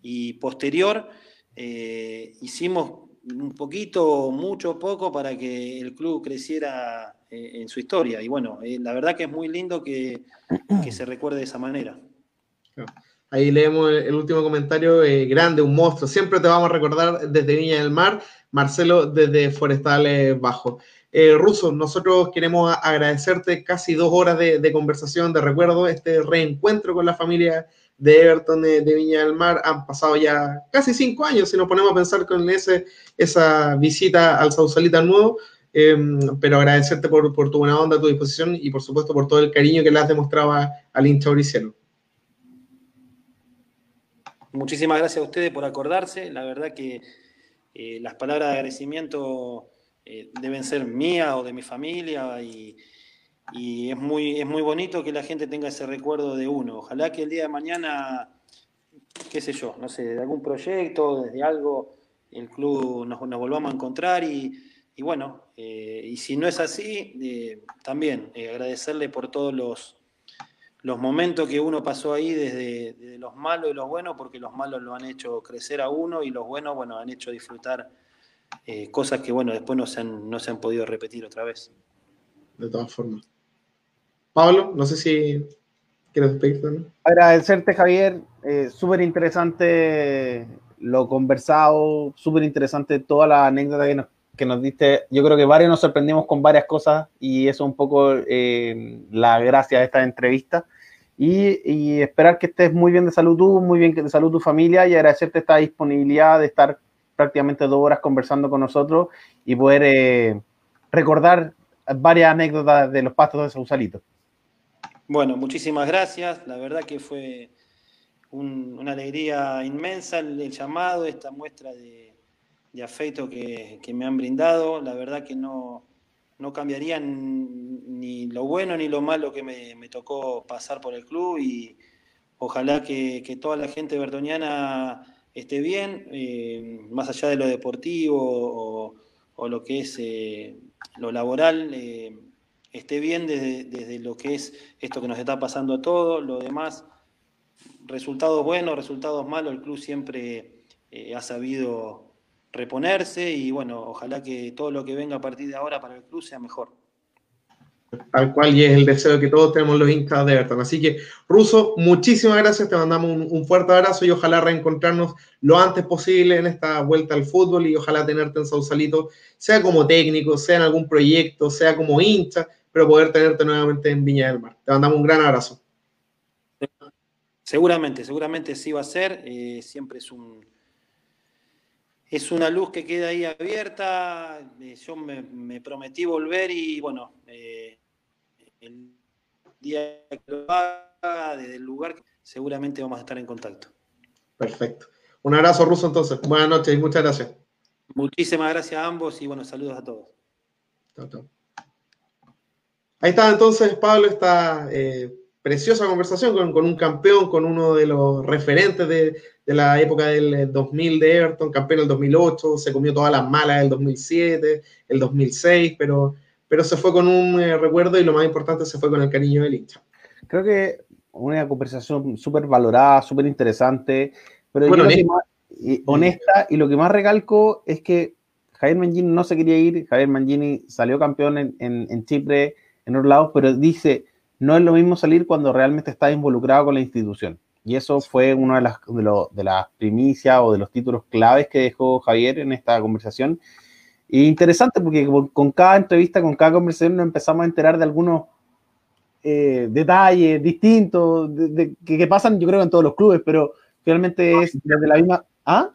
Speaker 4: y posterior, eh, hicimos un poquito, mucho, poco para que el club creciera en su historia. Y bueno, la verdad que es muy lindo que, se recuerde de esa manera.
Speaker 2: Ahí leemos el último comentario, grande, un monstruo. Siempre te vamos a recordar desde Viña del Mar, Marcelo desde Forestales Bajo. Eh, nosotros queremos agradecerte casi dos horas de, conversación, de recuerdo, este reencuentro con la familia de Everton de, Viña del Mar. Han pasado ya casi cinco años, si nos ponemos a pensar con ese, esa visita al Sausalita Nuevo. Em, pero agradecerte por, tu buena onda, tu disposición y por supuesto por todo el cariño que le has demostrado al hincha oriciano.
Speaker 4: Muchísimas gracias a ustedes por acordarse. La verdad que eh, las palabras de agradecimiento eh, deben ser mías o de mi familia y, es, muy, es muy bonito que la gente tenga ese recuerdo de uno. Ojalá que el día de mañana, qué sé yo, no sé, de algún proyecto, desde algo, el club nos, volvamos a encontrar y, bueno, eh, y si no es así, también agradecerle por todos los, los momentos que uno pasó ahí, desde, los malos y los buenos, porque los malos lo han hecho crecer a uno y los buenos, bueno, han hecho disfrutar eh, cosas que, bueno, después no se, han, no se han podido repetir otra vez.
Speaker 2: De todas formas. Pablo, no sé si quieres despedirte.
Speaker 3: Agradecerte, Javier. Eh, súper interesante lo conversado, súper interesante toda la anécdota que nos, que nos diste. Yo creo que varios nos sorprendimos con varias cosas y eso es un poco eh, la gracia de esta entrevista y, esperar que estés muy bien de salud tú, muy bien de salud tu familia y agradecerte esta disponibilidad de estar prácticamente dos horas conversando con nosotros y poder eh, recordar varias anécdotas de los pastos de Sausalito.
Speaker 4: Bueno, muchísimas gracias. La verdad que fue una alegría inmensa el, llamado, esta muestra de, afecto que, me han brindado. La verdad que no, no cambiarían ni lo bueno ni lo malo que me, tocó pasar por el club y ojalá que, toda la gente bertoniana esté bien, eh, más allá de lo deportivo o, lo que es eh, lo laboral, eh, esté bien desde, desde, lo que es esto que nos está pasando a todos, lo demás, resultados buenos, resultados malos, el club siempre ha sabido reponerse y bueno, ojalá que todo lo que venga a partir de ahora para el club sea mejor.
Speaker 2: Tal cual, y es el deseo que todos tenemos los hinchas de Everton. Así que, Ruso, muchísimas gracias, te mandamos un, fuerte abrazo y ojalá reencontrarnos lo antes posible en esta vuelta al fútbol y ojalá tenerte en Sausalito, sea como técnico, sea en algún proyecto, sea como hincha, pero poder tenerte nuevamente en Viña del Mar. Te mandamos un gran abrazo.
Speaker 4: Seguramente, seguramente sí va a ser. Eh, siempre es un, es una luz que queda ahí abierta. Eh, yo me, prometí volver y bueno, eh, el día que lo haga, desde el lugar, seguramente vamos a estar en contacto.
Speaker 2: Perfecto. Un abrazo ruso entonces. Buenas noches y muchas gracias.
Speaker 4: Muchísimas gracias a ambos y bueno, saludos a todos.
Speaker 2: Ahí está entonces, Pablo, esta eh, preciosa conversación con, con, un campeón, con uno de los referentes de, de la época del 2000 eh, de Everton, campeón del 2008, se comió todas las malas del 2007, el 2006, pero, pero se fue con un eh, recuerdo y lo más importante, se fue con el cariño del hincha.
Speaker 3: Creo que una conversación súper valorada, súper interesante, pero honesta. y, honesta, y lo que más recalco es que Javier Mangini no se quería ir, Javier Mangini salió campeón en, en, en Chipre, en otros lados, pero dice, no es lo mismo salir cuando realmente estás involucrado con la institución. Y eso fue una de las, de, las primicias o de los títulos claves que dejó Javier en esta conversación. Y interesante porque con, cada entrevista, con cada conversación nos empezamos a enterar de algunos eh, detalles distintos de, que, pasan, yo creo, en todos los clubes, pero finalmente es desde la misma... ¿Ah?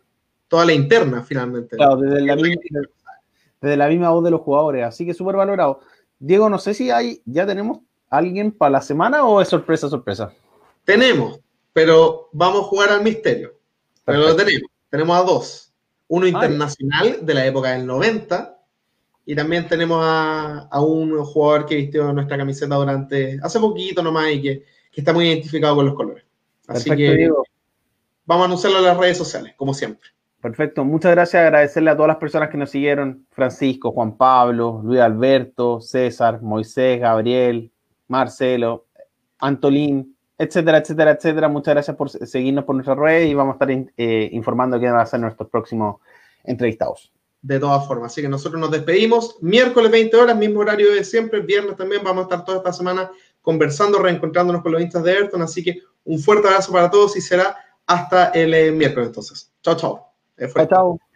Speaker 2: Toda la interna, finalmente.
Speaker 3: Claro, desde la, misma, desde la misma voz de los jugadores. Así que súper valorado. Diego, no sé si hay, ya tenemos alguien para la semana o es sorpresa, sorpresa.
Speaker 2: Tenemos, pero vamos a jugar al misterio. Pero lo tenemos. Tenemos a dos. Uno internacional de la época del 90 y también tenemos a, un jugador que vistió nuestra camiseta durante hace poquito nomás y que, está muy identificado con los colores. Así que vamos a anunciarlo en las redes sociales, como siempre.
Speaker 3: Perfecto, muchas gracias. Agradecerle a todas las personas que nos siguieron: Francisco, Juan Pablo, Luis Alberto, César, Moisés, Gabriel, Marcelo, Antolín, etcétera, etcétera, etcétera. Muchas gracias por seguirnos por nuestra red y vamos a estar eh, informando quién van a ser nuestros próximos entrevistados.
Speaker 2: De todas formas, así que nosotros nos despedimos. Miércoles 20 horas, mismo horario de siempre. Viernes también vamos a estar toda esta semana conversando, reencontrándonos con los instas de Ayrton. Así que un fuerte abrazo para todos y será hasta el eh, miércoles entonces. Chao, chao.
Speaker 3: Chao, chao.